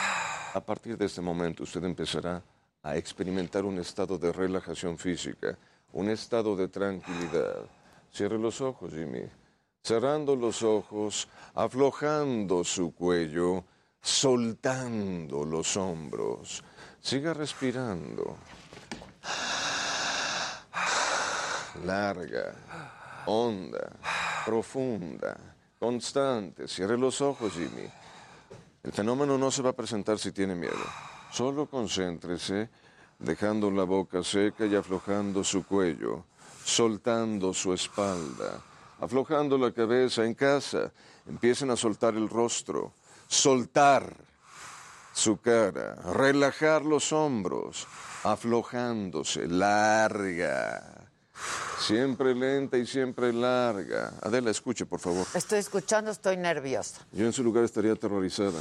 A partir de este momento usted empezará a experimentar un estado de relajación física, un estado de tranquilidad. Cierre los ojos, Jimmy. Cerrando los ojos, aflojando su cuello, soltando los hombros. Siga respirando. Larga, honda, profunda, constante. Cierre los ojos, Jimmy. El fenómeno no se va a presentar si tiene miedo. Solo concéntrese, dejando la boca seca y aflojando su cuello, soltando su espalda, aflojando la cabeza en casa. Empiecen a soltar el rostro, soltar su cara, relajar los hombros, aflojándose, larga. Siempre lenta y siempre larga. Adela, escuche, por favor. Estoy escuchando, estoy nerviosa. Yo en su lugar estaría aterrorizada.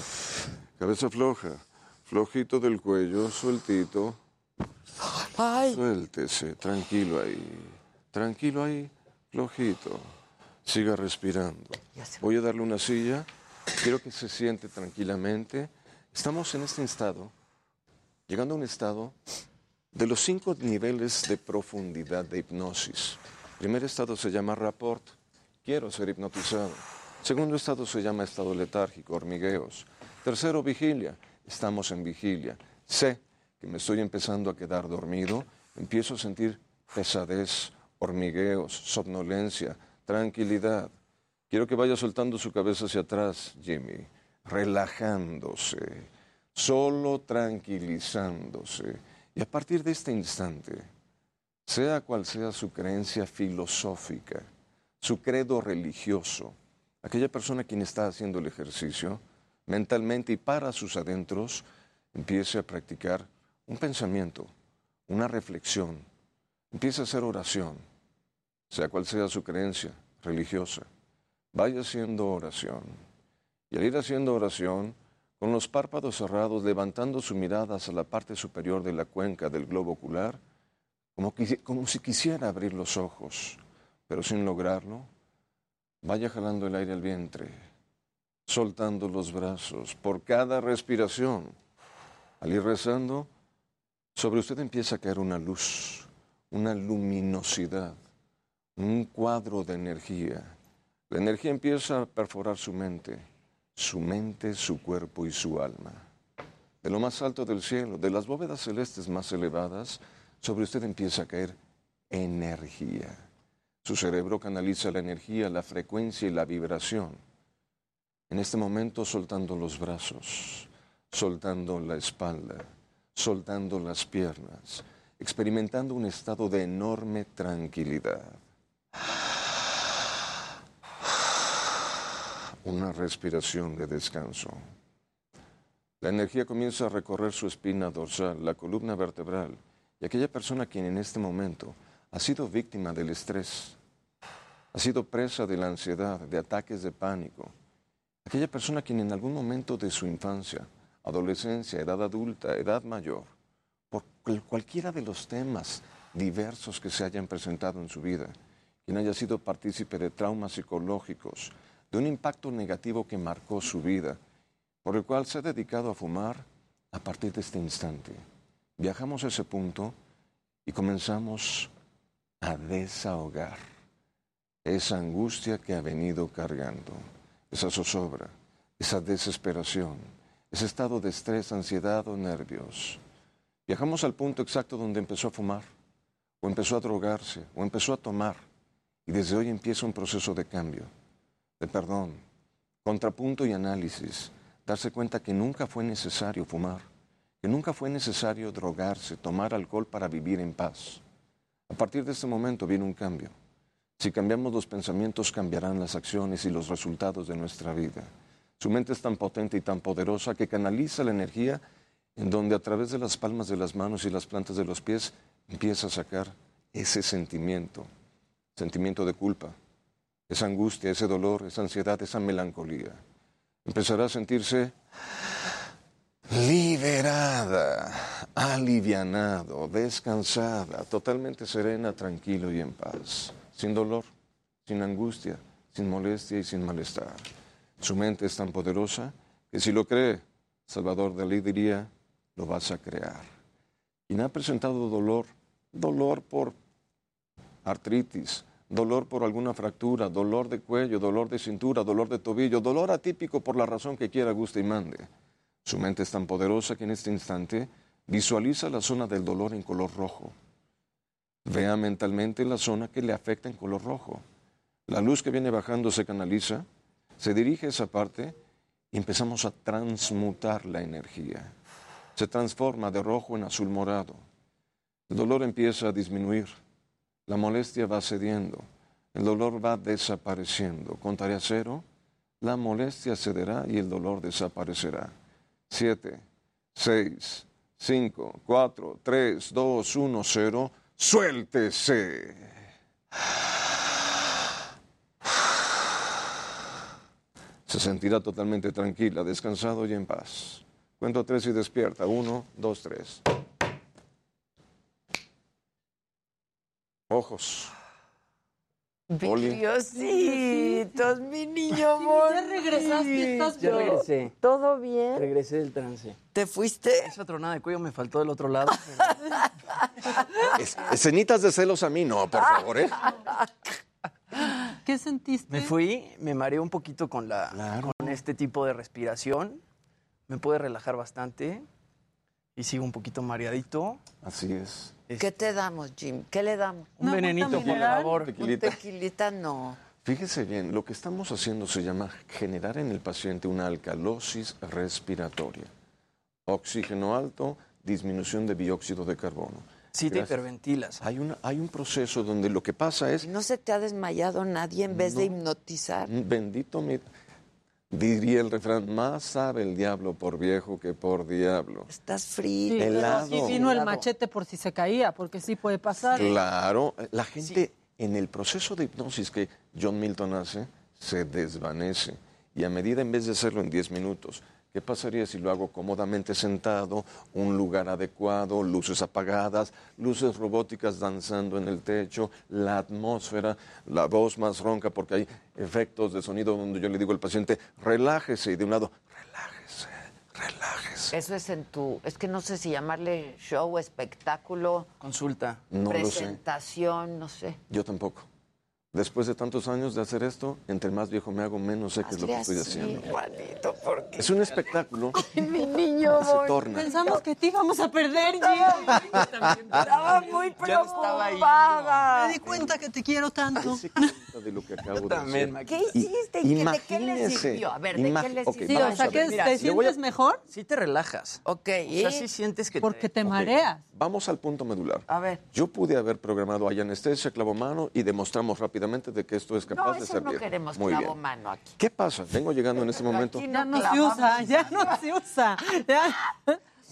Cabeza floja, flojito del cuello, sueltito. Suéltese, tranquilo ahí. Tranquilo ahí, flojito. Siga respirando. Voy a darle una silla. Quiero que se siente tranquilamente. Estamos en este estado, llegando a un estado de los cinco niveles de profundidad de hipnosis. Primer estado se llama rapport. Quiero ser hipnotizado. Segundo estado se llama estado letárgico, hormigueos. Tercero, vigilia. Estamos en vigilia. Sé que me estoy empezando a quedar dormido. Empiezo a sentir pesadez, hormigueos, somnolencia, tranquilidad. Quiero que vaya soltando su cabeza hacia atrás, Jimmy, relajándose, solo tranquilizándose. Y a partir de este instante, sea cual sea su creencia filosófica, su credo religioso, aquella persona quien está haciendo el ejercicio, mentalmente y para sus adentros, empiece a practicar un pensamiento, una reflexión, empiece a hacer oración, sea cual sea su creencia religiosa, vaya haciendo oración. Y al ir haciendo oración, con los párpados cerrados, levantando su mirada hacia la parte superior de la cuenca del globo ocular, como, como si quisiera abrir los ojos, pero sin lograrlo, vaya jalando el aire al vientre, soltando los brazos por cada respiración. Al ir rezando, sobre usted empieza a caer una luz, una luminosidad, un cuadro de energía. La energía empieza a perforar su mente, su mente, su cuerpo y su alma. De lo más alto del cielo, de las bóvedas celestes más elevadas, sobre usted empieza a caer energía. Su cerebro canaliza la energía, la frecuencia y la vibración. En este momento soltando los brazos, soltando la espalda, soltando las piernas, experimentando un estado de enorme tranquilidad. Una respiración de descanso. La energía comienza a recorrer su espina dorsal, la columna vertebral, y aquella persona quien en este momento ha sido víctima del estrés, ha sido presa de la ansiedad, de ataques de pánico, aquella persona quien en algún momento de su infancia, adolescencia, edad adulta, edad mayor, por cualquiera de los temas diversos que se hayan presentado en su vida, quien haya sido partícipe de traumas psicológicos, de un impacto negativo que marcó su vida, por el cual se ha dedicado a fumar a partir de este instante. Viajamos a ese punto y comenzamos a desahogar esa angustia que ha venido cargando, esa zozobra, esa desesperación, ese estado de estrés, ansiedad o nervios. Viajamos al punto exacto donde empezó a fumar, o empezó a drogarse, o empezó a tomar, y desde hoy empieza un proceso de cambio, de perdón, contrapunto y análisis, darse cuenta que nunca fue necesario fumar, que nunca fue necesario drogarse, tomar alcohol para vivir en paz. A partir de este momento viene un cambio. Si cambiamos los pensamientos, cambiarán las acciones y los resultados de nuestra vida. Su mente es tan potente y tan poderosa que canaliza la energía en donde a través de las palmas de las manos y las plantas de los pies empieza a sacar ese sentimiento, sentimiento de culpa, esa angustia, ese dolor, esa ansiedad, esa melancolía empezará a sentirse liberada, alivianado, descansada, totalmente serena, tranquilo y en paz, sin dolor, sin angustia, sin molestia y sin malestar. Su mente es tan poderosa que si lo cree, Salvador Dalí diría, lo vas a crear. Y me ha presentado dolor, dolor por artritis, dolor por alguna fractura, dolor de cuello, dolor de cintura, dolor de tobillo, dolor atípico por la razón que quiera, guste y mande. Su mente es tan poderosa que en este instante visualiza la zona del dolor en color rojo. Vea mentalmente la zona que le afecta en color rojo. La luz que viene bajando se canaliza, se dirige a esa parte y empezamos a transmutar la energía. Se transforma de rojo en azul morado. El dolor empieza a disminuir. La molestia va cediendo, el dolor va desapareciendo. Contaré a cero, la molestia cederá y el dolor desaparecerá. Siete, seis, cinco, cuatro, tres, dos, uno, cero. Suéltese. Se sentirá totalmente tranquila, descansado y en paz. Cuento tres y despierta. Uno, dos, tres. Ojos. Diositos, mi niño bonito. Ya regresaste, estás Ya bien? regresé. ¿Todo bien? Regresé del trance. ¿Te fuiste? Esa tronada de cuello me faltó del otro lado. <laughs> Es- escenitas de celos a mí, no, por favor, ¿eh? <laughs> ¿Qué sentiste? Me fui, me mareé un poquito con, la, con este tipo de respiración. Me pude relajar bastante y sigo un poquito mareadito. Así es. ¿Qué te damos, Jim? ¿Qué le damos? Un venenito, por favor. Un Tequilita. tequilita no. Fíjese bien, lo que estamos haciendo se llama generar en el paciente una alcalosis respiratoria. Oxígeno alto, disminución de dióxido de carbono. Sí, te hiperventilas. Hay, una, hay un proceso donde lo que pasa es, ¿No se te ha desmayado nadie en vez de No. hipnotizar? bendito mi... Diría el refrán, más sabe el diablo por viejo que por diablo. Estás Sí, frío. pero helado. sí vino el machete por si se caía, porque sí puede pasar. Claro, la gente en el proceso de hipnosis que John Milton hace, se desvanece. Y a medida, en vez de hacerlo en 10 minutos, ¿qué pasaría si lo hago cómodamente sentado, un lugar adecuado, luces apagadas, luces robóticas danzando en el techo, la atmósfera, la voz más ronca, porque hay efectos de sonido donde yo le digo al paciente, relájese, y de un lado, Eso es en tu... Es que no sé si llamarle show, espectáculo, Consulta. no lo sé. presentación, no sé. Yo tampoco. Después de tantos años de hacer esto, entre más viejo me hago, menos sé qué es lo que estoy haciendo. Juanito, porque... Es un espectáculo <laughs> Mi niño que se torna. Pensamos que te íbamos a perder. Estaba muy Ya estaba ahí. preocupada. Me di cuenta que te quiero tanto. cuenta de lo que acabo de. ¿Qué hiciste? ¿Y qué- ¿De qué le sirvió? A ver, ¿de qué le sirvió? Sí, o sea, que te sientes mejor Sí te relajas. Ok, O ¿y? sea, sí sientes que porque te mareas. Vamos al punto medular. A ver. Yo pude haber programado ahí anestesia, clavo mano y demostramos rápidamente de que esto es capaz No, de servir. no queremos Muy clavo bien. mano aquí. ¿Qué pasa? Vengo llegando en este momento. Aquí Ya no se usa, ya no se usa. Ya.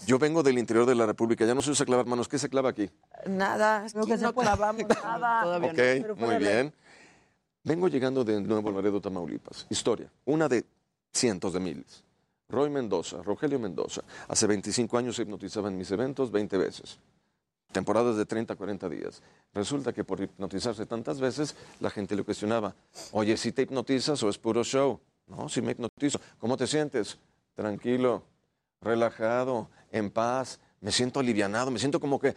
Yo vengo del interior de la República, ya no se usa clavar manos. ¿Qué se clava aquí? Nada, Creo que se no puede. clavamos <laughs> nada. Todavía Ok, no. pero muy bien. Vengo llegando de Nuevo Laredo, Tamaulipas. Historia, una de cientos de miles. Roy Mendoza, Rogelio Mendoza. Hace 25 años se hipnotizaba en mis eventos 20 veces. Temporadas de 30 a 40 días. Resulta que por hipnotizarse tantas veces, la gente le cuestionaba, oye, ¿si te hipnotizas o es puro show? No, si me hipnotizo. ¿Cómo te sientes? Tranquilo, relajado, en paz. Me siento alivianado, me siento como que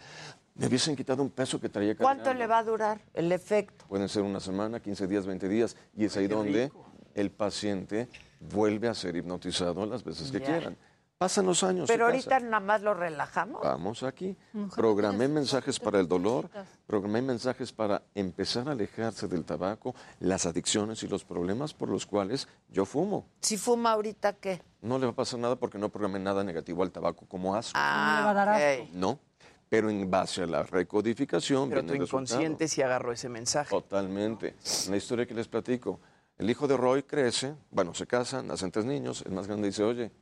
me hubiesen quitado un peso que traía ¿Cuánto cargando. le va a durar el efecto? Pueden ser una semana, 15 días, 20 días. Y es ahí donde el paciente vuelve a ser hipnotizado las veces que Ya. quieran. Pasan los años. Pero ahorita nada más lo relajamos. Vamos aquí. Programé mensajes para el dolor, programé mensajes para empezar a alejarse del tabaco, las adicciones y los problemas por los cuales yo fumo. Si fuma ahorita, ¿qué? No le va a pasar nada porque no programé nada negativo al tabaco como asco. Ah, le va a dar ok. No. Pero en base a la recodificación. Pero viene tu inconsciente sí agarró ese mensaje. Totalmente. La historia que les platico. El hijo de Roy crece, bueno, se casan, nacen tres niños. El más grande dice, oye,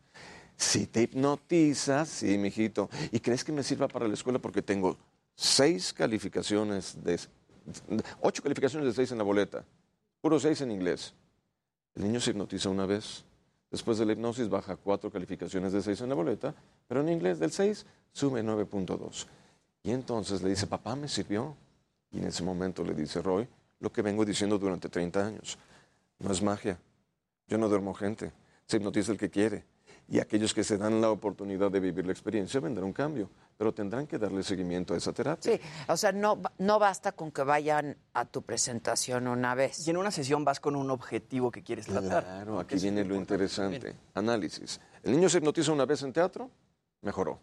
si te hipnotizas, sí, mijito, y crees que me sirva para la escuela porque tengo seis calificaciones de... ocho calificaciones de seis en la boleta, puro seis en inglés. El niño se hipnotiza una vez. Después de la hipnosis baja cuatro calificaciones de seis en la boleta, pero en inglés del 6 sube 9.2. Y entonces le dice, papá, me sirvió. Y en ese momento le dice Roy lo que vengo diciendo durante 30 años. No es magia. Yo no duermo gente. Se hipnotiza el que quiere. Y aquellos que se dan la oportunidad de vivir la experiencia vendrá un cambio. Pero tendrán que darle seguimiento a esa terapia. Sí, o sea, no, no basta con que vayan a tu presentación una vez. Y en una sesión vas con un objetivo que quieres tratar. Claro, aquí viene lo interesante. Análisis. El niño se hipnotiza una vez en teatro, mejoró.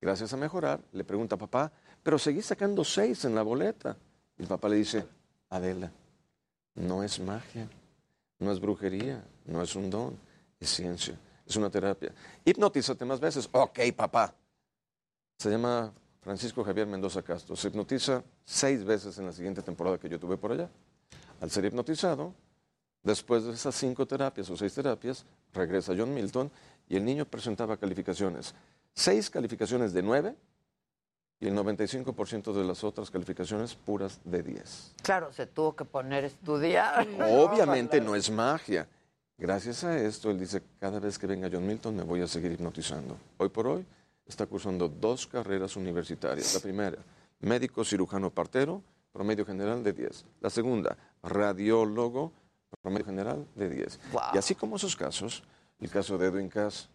Gracias a mejorar, le pregunta a papá, pero seguí sacando seis en la boleta. Y el papá le dice, Adela, no es magia, no es brujería, no es un don, es ciencia, es una terapia. Hipnotízate más veces. Ok, papá. Se llama Francisco Javier Mendoza Castro. Se hipnotiza seis veces en la siguiente temporada que yo tuve por allá. Al ser hipnotizado, después de esas cinco terapias o seis terapias, regresa John Milton y el niño presentaba calificaciones. Seis calificaciones de nueve y el 95% de las otras calificaciones puras de 10. Claro, se tuvo que poner a estudiar. Obviamente <laughs> no es magia. Gracias a esto, él dice, cada vez que venga John Milton me voy a seguir hipnotizando. Hoy por hoy está cursando dos carreras universitarias. La primera, médico cirujano partero, promedio general de 10. La segunda, radiólogo, promedio general de 10. Y así como esos casos, el caso de Edwin Cass,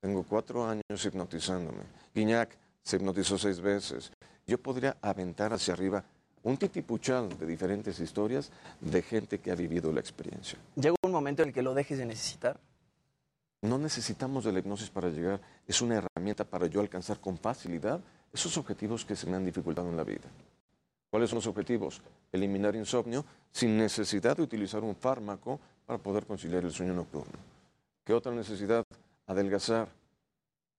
tengo cuatro años hipnotizándome. Guiñac se hipnotizó seis veces. Yo podría aventar hacia arriba un titipuchal de diferentes historias de gente que ha vivido la experiencia. ¿Llega un momento en el que lo dejes de necesitar? No necesitamos de la hipnosis para llegar, es una herramienta para yo alcanzar con facilidad esos objetivos que se me han dificultado en la vida. ¿Cuáles son los objetivos? Eliminar insomnio sin necesidad de utilizar un fármaco para poder conciliar el sueño nocturno. ¿Qué otra necesidad? Adelgazar.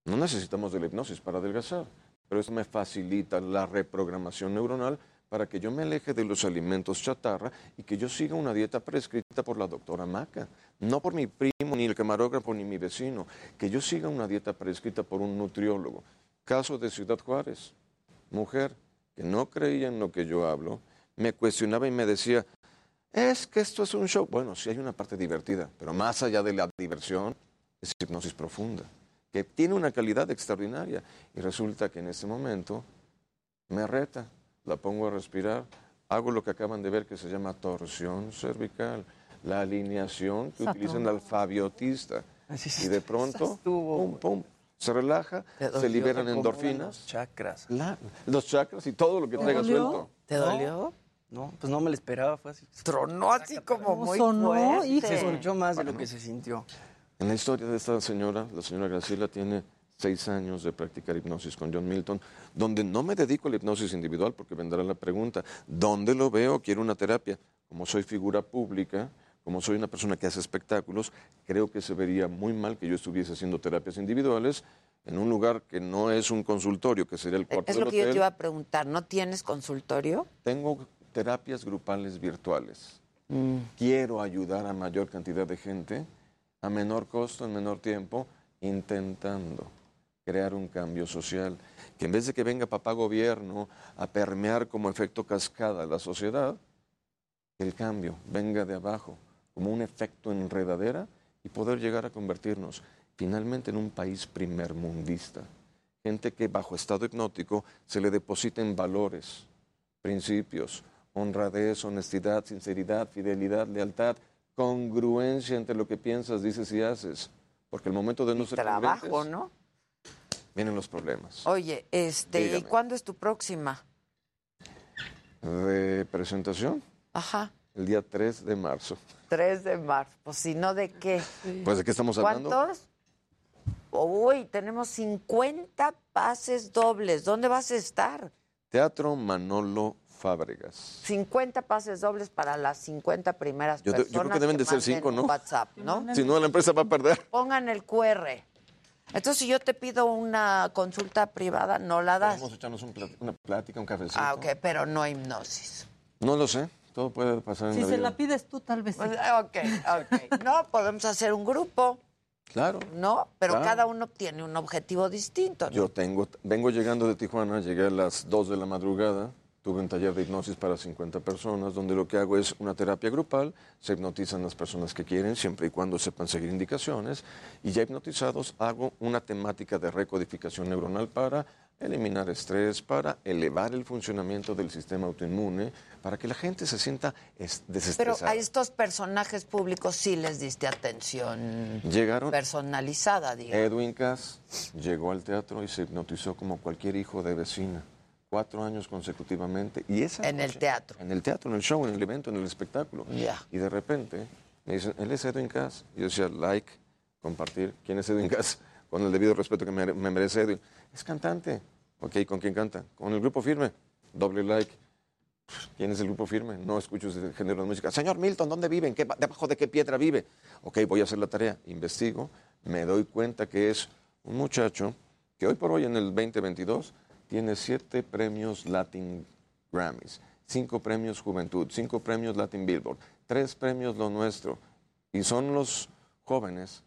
No necesitamos de la hipnosis para adelgazar, pero eso me facilita la reprogramación neuronal para que yo me aleje de los alimentos chatarra y que yo siga una dieta prescrita por la doctora Maca, no por mi primo, ni el camarógrafo, ni mi vecino, que yo siga una dieta prescrita por un nutriólogo. Caso de Ciudad Juárez, mujer que no creía en lo que yo hablo, me cuestionaba y me decía, es que esto es un show. Bueno, sí hay una parte divertida, pero más allá de la diversión, es hipnosis profunda, que tiene una calidad extraordinaria. Y resulta que en este momento me reta, la pongo a respirar, hago lo que acaban de ver que se llama torsión cervical, la alineación que utiliza el alfabiotista. Y de pronto, pum, pum, se relaja, se liberan endorfinas. Chakras. La- los chakras y todo lo que traiga suelto. ¿Te dolió? No, pues no me lo esperaba, fue así. Tronó así como muy sonó, fuerte. Se escuchó más de lo que se sintió. En la historia de esta señora, la señora Graciela tiene seis años de practicar hipnosis con John Milton, donde no me dedico a la hipnosis individual, porque vendrá la pregunta, ¿dónde lo veo? Quiero una terapia. como soy figura pública, como soy una persona que hace espectáculos, creo que se vería muy mal que yo estuviese haciendo terapias individuales en un lugar que no es un consultorio, que sería el cuarto Es del lo que yo te iba a preguntar. ¿No tienes consultorio? Tengo terapias grupales virtuales. Mm. Quiero ayudar a mayor cantidad de gente, a menor costo, en menor tiempo, intentando crear un cambio social. Que en vez de que venga papá gobierno a permear como efecto cascada la sociedad, el cambio venga de abajo, como un efecto enredadera, y poder llegar a convertirnos finalmente en un país primermundista. Gente que bajo estado hipnótico se le depositen valores, principios, honradez, honestidad, sinceridad, fidelidad, lealtad, congruencia entre lo que piensas, dices y haces. Porque el momento de no ser Trabajo, ¿no? Vienen los problemas. Oye, este, ¿y cuándo es tu próxima? De presentación, Ajá, el día 3 de marzo. 3 de marzo. Pues si no, ¿de qué? Pues de qué estamos hablando. ¿Cuántos? Uy, tenemos 50 pases dobles. ¿Dónde vas a estar? Teatro Manolo Fábregas. 50 pases dobles para las 50 primeras Yo, personas yo creo que deben de ser manden cinco, un ¿no? WhatsApp, ¿no? Si no, la empresa va a perder. Pongan el QR. Entonces, si yo te pido una consulta privada, no la das. Vamos a echarnos un plat- una plática, un cafecito. Ah, ok, pero no hipnosis. No lo sé. Todo puede pasar en Si la se vida. la pides tú, tal vez sí. Pues, ok, ok. No, podemos hacer un grupo, Claro. ¿no? Pero Claro. cada uno tiene un objetivo distinto. ¿no? Yo tengo, vengo llegando de Tijuana, llegué a las 2 de la madrugada, tuve un taller de hipnosis para 50 personas, donde lo que hago es una terapia grupal, se hipnotizan las personas que quieren, siempre y cuando sepan seguir indicaciones, y ya hipnotizados hago una temática de recodificación neuronal para eliminar estrés, para elevar el funcionamiento del sistema autoinmune, para que la gente se sienta es- Pero desestresada. a estos personajes públicos sí les diste atención Llegaron personalizada, digamos. Edwin Cass llegó al teatro y se hipnotizó como cualquier hijo de vecina. Cuatro años consecutivamente. Y esa En el noche- teatro. En el teatro, en el show, en el evento, en el espectáculo. Ya. Y de repente me dicen, él es Edwin Cass. Y yo decía, like, compartir. ¿Quién es Edwin Cass? <laughs> Con el debido respeto que me, me merece Edwin. Es cantante. Ok, ¿con quién canta? Con el grupo firme. Doble like. ¿Quién es el grupo firme? No escucho ese género de música. Señor Milton, ¿dónde vive? ¿En qué, ¿Debajo de qué piedra vive? Ok, voy a hacer la tarea. Investigo. Me doy cuenta que es un muchacho que hoy por hoy en el 2022 tiene siete premios Latin Grammys, cinco premios Juventud, cinco premios Latin Billboard, tres premios Lo Nuestro. Y son los jóvenes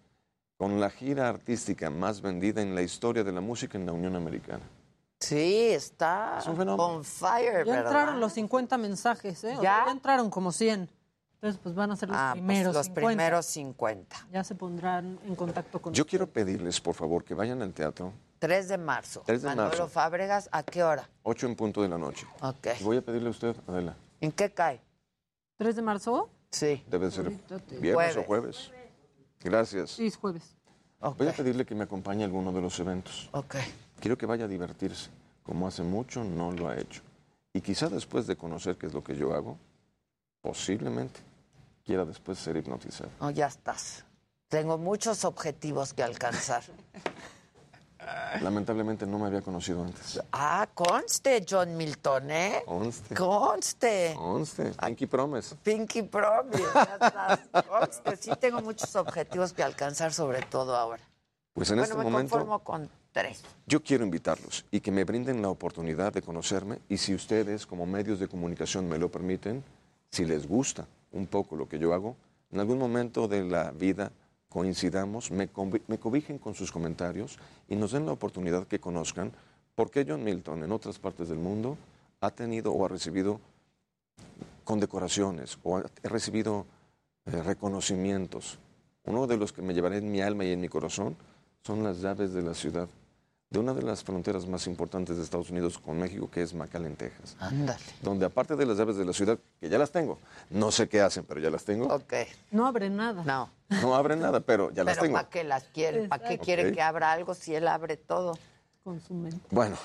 con la gira artística más vendida en la historia de la música en la Unión Americana. Sí, está Es un fenómeno. on fire, Ya ¿verdad? entraron los 50 mensajes, ¿eh? O ¿Ya? sea, ya entraron como 100. Entonces, pues van a ser los Ah, pues, primeros los 50. primeros 50. Ya se pondrán en contacto con Yo quiero pedirles, por favor, que vayan al teatro, 3 de marzo. 3 de Manolo marzo. Fábregas, ¿a qué hora? 8 en punto de la noche. Ok. Voy a pedirle a usted, Adela, ¿En qué cae? ¿3 de marzo? Sí. debe ser viernes o jueves. Gracias. Sí, es jueves. Voy a pedirle que me acompañe a alguno de los eventos. Ok. Quiero que vaya a divertirse, como hace mucho no lo ha hecho. Y quizá después de conocer qué es lo que yo hago, posiblemente quiera después ser hipnotizado. No, ya estás. Tengo muchos objetivos que alcanzar. <laughs> Lamentablemente no me había conocido antes. Ah, conste, John Milton, ¿eh? Conste. Conste. Conste. Pinky Promise. Pinky Promise. Conste. Sí tengo muchos objetivos que alcanzar, sobre todo ahora. Pues en bueno, este me momento conformo con tres. yo quiero invitarlos y que me brinden la oportunidad de conocerme y si ustedes como medios de comunicación me lo permiten, si les gusta un poco lo que yo hago, en algún momento de la vida coincidamos, me, me cobijen con sus comentarios y nos den la oportunidad que conozcan por qué John Milton en otras partes del mundo ha tenido o ha recibido condecoraciones o ha recibido eh, reconocimientos. Uno de los que me llevaré en mi alma y en mi corazón son las llaves de la ciudad, de una de las fronteras más importantes de Estados Unidos con México, que es McAllen, Texas. Ándale. Donde aparte de las llaves de la ciudad, que ya las tengo, no sé qué hacen, pero ya las tengo. Ok. No abre nada. No. No abren nada, pero ya las Pero tengo. ¿para qué las quiere? ¿Para qué quiere que abra algo si él abre todo? Con su mente. Bueno,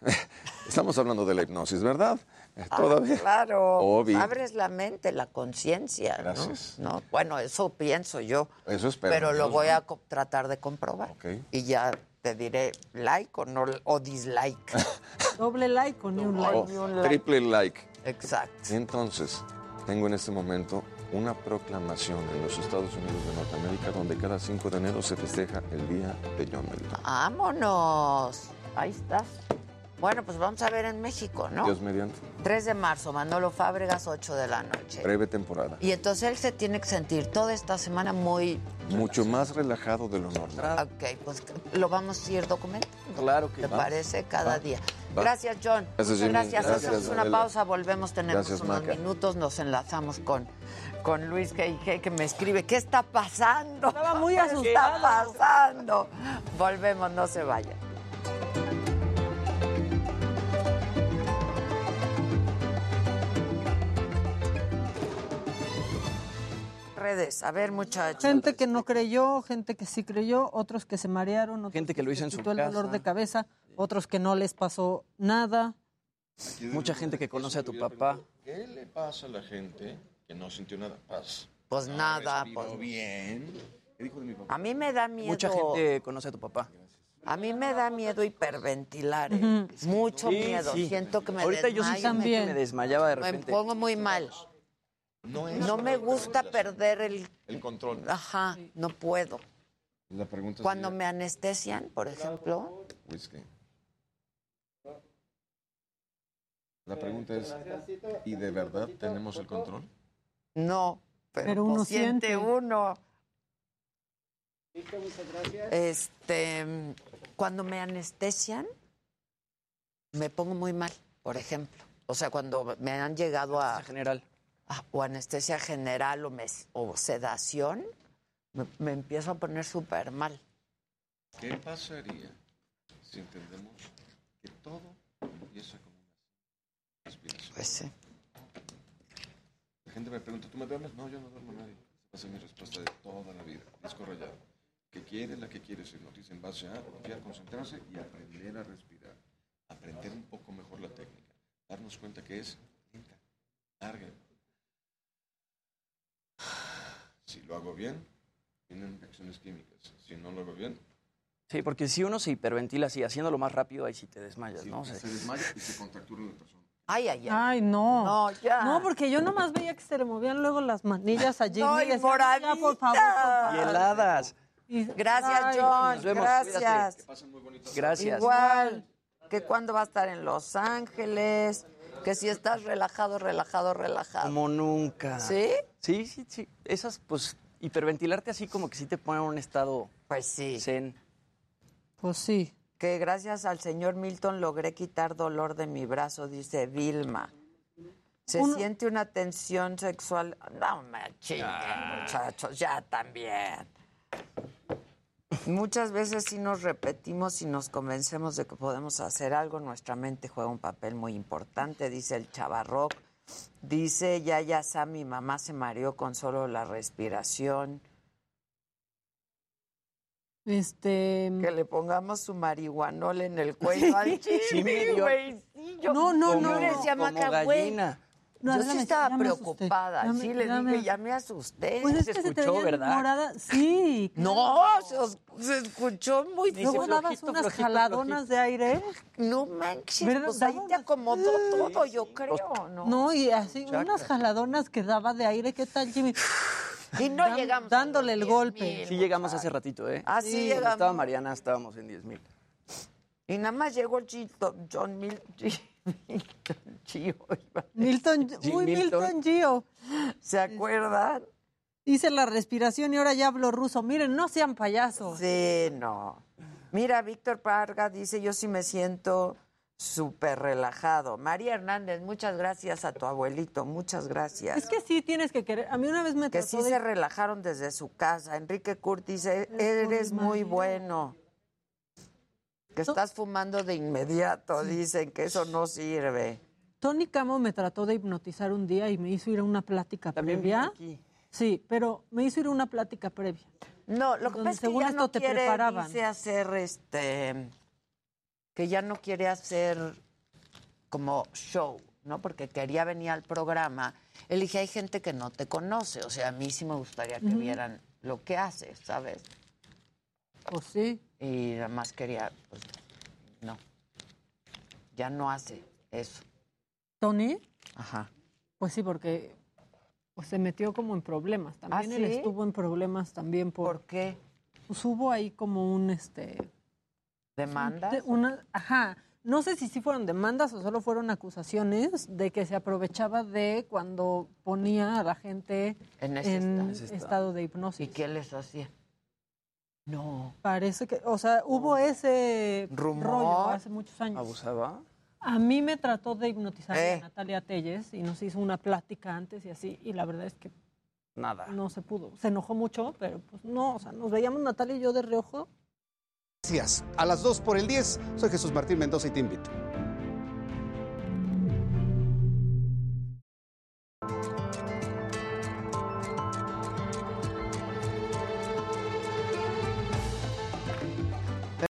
<laughs> estamos hablando de la hipnosis, ¿verdad? Eh, Ah, Todavía. claro. Obvio. Abres la mente, la conciencia. ¿no? Gracias. ¿no? Bueno, eso pienso yo. Eso espero. Pero lo voy a tratar de comprobar. Ok. Y ya te diré like o, no, o dislike. <laughs> Doble like o ni un like. Oh, triple like. Exacto. Entonces, tengo en este momento una proclamación en los Estados Unidos de Norteamérica donde cada 5 de enero se festeja el Día de John Melton. ¡Vámonos! Ahí estás. Bueno, pues vamos a ver en México, ¿no? Dios mediante. 3 de marzo, Manolo Fábregas, 8 de la noche. Breve temporada. Y entonces él se tiene que sentir toda esta semana muy... Mucho más relajado de lo normal. Ok, pues lo vamos a ir documentando. Claro que ¿Te va. parece? Cada Va. día. Va. Gracias, John. Gracias, Jimmy. Gracias. Gracias, Hacemos una pausa, volvemos, tenemos Gracias, unos Maca. minutos, nos enlazamos con, con Luis G.I.G. que me escribe, ¿qué está pasando? Estaba muy <laughs> ¿Qué está asustado. pasando? Volvemos, no se vayan. Redes, a ver muchachos. Gente que no creyó, gente que sí creyó, otros que se marearon, otros Gente que lo hizo en su quitó el dolor casa. de cabeza, otros que no les pasó nada. Mucha gente que conoce a tu papá. ¿Qué le pasa a la gente que no sintió nada? Paz. Pues No nada, pues- bien. ¿Qué dijo de mi papá? A mí me da miedo. Mucha gente conoce a tu papá. A mí me da miedo hiperventilar, ¿eh? mucho Sí, miedo. sí. Siento que me Ahorita yo sí desmayo. que me desmayaba de Me repente. pongo muy mal. No, es No una me gusta perder el... El control. Ajá, no puedo. La pregunta Cuando sería, me anestesian, por ejemplo, Whisky. La pregunta es, ¿y de verdad tenemos el control? no, pero, Pero uno siente siente. uno. Este, cuando me anestesian, me pongo muy mal, por ejemplo. O sea, cuando me han llegado a... general. A- o anestesia general o, mes- o sedación, me, me empiezo a poner súper mal. ¿Qué pasaría si entendemos que todo empieza como una respiración? Pues sí. La gente me pregunta, ¿tú me duermes? No, yo no duermo a nadie. Esa es mi respuesta de toda la vida. Disco rayado. ¿Qué quiere la que quiere? Se dice en base a confiar, concentrarse y aprender a respirar. Aprender un poco mejor la técnica. Darnos cuenta que es lenta, larga. Si lo hago bien, vienen reacciones químicas. Si no lo hago bien, Sí, porque si uno se hiperventila así, haciéndolo más rápido, ahí sí te desmayas, sí, ¿no? Se sea, desmaya y se contractura la persona. Ay, ay, ay. Ay, no. No, ya. No, porque yo nomás veía que se le movían luego las manillas a Jimmy. No, y y decía, "Ya, por favor, por y favor". heladas. Y- Gracias, Ay, John. nos vemos, Gracias. Pasen muy bonitas Gracias. Igual. Que cuando va a estar en Los Ángeles. Que si estás relajado, relajado, relajado. Como nunca. ¿Sí? Sí, sí, sí. Esas, pues, hiperventilarte así como que sí te pone en un estado Pues sí. zen. Pues sí. Que gracias al señor Milton logré quitar dolor de mi brazo, dice Vilma. Se Uno- siente una tensión sexual. No me chinguen, muchachos, ya también. Muchas veces sí nos repetimos y nos convencemos de que podemos hacer algo. Nuestra mente juega un papel muy importante, dice el chavarroc. Dice ya, ya, Sam, mi mamá se mareó con solo la respiración. Este. Que le pongamos su marihuanol en el cuello al <laughs> Sí, No, no, no, le no. decía No, yo sí me- estaba me preocupada. Me- sí, le ya me- dije, ya me asusté. Pues es se que se te escuchó, veía ¿verdad? morada. Sí. <laughs> No, se, escuchó muy Luego dabas unas flojito, jaladonas de aire. No manches, ¿Verdad? pues ahí Daba te acomodó todo, yo creo, ¿no? No, y así unas jaladonas que daba de aire. ¿Qué tal, Jimmy? Y no Dan- llegamos. dándole el 10,000. golpe. Sí llegamos hace ratito, ¿eh? Ah, sí, Cuando llegamos. estaba Mariana estábamos en 10 mil. Y nada más llegó el chito, John Mil, <laughs> Milton Gio, <laughs> iba. Milton, uy, Milton. Milton Gio. ¿Se acuerdan? Hice la respiración y ahora ya hablo ruso. Miren, no sean payasos. Sí, no. Mira, Víctor Parga dice, yo sí me siento súper relajado. María Hernández, muchas gracias a tu abuelito, muchas gracias. Es que sí tienes que querer. A mí una vez me Que trató sí de- se relajaron desde su casa. Enrique Kurt dice, eres muy bueno. Que estás fumando de inmediato, dicen que eso no sirve. Tony Camo me trató de hipnotizar un día y me hizo ir a una plática También previa. aquí. Sí, pero me hizo ir a una plática previa. No, lo que pasa es que ya no te quiere, preparaban. dice, hacer este, que ya no quiere hacer como show, ¿no? Porque quería venir al programa. Él dije, hay gente que no te conoce, o sea, a mí sí me gustaría que vieran lo que haces, ¿sabes? Pues sí. Y nada más quería, pues, no, ya no hace eso. ¿Tony? Ajá. Pues sí, porque pues se metió como en problemas. También ¿Ah, él sí? estuvo en problemas también por... ¿Por qué? Pues hubo ahí como un, este... ¿Demandas? de- una, ajá. No sé si sí fueron demandas o solo fueron acusaciones de que se aprovechaba de cuando ponía a la gente En ese en estado. estado de hipnosis. ¿Y qué les hacía? No. Parece que, o sea, hubo ese Rumor. rollo hace muchos años. ¿Abusaba? A mí me trató de hipnotizar Eh. Natalia Telles y nos hizo una plática antes y así, y la verdad es que Nada. no se pudo. Se enojó mucho, pero pues no, o sea, nos veíamos Natalia y yo de reojo. Gracias. A las 2 por el 10, soy Jesús Martín Mendoza y te invito.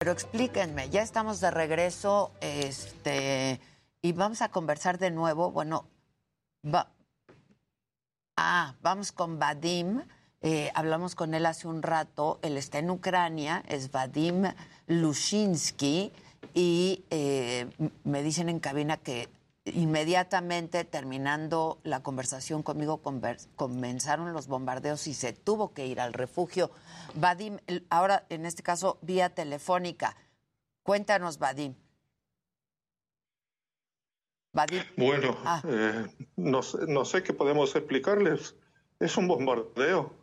Pero explíquenme, ya estamos de regreso, este, y vamos a conversar de nuevo. Bueno, va, ah, vamos con Vadim. eh, hablamos con él hace un rato. Él está en Ucrania, es Vadim Lushinsky, y eh, me dicen en cabina que inmediatamente terminando la conversación conmigo comenzaron los bombardeos y se tuvo que ir al refugio. Vadim, ahora en este caso vía telefónica. Cuéntanos, Vadim. Vadim. Bueno, Ah. eh, no, sé, no sé qué podemos explicarles. Es un bombardeo.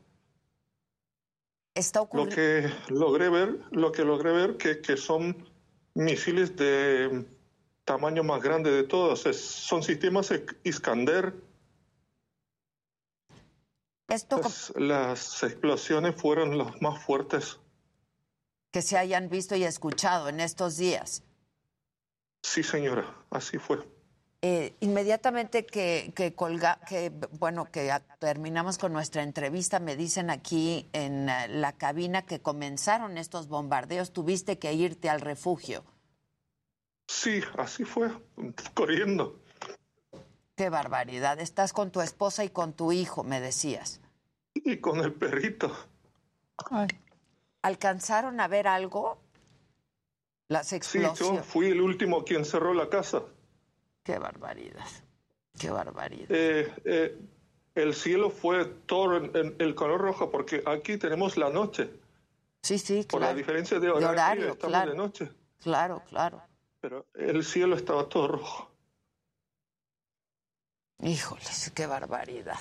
Está Lo ocurriendo. que logré ver, lo que logré ver que, que son misiles de tamaño más grande de todos. Es- son sistemas Iskander. Esto Pues, las explosiones fueron las más fuertes. que se hayan visto y escuchado en estos días. Sí, señora, así fue. Eh, inmediatamente que, que colga, que bueno, que a- terminamos con nuestra entrevista, me dicen aquí en eh, la cabina que comenzaron estos bombardeos, tuviste que irte al refugio. Sí, así fue, corriendo. Qué barbaridad. Estás con tu esposa y con tu hijo, me decías. Y con el perrito. ¿Alcanzaron a ver algo? Las Sí, yo explosiones. fui el último quien cerró la casa. Qué barbaridad. Qué barbaridad. Eh, eh, el cielo fue todo en, en el color rojo porque aquí tenemos la noche. Sí, sí, Por la claro. diferencia de De horario, horario, estamos claro. de noche. Claro, claro. Pero el cielo estaba todo rojo. Híjoles, qué barbaridad.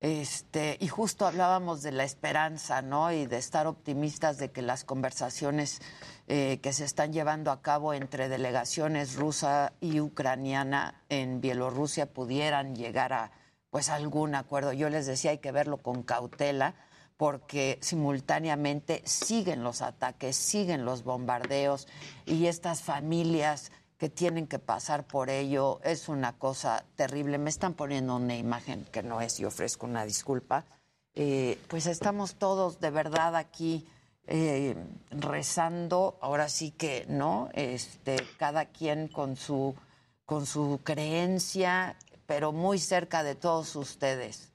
Este, y justo hablábamos de la esperanza, ¿no? Y de estar optimistas de que las conversaciones eh, que se están llevando a cabo entre delegaciones rusa y ucraniana en Bielorrusia pudieran llegar a pues algún acuerdo. Yo les decía hay que verlo con cautela porque simultáneamente siguen los ataques, siguen los bombardeos y estas familias que tienen que pasar por ello es una cosa terrible. Me están poniendo una imagen que no es y ofrezco una disculpa. Eh, pues estamos todos de verdad aquí eh, rezando, ahora sí que, ¿no? Este, cada quien con su, con su creencia, pero muy cerca de todos ustedes.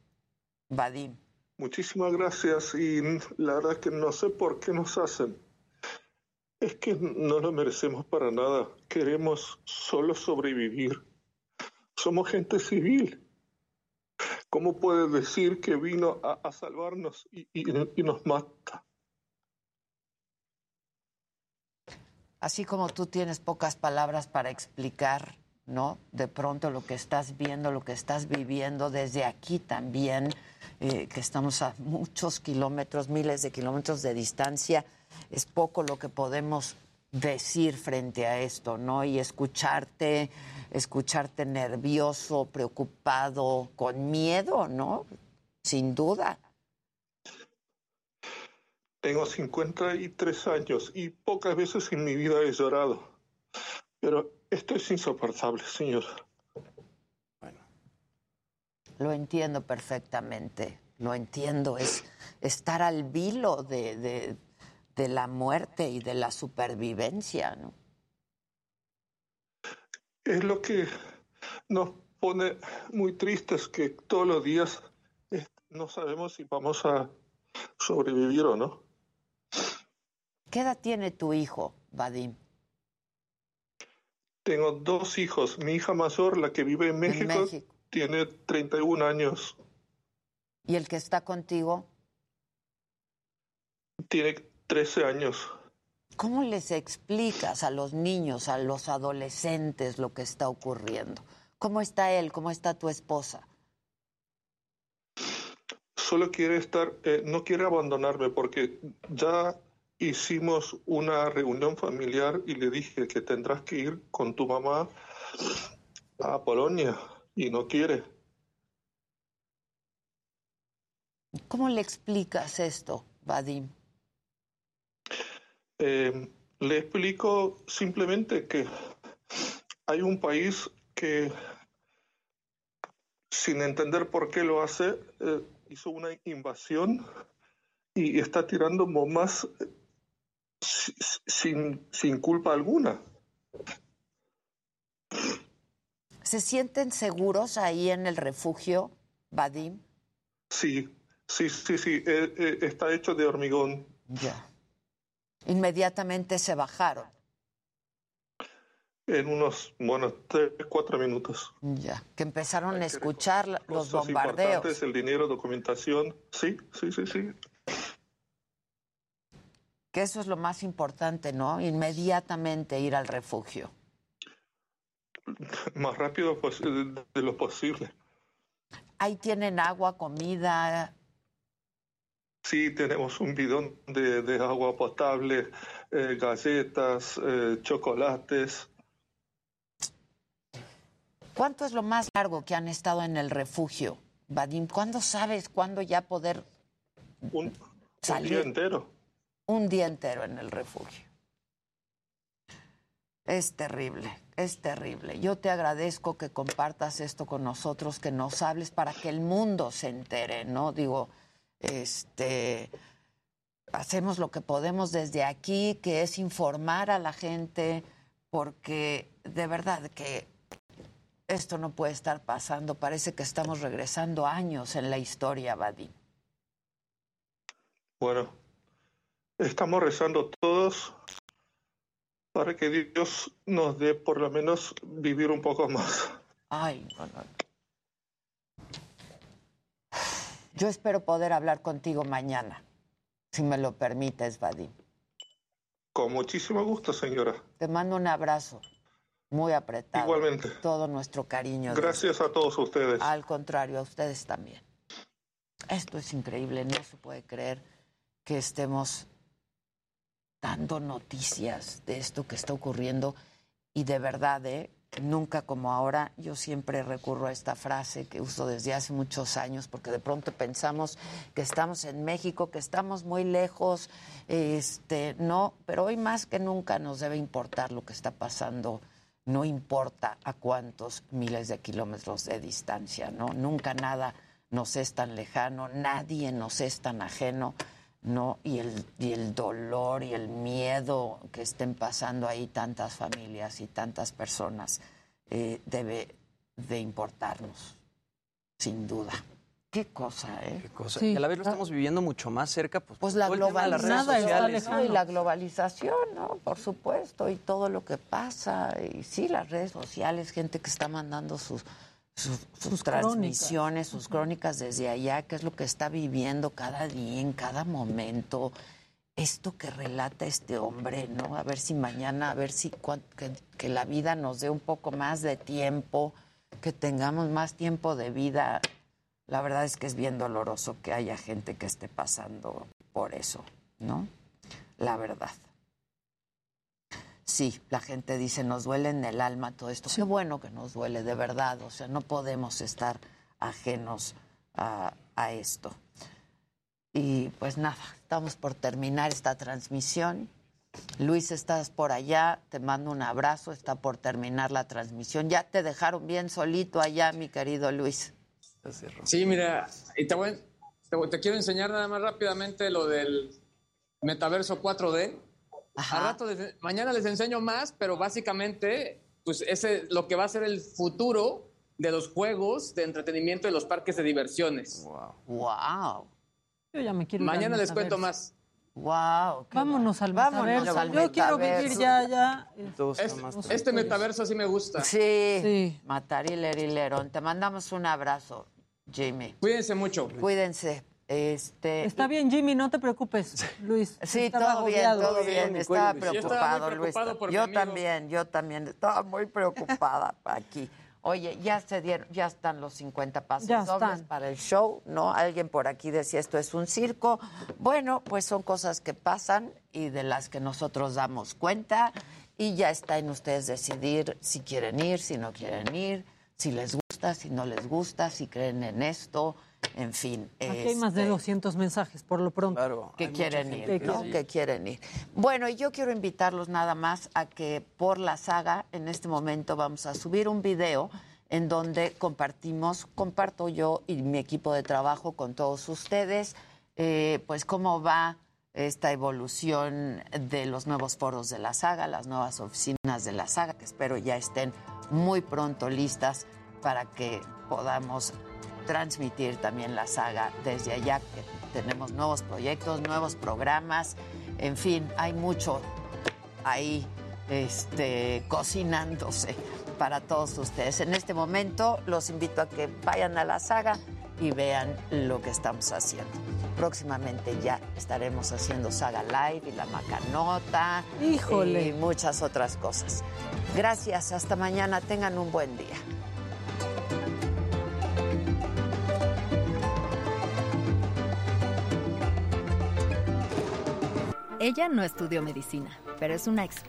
Vadim. Muchísimas gracias y la verdad que no sé por qué nos hacen. Es que no lo merecemos para nada. Queremos solo sobrevivir. Somos gente civil. ¿Cómo puede decir que vino a, a salvarnos y, y- y nos mata? Así como tú tienes pocas palabras para explicar, ¿no? De pronto lo que estás viendo, lo que estás viviendo desde aquí también, eh, que estamos a muchos kilómetros, miles de kilómetros de distancia, es poco lo que podemos decir frente a esto, ¿no? Y escucharte, escucharte nervioso, preocupado, con miedo, ¿no? Sin duda. Tengo 53 años y pocas veces en mi vida he llorado. Pero esto es insoportable, señor. Lo entiendo perfectamente, lo entiendo. Es estar al vilo de, de- de la muerte y de la supervivencia, ¿no? Es lo que nos pone muy tristes que todos los días eh, no sabemos si vamos a sobrevivir o no. ¿Qué edad tiene tu hijo, Vadim? Tengo dos hijos. Mi hija mayor, la que vive en México, México. Tiene 31 años. ¿Y el que está contigo? Tiene 13 años. ¿Cómo les explicas a los niños, a los adolescentes lo que está ocurriendo? ¿Cómo está él? ¿Cómo está tu esposa? Solo quiere estar, eh, no quiere abandonarme porque ya hicimos una reunión familiar y le dije que tendrás que ir con tu mamá a Polonia y no quiere. ¿Cómo le explicas esto, Vadim? Eh, le explico simplemente que hay un país que, sin entender por qué lo hace, eh, hizo una invasión y está tirando bombas eh, si- sin, sin culpa alguna. ¿Se sienten seguros ahí en el refugio, Vadim? Sí, sí, sí, sí, eh, eh, está hecho de hormigón. Ya. Inmediatamente se bajaron. En unos, bueno, tres, cuatro minutos. Ya. Que empezaron a escuchar la- los bombardeos. el dinero, documentación. Sí, sí, sí, sí. Que eso es lo más importante, ¿no? Inmediatamente ir al refugio. <laughs> Más rápido de, lo posible. Ahí tienen agua, comida. Sí, tenemos un bidón de, de agua potable, eh, galletas, eh, chocolates. ¿Cuánto es lo más largo que han estado en el refugio, Vadim? ¿Cuándo sabes cuándo ya poder Un, un salir? día entero. Un día entero en el refugio. Es terrible, es terrible. Yo te agradezco que compartas esto con nosotros, que nos hables para que el mundo se entere, ¿no? Digo, este hacemos lo que podemos desde aquí, que es informar a la gente, porque de verdad que esto no puede estar pasando. Parece que estamos regresando años en la historia, Vadim. Bueno, estamos rezando todos para que Dios nos dé por lo menos vivir un poco más. Ay, no, no. Yo espero poder hablar contigo mañana, si me lo permites, Vadim. Con muchísimo gusto, señora. Te mando un abrazo muy apretado. Igualmente. Todo nuestro cariño. Gracias a todos ustedes. Al contrario, a ustedes también. Esto es increíble, no se puede creer que estemos dando noticias de esto que está ocurriendo y de verdad, ¿eh? nunca como ahora, yo siempre recurro a esta frase que uso desde hace muchos años porque de pronto pensamos que estamos en México, que estamos muy lejos, este, no, pero hoy más que nunca nos debe importar lo que está pasando, no importa a cuántos miles de kilómetros de distancia, ¿no? Nunca nada nos es tan lejano, nadie nos es tan ajeno. ¿No? Y el, y el dolor y el miedo que estén pasando ahí tantas familias y tantas personas eh, debe de importarnos, sin duda. Qué cosa, ¿eh? Qué cosa. Y a la vez lo estamos viviendo mucho más cerca. Pues, Pues la globalización y la globalización, ¿no? Por supuesto, y todo lo que pasa. Y sí, las redes sociales, gente que está mandando sus, sus, sus transmisiones, sus crónicas desde allá, qué es lo que está viviendo cada día, en cada momento. Esto que relata este hombre, ¿no? A ver si mañana, a ver si que, que la vida nos dé un poco más de tiempo, que tengamos más tiempo de vida. La verdad es que es bien doloroso que haya gente que esté pasando por eso, ¿no? La verdad. Sí, la gente dice, nos duele en el alma todo esto. Qué bueno que nos duele, de verdad. O sea, no podemos estar ajenos a, a esto. Y pues nada, estamos por terminar esta transmisión. Luis, estás por allá, te mando un abrazo, está por terminar la transmisión. Ya te dejaron bien solito allá, mi querido Luis. Sí, mira, y te, voy- te, voy- te quiero enseñar nada más rápidamente lo del metaverso 4D. A rato les- mañana les enseño más, pero básicamente, pues ese lo que va a ser el futuro de los juegos de entretenimiento de los parques de diversiones. Wow. Wow. Yo ya me quiero Mañana les cuento más. Wow. Vámonos al Vámonos metaverso. al Yo quiero metaverso. vivir ya, ya. Este, este metaverso sí me gusta. Sí, Matar y Lerón. Te mandamos un abrazo. Jimmy. Cuídense mucho. Cuídense. Este, Está bien, Jimmy, no te preocupes, Luis. Sí, Estaba todo bien, todo bien. Estaba Yo estaba muy preocupado, Luis. preocupado Yo amigo. también, yo también estaba muy preocupada <laughs> aquí. Oye, ya se dieron, ya están los 50 pasos Ya dobles están. para el show, ¿no? Alguien por aquí decía esto es un circo. Bueno, pues son cosas que pasan y de las que nosotros damos cuenta y ya está en ustedes decidir si quieren ir, si no quieren ir, si les gusta, si no les gusta, si creen en esto, en fin. Aquí hay más de este, 200 mensajes, por lo pronto. que quieren ir, que ¿no? Que quieren ir. Bueno, y yo quiero invitarlos nada más a que por la saga, en este momento vamos a subir un video en donde compartimos, comparto yo y mi equipo de trabajo con todos ustedes, eh, pues cómo va esta evolución de los nuevos foros de la saga, las nuevas oficinas de la saga, que espero ya estén muy pronto listas para que podamos transmitir también la saga desde allá, que tenemos nuevos proyectos, nuevos programas, en fin, hay mucho ahí este, cocinándose para todos ustedes. En este momento los invito a que vayan a la saga y vean lo que estamos haciendo. Próximamente ya estaremos haciendo Saga Live y la Macanota Híjole. y muchas otras cosas. Gracias, hasta mañana, tengan un buen día. Ella no estudió medicina, pero es una